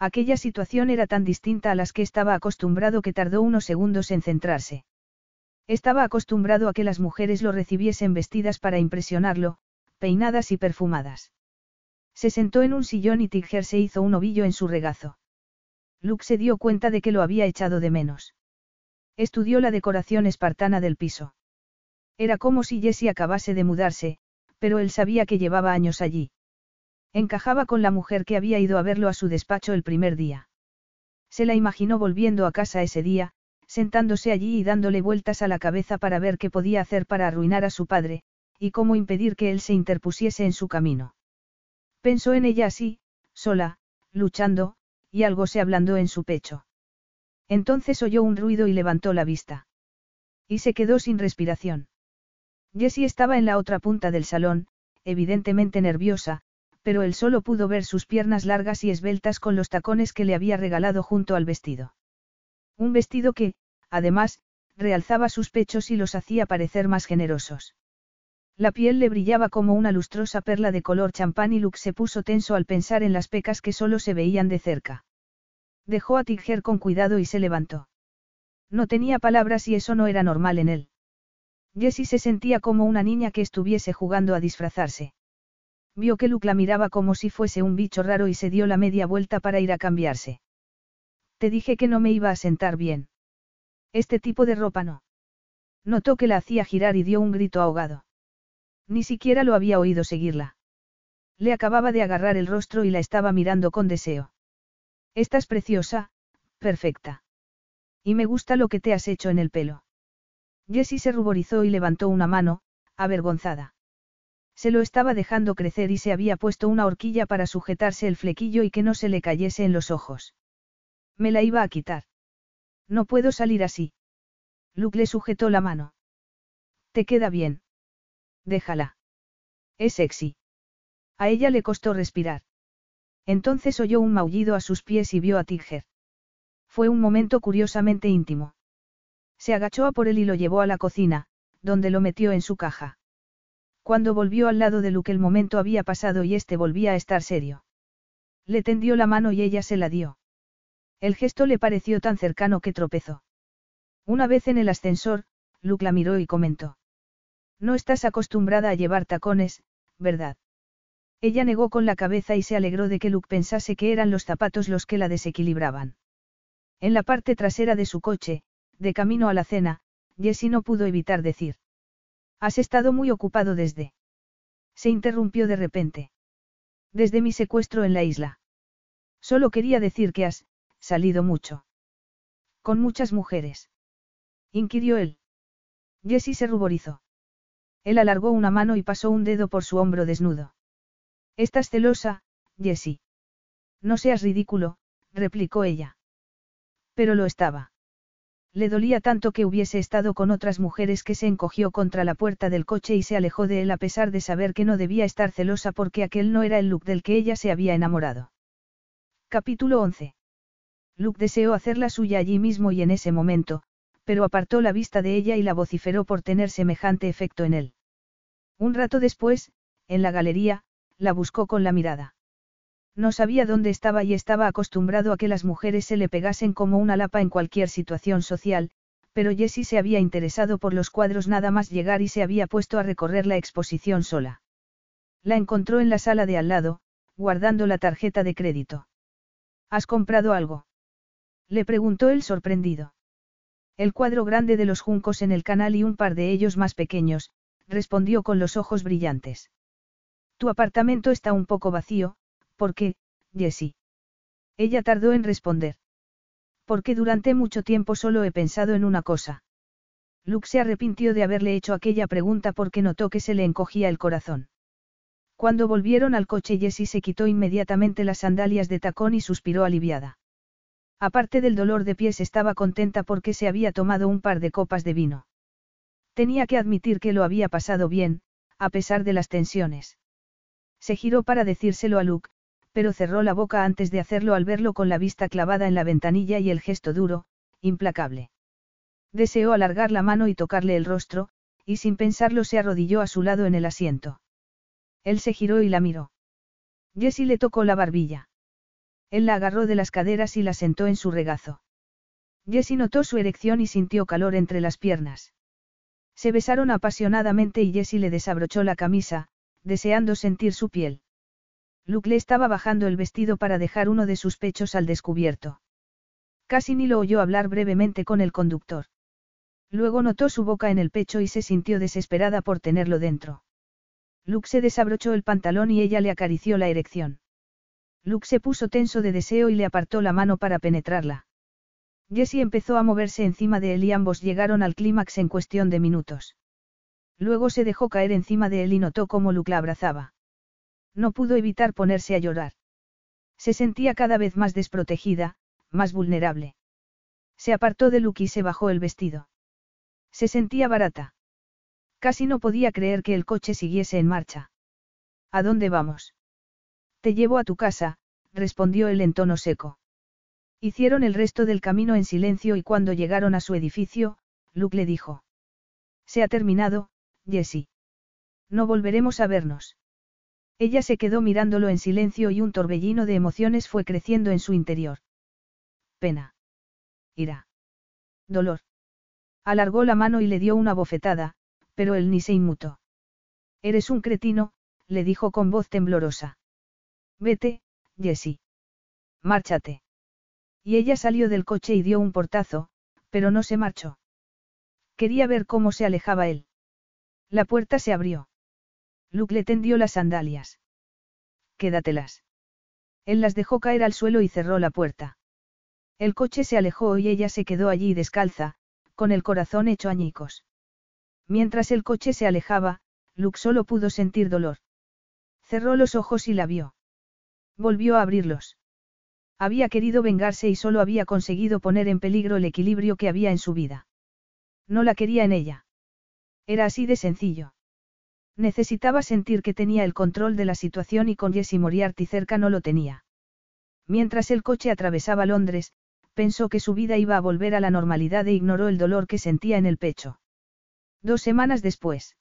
A: Aquella situación era tan distinta a las que estaba acostumbrado que tardó unos segundos en centrarse. Estaba acostumbrado a que las mujeres lo recibiesen vestidas para impresionarlo, peinadas y perfumadas. Se sentó en un sillón y Tigger se hizo un ovillo en su regazo. Luke se dio cuenta de que lo había echado de menos. Estudió la decoración espartana del piso. Era como si Jessie acabase de mudarse, pero él sabía que llevaba años allí. Encajaba con la mujer que había ido a verlo a su despacho el primer día. Se la imaginó volviendo a casa ese día, sentándose allí y dándole vueltas a la cabeza para ver qué podía hacer para arruinar a su padre, y cómo impedir que él se interpusiese en su camino. Pensó en ella así, sola, luchando, y algo se ablandó en su pecho. Entonces oyó un ruido y levantó la vista. Y se quedó sin respiración. Jessie estaba en la otra punta del salón, evidentemente nerviosa, pero él solo pudo ver sus piernas largas y esbeltas con los tacones que le había regalado junto al vestido. Un vestido que, además, realzaba sus pechos y los hacía parecer más generosos. La piel le brillaba como una lustrosa perla de color champán y Luke se puso tenso al pensar en las pecas que solo se veían de cerca. Dejó a Tigger con cuidado y se levantó. No tenía palabras y eso no era normal en él. Jessie se sentía como una niña que estuviese jugando a disfrazarse. Vio que Luke la miraba como si fuese un bicho raro y se dio la media vuelta para ir a cambiarse. Te dije que no me iba a sentar bien. Este tipo de ropa no. Notó que la hacía girar y dio un grito ahogado. Ni siquiera lo había oído seguirla. Le acababa de agarrar el rostro y la estaba mirando con deseo. Estás preciosa, perfecta. Y me gusta lo que te has hecho en el pelo. Jessie se ruborizó y levantó una mano, avergonzada. Se lo estaba dejando crecer y se había puesto una horquilla para sujetarse el flequillo y que no se le cayese en los ojos. Me la iba a quitar. No puedo salir así. Luke le sujetó la mano. Te queda bien. Déjala. Es sexy. A ella le costó respirar. Entonces oyó un maullido a sus pies y vio a Tiger. Fue un momento curiosamente íntimo. Se agachó a por él y lo llevó a la cocina, donde lo metió en su caja. Cuando volvió al lado de Luke el momento había pasado y éste volvía a estar serio. Le tendió la mano y ella se la dio. El gesto le pareció tan cercano que tropezó. Una vez en el ascensor, Luke la miró y comentó. No estás acostumbrada a llevar tacones, ¿verdad? Ella negó con la cabeza y se alegró de que Luke pensase que eran los zapatos los que la desequilibraban. En la parte trasera de su coche, de camino a la cena, Jessie no pudo evitar decir. Has estado muy ocupado desde. Se interrumpió de repente. Desde mi secuestro en la isla. Solo quería decir que has, salido mucho. Con muchas mujeres. Inquirió él. Jessie se ruborizó. Él alargó una mano y pasó un dedo por su hombro desnudo. Estás celosa, Jessie. No seas ridículo, replicó ella. Pero lo estaba. Le dolía tanto que hubiese estado con otras mujeres que se encogió contra la puerta del coche y se alejó de él a pesar de saber que no debía estar celosa porque aquel no era el look del que ella se había enamorado. Capítulo 11. Luke deseó hacer la suya allí mismo y en ese momento, pero apartó la vista de ella y la vociferó por tener semejante efecto en él. Un rato después, en la galería, la buscó con la mirada. No sabía dónde estaba y estaba acostumbrado a que las mujeres se le pegasen como una lapa en cualquier situación social, pero Jessie se había interesado por los cuadros nada más llegar y se había puesto a recorrer la exposición sola. La encontró en la sala de al lado, guardando la tarjeta de crédito. ¿Has comprado algo? Le preguntó él sorprendido. El cuadro grande de los juncos en el canal y un par de ellos más pequeños, respondió con los ojos brillantes. Tu apartamento está un poco vacío, ¿Por qué, Jessie? Ella tardó en responder. Porque durante mucho tiempo solo he pensado en una cosa. Luke se arrepintió de haberle hecho aquella pregunta porque notó que se le encogía el corazón. Cuando volvieron al coche Jessie se quitó inmediatamente las sandalias de tacón y suspiró aliviada. Aparte del dolor de pies estaba contenta porque se había tomado un par de copas de vino. Tenía que admitir que lo había pasado bien, a pesar de las tensiones. Se giró para decírselo a Luke, pero cerró la boca antes de hacerlo al verlo con la vista clavada en la ventanilla y el gesto duro, implacable. Deseó alargar la mano y tocarle el rostro, y sin pensarlo se arrodilló a su lado en el asiento. Él se giró y la miró. Jessie le tocó la barbilla. Él la agarró de las caderas y la sentó en su regazo. Jessie notó su erección y sintió calor entre las piernas. Se besaron apasionadamente y Jessie le desabrochó la camisa, deseando sentir su piel. Luke le estaba bajando el vestido para dejar uno de sus pechos al descubierto. Casi ni lo oyó hablar brevemente con el conductor. Luego notó su boca en el pecho y se sintió desesperada por tenerlo dentro. Luke se desabrochó el pantalón y ella le acarició la erección. Luke se puso tenso de deseo y le apartó la mano para penetrarla. Jessie empezó a moverse encima de él y ambos llegaron al clímax en cuestión de minutos. Luego se dejó caer encima de él y notó cómo Luke la abrazaba. No pudo evitar ponerse a llorar. Se sentía cada vez más desprotegida, más vulnerable. Se apartó de Luke y se bajó el vestido. Se sentía barata. Casi no podía creer que el coche siguiese en marcha. ¿A dónde vamos? Te llevo a tu casa, respondió él en tono seco. Hicieron el resto del camino en silencio y cuando llegaron a su edificio, Luke le dijo. Se ha terminado, Jessie. No volveremos a vernos. Ella se quedó mirándolo en silencio y un torbellino de emociones fue creciendo en su interior. Pena. Ira. Dolor. Alargó la mano y le dio una bofetada, pero él ni se inmutó. Eres un cretino, le dijo con voz temblorosa. Vete, Jessie. Márchate. Y ella salió del coche y dio un portazo, pero no se marchó. Quería ver cómo se alejaba él. La puerta se abrió. Luke le tendió las sandalias. Quédatelas. Él las dejó caer al suelo y cerró la puerta. El coche se alejó y ella se quedó allí descalza, con el corazón hecho añicos. Mientras el coche se alejaba, Luke solo pudo sentir dolor. Cerró los ojos y la vio. Volvió a abrirlos. Había querido vengarse y solo había conseguido poner en peligro el equilibrio que había en su vida. No la quería en ella. Era así de sencillo. Necesitaba sentir que tenía el control de la situación y con Jesse Moriarty cerca no lo tenía. Mientras el coche atravesaba Londres, pensó que su vida iba a volver a la normalidad e ignoró el dolor que sentía en el pecho. Dos semanas después.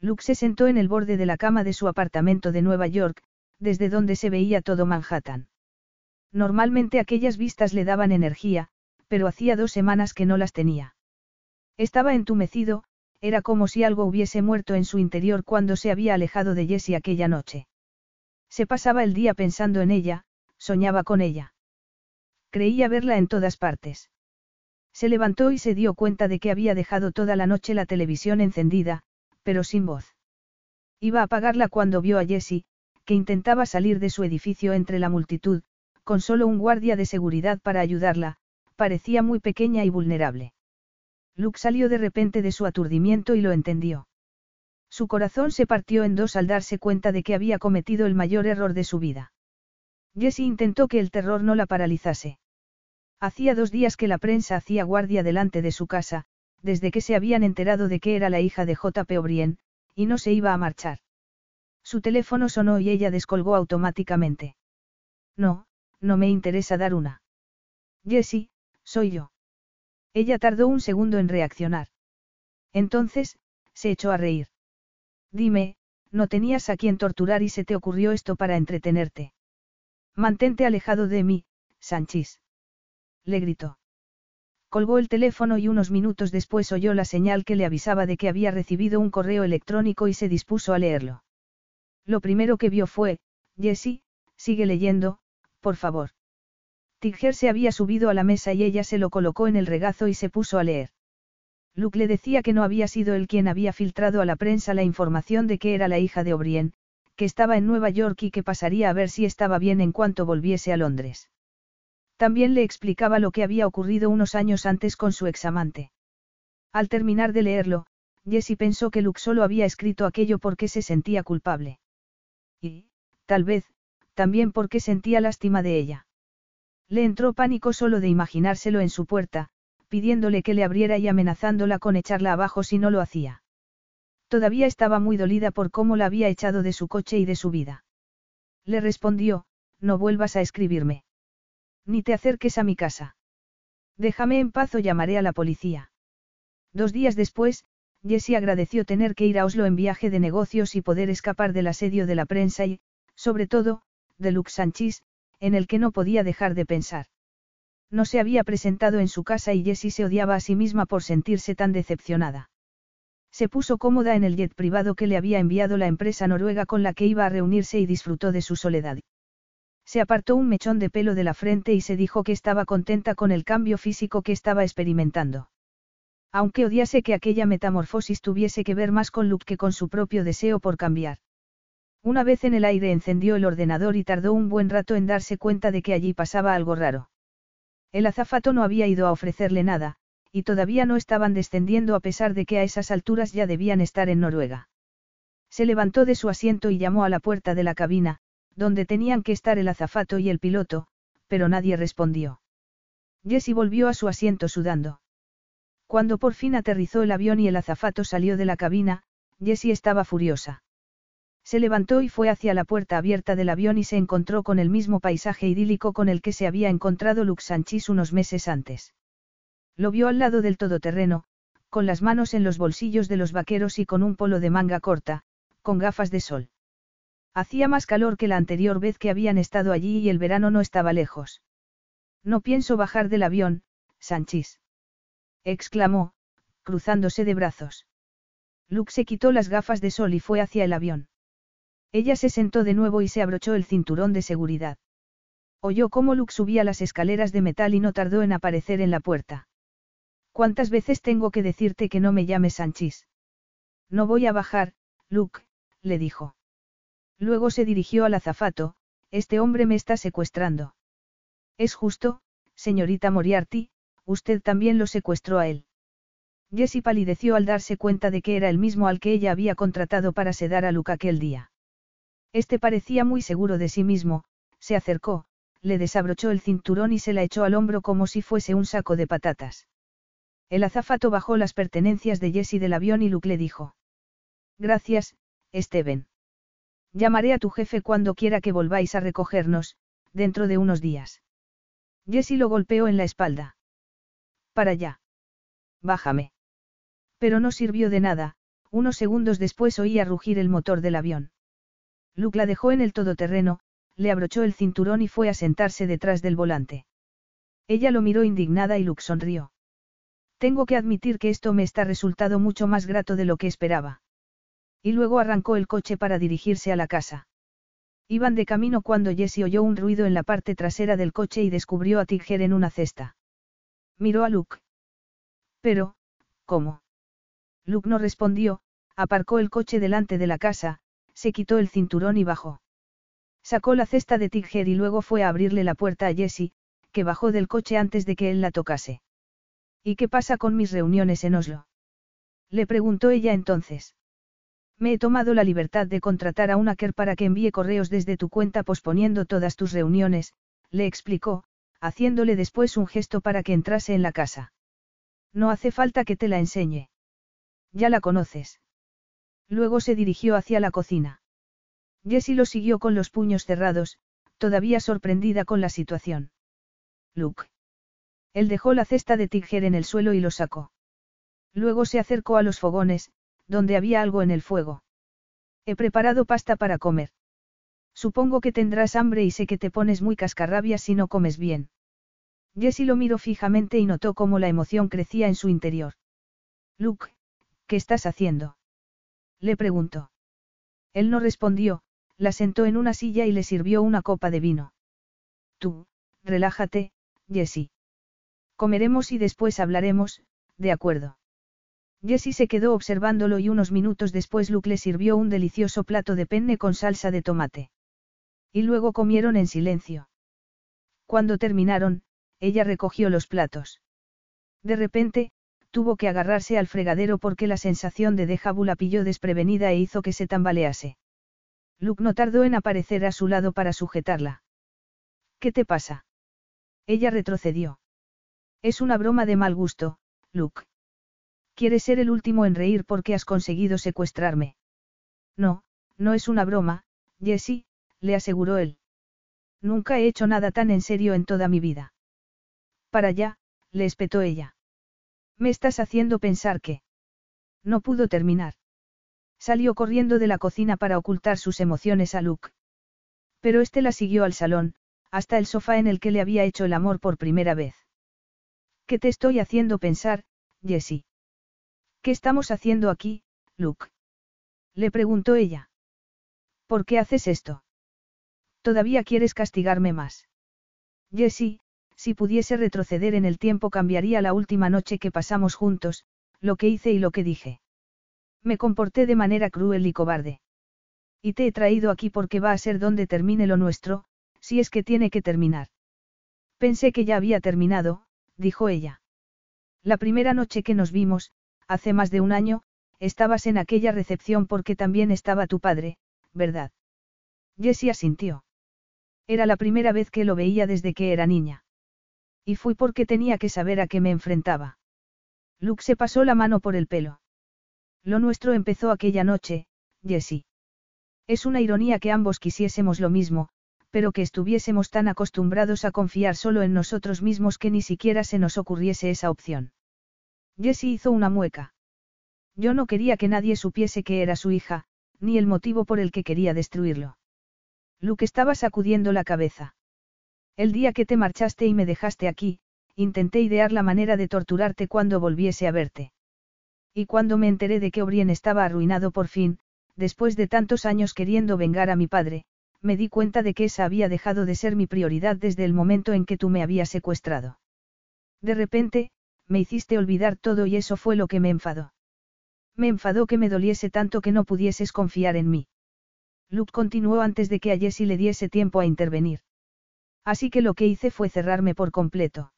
A: Luke se sentó en el borde de la cama de su apartamento de Nueva York, desde donde se veía todo Manhattan. Normalmente aquellas vistas le daban energía, pero hacía dos semanas que no las tenía. Estaba entumecido, era como si algo hubiese muerto en su interior cuando se había alejado de Jessie aquella noche. Se pasaba el día pensando en ella, soñaba con ella. Creía verla en todas partes. Se levantó y se dio cuenta de que había dejado toda la noche la televisión encendida, pero sin voz. Iba a apagarla cuando vio a Jessie, que intentaba salir de su edificio entre la multitud, con solo un guardia de seguridad para ayudarla, parecía muy pequeña y vulnerable. Luke salió de repente de su aturdimiento y lo entendió. Su corazón se partió en dos al darse cuenta de que había cometido el mayor error de su vida. Jessie intentó que el terror no la paralizase. Hacía dos días que la prensa hacía guardia delante de su casa, desde que se habían enterado de que era la hija de J. O'Brien, y no se iba a marchar. Su teléfono sonó y ella descolgó automáticamente. No, no me interesa dar una. Jessie, soy yo. Ella tardó un segundo en reaccionar. Entonces, se echó a reír. Dime, no tenías a quien torturar y se te ocurrió esto para entretenerte. Mantente alejado de mí, Sanchis. Le gritó. Colgó el teléfono y unos minutos después oyó la señal que le avisaba de que había recibido un correo electrónico y se dispuso a leerlo. Lo primero que vio fue, Jessie, sigue leyendo, por favor. Tiger se había subido a la mesa y ella se lo colocó en el regazo y se puso a leer. Luke le decía que no había sido él quien había filtrado a la prensa la información de que era la hija de O'Brien, que estaba en Nueva York y que pasaría a ver si estaba bien en cuanto volviese a Londres. También le explicaba lo que había ocurrido unos años antes con su examante. Al terminar de leerlo, Jessie pensó que Luke solo había escrito aquello porque se sentía culpable. Y, tal vez, también porque sentía lástima de ella. Le entró pánico solo de imaginárselo en su puerta, pidiéndole que le abriera y amenazándola con echarla abajo si no lo hacía. Todavía estaba muy dolida por cómo la había echado de su coche y de su vida. Le respondió, no vuelvas a escribirme. Ni te acerques a mi casa. Déjame en paz o llamaré a la policía. Dos días después, Jessie agradeció tener que ir a Oslo en viaje de negocios y poder escapar del asedio de la prensa y, sobre todo, de Lux Sanchis, en el que no podía dejar de pensar. No se había presentado en su casa y Jessie se odiaba a sí misma por sentirse tan decepcionada. Se puso cómoda en el jet privado que le había enviado la empresa noruega con la que iba a reunirse y disfrutó de su soledad. Se apartó un mechón de pelo de la frente y se dijo que estaba contenta con el cambio físico que estaba experimentando. Aunque odiase que aquella metamorfosis tuviese que ver más con Luke que con su propio deseo por cambiar. Una vez en el aire encendió el ordenador y tardó un buen rato en darse cuenta de que allí pasaba algo raro. El azafato no había ido a ofrecerle nada, y todavía no estaban descendiendo a pesar de que a esas alturas ya debían estar en Noruega. Se levantó de su asiento y llamó a la puerta de la cabina, donde tenían que estar el azafato y el piloto, pero nadie respondió. Jessie volvió a su asiento sudando. Cuando por fin aterrizó el avión y el azafato salió de la cabina, Jessie estaba furiosa. Se levantó y fue hacia la puerta abierta del avión y se encontró con el mismo paisaje idílico con el que se había encontrado Lux Sanchis unos meses antes. Lo vio al lado del todoterreno, con las manos en los bolsillos de los vaqueros y con un polo de manga corta, con gafas de sol. Hacía más calor que la anterior vez que habían estado allí y el verano no estaba lejos. No pienso bajar del avión, Sanchis. Exclamó, cruzándose de brazos. Luke se quitó las gafas de sol y fue hacia el avión. Ella se sentó de nuevo y se abrochó el cinturón de seguridad. Oyó cómo Luke subía las escaleras de metal y no tardó en aparecer en la puerta. ¿Cuántas veces tengo que decirte que no me llames Sanchis? No voy a bajar, Luke, le dijo. Luego se dirigió al azafato, este hombre me está secuestrando. Es justo, señorita Moriarty, usted también lo secuestró a él. Jessie palideció al darse cuenta de que era el mismo al que ella había contratado para sedar a Luke aquel día. Este parecía muy seguro de sí mismo, se acercó, le desabrochó el cinturón y se la echó al hombro como si fuese un saco de patatas. El azafato bajó las pertenencias de Jessie del avión y Luke le dijo. Gracias, Steven. Llamaré a tu jefe cuando quiera que volváis a recogernos, dentro de unos días. Jessie lo golpeó en la espalda. Para allá. Bájame. Pero no sirvió de nada, unos segundos después oía rugir el motor del avión. Luke la dejó en el todoterreno, le abrochó el cinturón y fue a sentarse detrás del volante. Ella lo miró indignada y Luke sonrió. Tengo que admitir que esto me está resultado mucho más grato de lo que esperaba. Y luego arrancó el coche para dirigirse a la casa. Iban de camino cuando Jesse oyó un ruido en la parte trasera del coche y descubrió a Tigger en una cesta. Miró a Luke. Pero, ¿cómo? Luke no respondió, aparcó el coche delante de la casa, se quitó el cinturón y bajó. Sacó la cesta de Tigger y luego fue a abrirle la puerta a Jessie, que bajó del coche antes de que él la tocase. ¿Y qué pasa con mis reuniones en Oslo? Le preguntó ella entonces. Me he tomado la libertad de contratar a una Kerr para que envíe correos desde tu cuenta posponiendo todas tus reuniones, le explicó, haciéndole después un gesto para que entrase en la casa. No hace falta que te la enseñe. Ya la conoces. Luego se dirigió hacia la cocina. Jessie lo siguió con los puños cerrados, todavía sorprendida con la situación. Luke. Él dejó la cesta de Tigger en el suelo y lo sacó. Luego se acercó a los fogones, donde había algo en el fuego. He preparado pasta para comer. Supongo que tendrás hambre y sé que te pones muy cascarrabia si no comes bien. Jessie lo miró fijamente y notó cómo la emoción crecía en su interior. Luke, ¿qué estás haciendo? Le preguntó. Él no respondió, la sentó en una silla y le sirvió una copa de vino. Tú, relájate, Jessie. Comeremos y después hablaremos, de acuerdo. Jessie se quedó observándolo y unos minutos después Luke le sirvió un delicioso plato de penne con salsa de tomate. Y luego comieron en silencio. Cuando terminaron, ella recogió los platos. De repente, tuvo que agarrarse al fregadero porque la sensación de la pilló desprevenida e hizo que se tambalease. Luke no tardó en aparecer a su lado para sujetarla. ¿Qué te pasa? Ella retrocedió. Es una broma de mal gusto, Luke. Quieres ser el último en reír porque has conseguido secuestrarme. No, no es una broma, Jessie, le aseguró él. Nunca he hecho nada tan en serio en toda mi vida. Para allá, le espetó ella. Me estás haciendo pensar que... No pudo terminar. Salió corriendo de la cocina para ocultar sus emociones a Luke. Pero este la siguió al salón, hasta el sofá en el que le había hecho el amor por primera vez. ¿Qué te estoy haciendo pensar, Jessie? ¿Qué estamos haciendo aquí, Luke? Le preguntó ella. ¿Por qué haces esto? ¿Todavía quieres castigarme más? Jessie, si pudiese retroceder en el tiempo cambiaría la última noche que pasamos juntos, lo que hice y lo que dije. Me comporté de manera cruel y cobarde. Y te he traído aquí porque va a ser donde termine lo nuestro, si es que tiene que terminar. Pensé que ya había terminado, dijo ella. La primera noche que nos vimos, hace más de un año, estabas en aquella recepción porque también estaba tu padre, ¿verdad? Jessie asintió. Era la primera vez que lo veía desde que era niña. Y fui porque tenía que saber a qué me enfrentaba. Luke se pasó la mano por el pelo. Lo nuestro empezó aquella noche, Jessie. Es una ironía que ambos quisiésemos lo mismo, pero que estuviésemos tan acostumbrados a confiar solo en nosotros mismos que ni siquiera se nos ocurriese esa opción. Jessie hizo una mueca. Yo no quería que nadie supiese que era su hija, ni el motivo por el que quería destruirlo. Luke estaba sacudiendo la cabeza. El día que te marchaste y me dejaste aquí, intenté idear la manera de torturarte cuando volviese a verte. Y cuando me enteré de que O'Brien estaba arruinado por fin, después de tantos años queriendo vengar a mi padre, me di cuenta de que esa había dejado de ser mi prioridad desde el momento en que tú me habías secuestrado. De repente, me hiciste olvidar todo y eso fue lo que me enfadó. Me enfadó que me doliese tanto que no pudieses confiar en mí. Luke continuó antes de que a Jessie le diese tiempo a intervenir. Así que lo que hice fue cerrarme por completo.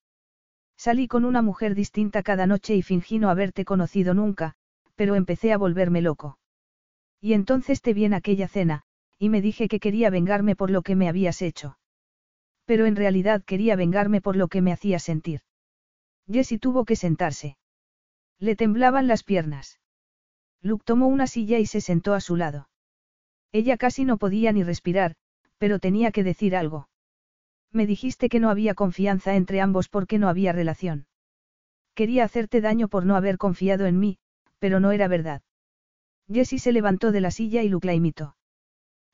A: Salí con una mujer distinta cada noche y fingí no haberte conocido nunca, pero empecé a volverme loco. Y entonces te vi en aquella cena, y me dije que quería vengarme por lo que me habías hecho. Pero en realidad quería vengarme por lo que me hacía sentir. Jessie tuvo que sentarse. Le temblaban las piernas. Luke tomó una silla y se sentó a su lado. Ella casi no podía ni respirar, pero tenía que decir algo. Me dijiste que no había confianza entre ambos porque no había relación. Quería hacerte daño por no haber confiado en mí, pero no era verdad. Jessie se levantó de la silla y Luke imitó.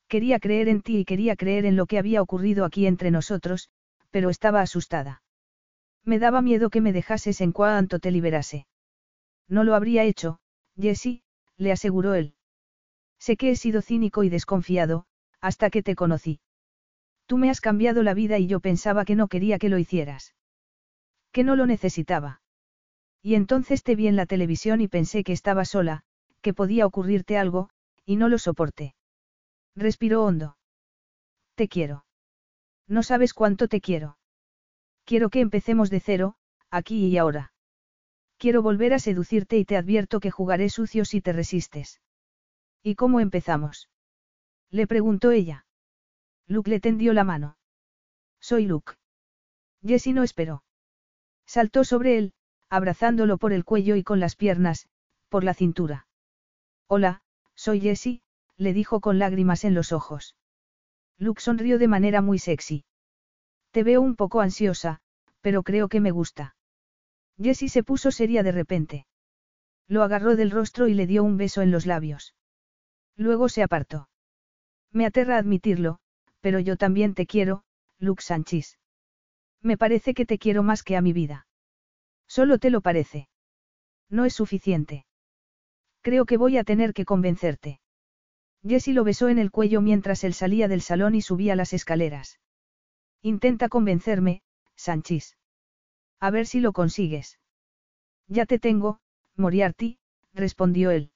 A: Quería creer en ti y quería creer en lo que había ocurrido aquí entre nosotros, pero estaba asustada. Me daba miedo que me dejases en cuanto te liberase. No lo habría hecho, Jessie, le aseguró él. Sé que he sido cínico y desconfiado, hasta que te conocí. Tú me has cambiado la vida y yo pensaba que no quería que lo hicieras. Que no lo necesitaba. Y entonces te vi en la televisión y pensé que estaba sola, que podía ocurrirte algo, y no lo soporté. Respiró hondo. Te quiero. No sabes cuánto te quiero. Quiero que empecemos de cero, aquí y ahora. Quiero volver a seducirte y te advierto que jugaré sucio si te resistes. ¿Y cómo empezamos? Le preguntó ella. Luke le tendió la mano. Soy Luke. Jessie no esperó. Saltó sobre él, abrazándolo por el cuello y con las piernas, por la cintura. Hola, soy Jessie, le dijo con lágrimas en los ojos. Luke sonrió de manera muy sexy. Te veo un poco ansiosa, pero creo que me gusta. Jessie se puso seria de repente. Lo agarró del rostro y le dio un beso en los labios. Luego se apartó. Me aterra admitirlo, pero yo también te quiero, Luke Sánchez. Me parece que te quiero más que a mi vida. Solo te lo parece. No es suficiente. Creo que voy a tener que convencerte. Jessie lo besó en el cuello mientras él salía del salón y subía las escaleras. Intenta convencerme, Sánchez. A ver si lo consigues. Ya te tengo, Moriarty, respondió él.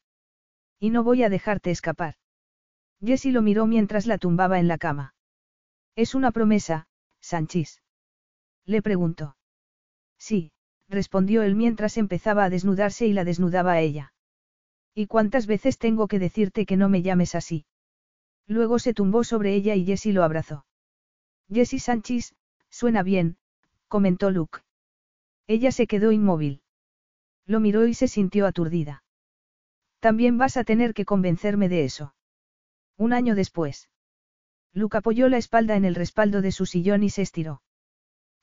A: Y no voy a dejarte escapar. Jessie lo miró mientras la tumbaba en la cama. Es una promesa, Sánchez. Le preguntó. Sí, respondió él mientras empezaba a desnudarse y la desnudaba a ella. ¿Y cuántas veces tengo que decirte que no me llames así? Luego se tumbó sobre ella y Jessie lo abrazó. Jessie Sánchez, suena bien, comentó Luke. Ella se quedó inmóvil. Lo miró y se sintió aturdida. También vas a tener que convencerme de eso. Un año después. Luke apoyó la espalda en el respaldo de su sillón y se estiró.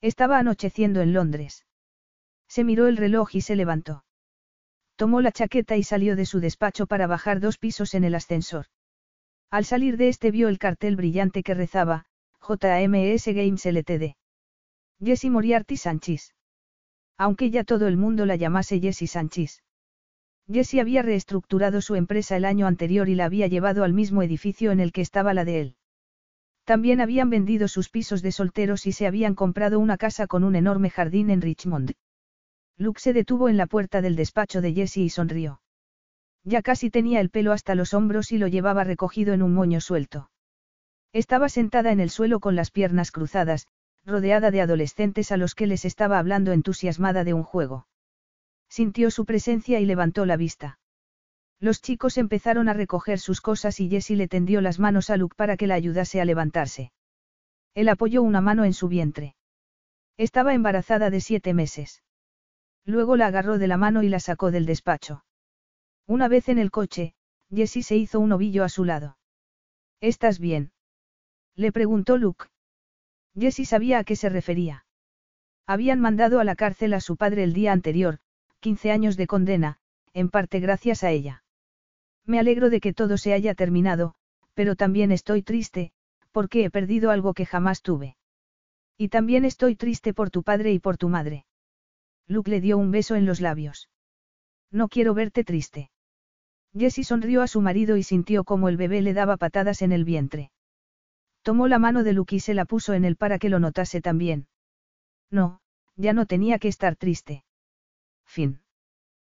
A: Estaba anocheciendo en Londres. Se miró el reloj y se levantó. Tomó la chaqueta y salió de su despacho para bajar dos pisos en el ascensor. Al salir de este vio el cartel brillante que rezaba, JMS Games LTD. Jessie Moriarty Sánchez. Aunque ya todo el mundo la llamase Jessie Sánchez. Jessie había reestructurado su empresa el año anterior y la había llevado al mismo edificio en el que estaba la de él. También habían vendido sus pisos de solteros y se habían comprado una casa con un enorme jardín en Richmond. Luke se detuvo en la puerta del despacho de Jessie y sonrió. Ya casi tenía el pelo hasta los hombros y lo llevaba recogido en un moño suelto. Estaba sentada en el suelo con las piernas cruzadas, rodeada de adolescentes a los que les estaba hablando entusiasmada de un juego. Sintió su presencia y levantó la vista. Los chicos empezaron a recoger sus cosas y Jessie le tendió las manos a Luke para que la ayudase a levantarse. Él apoyó una mano en su vientre. Estaba embarazada de siete meses. Luego la agarró de la mano y la sacó del despacho. Una vez en el coche, Jessie se hizo un ovillo a su lado. ¿Estás bien? Le preguntó Luke. Jessie sabía a qué se refería. Habían mandado a la cárcel a su padre el día anterior, 15 años de condena, en parte gracias a ella. Me alegro de que todo se haya terminado, pero también estoy triste, porque he perdido algo que jamás tuve. Y también estoy triste por tu padre y por tu madre. Luke le dio un beso en los labios. No quiero verte triste. Jessie sonrió a su marido y sintió como el bebé le daba patadas en el vientre. Tomó la mano de Luke y se la puso en él para que lo notase también. No, ya no tenía que estar triste. Fin.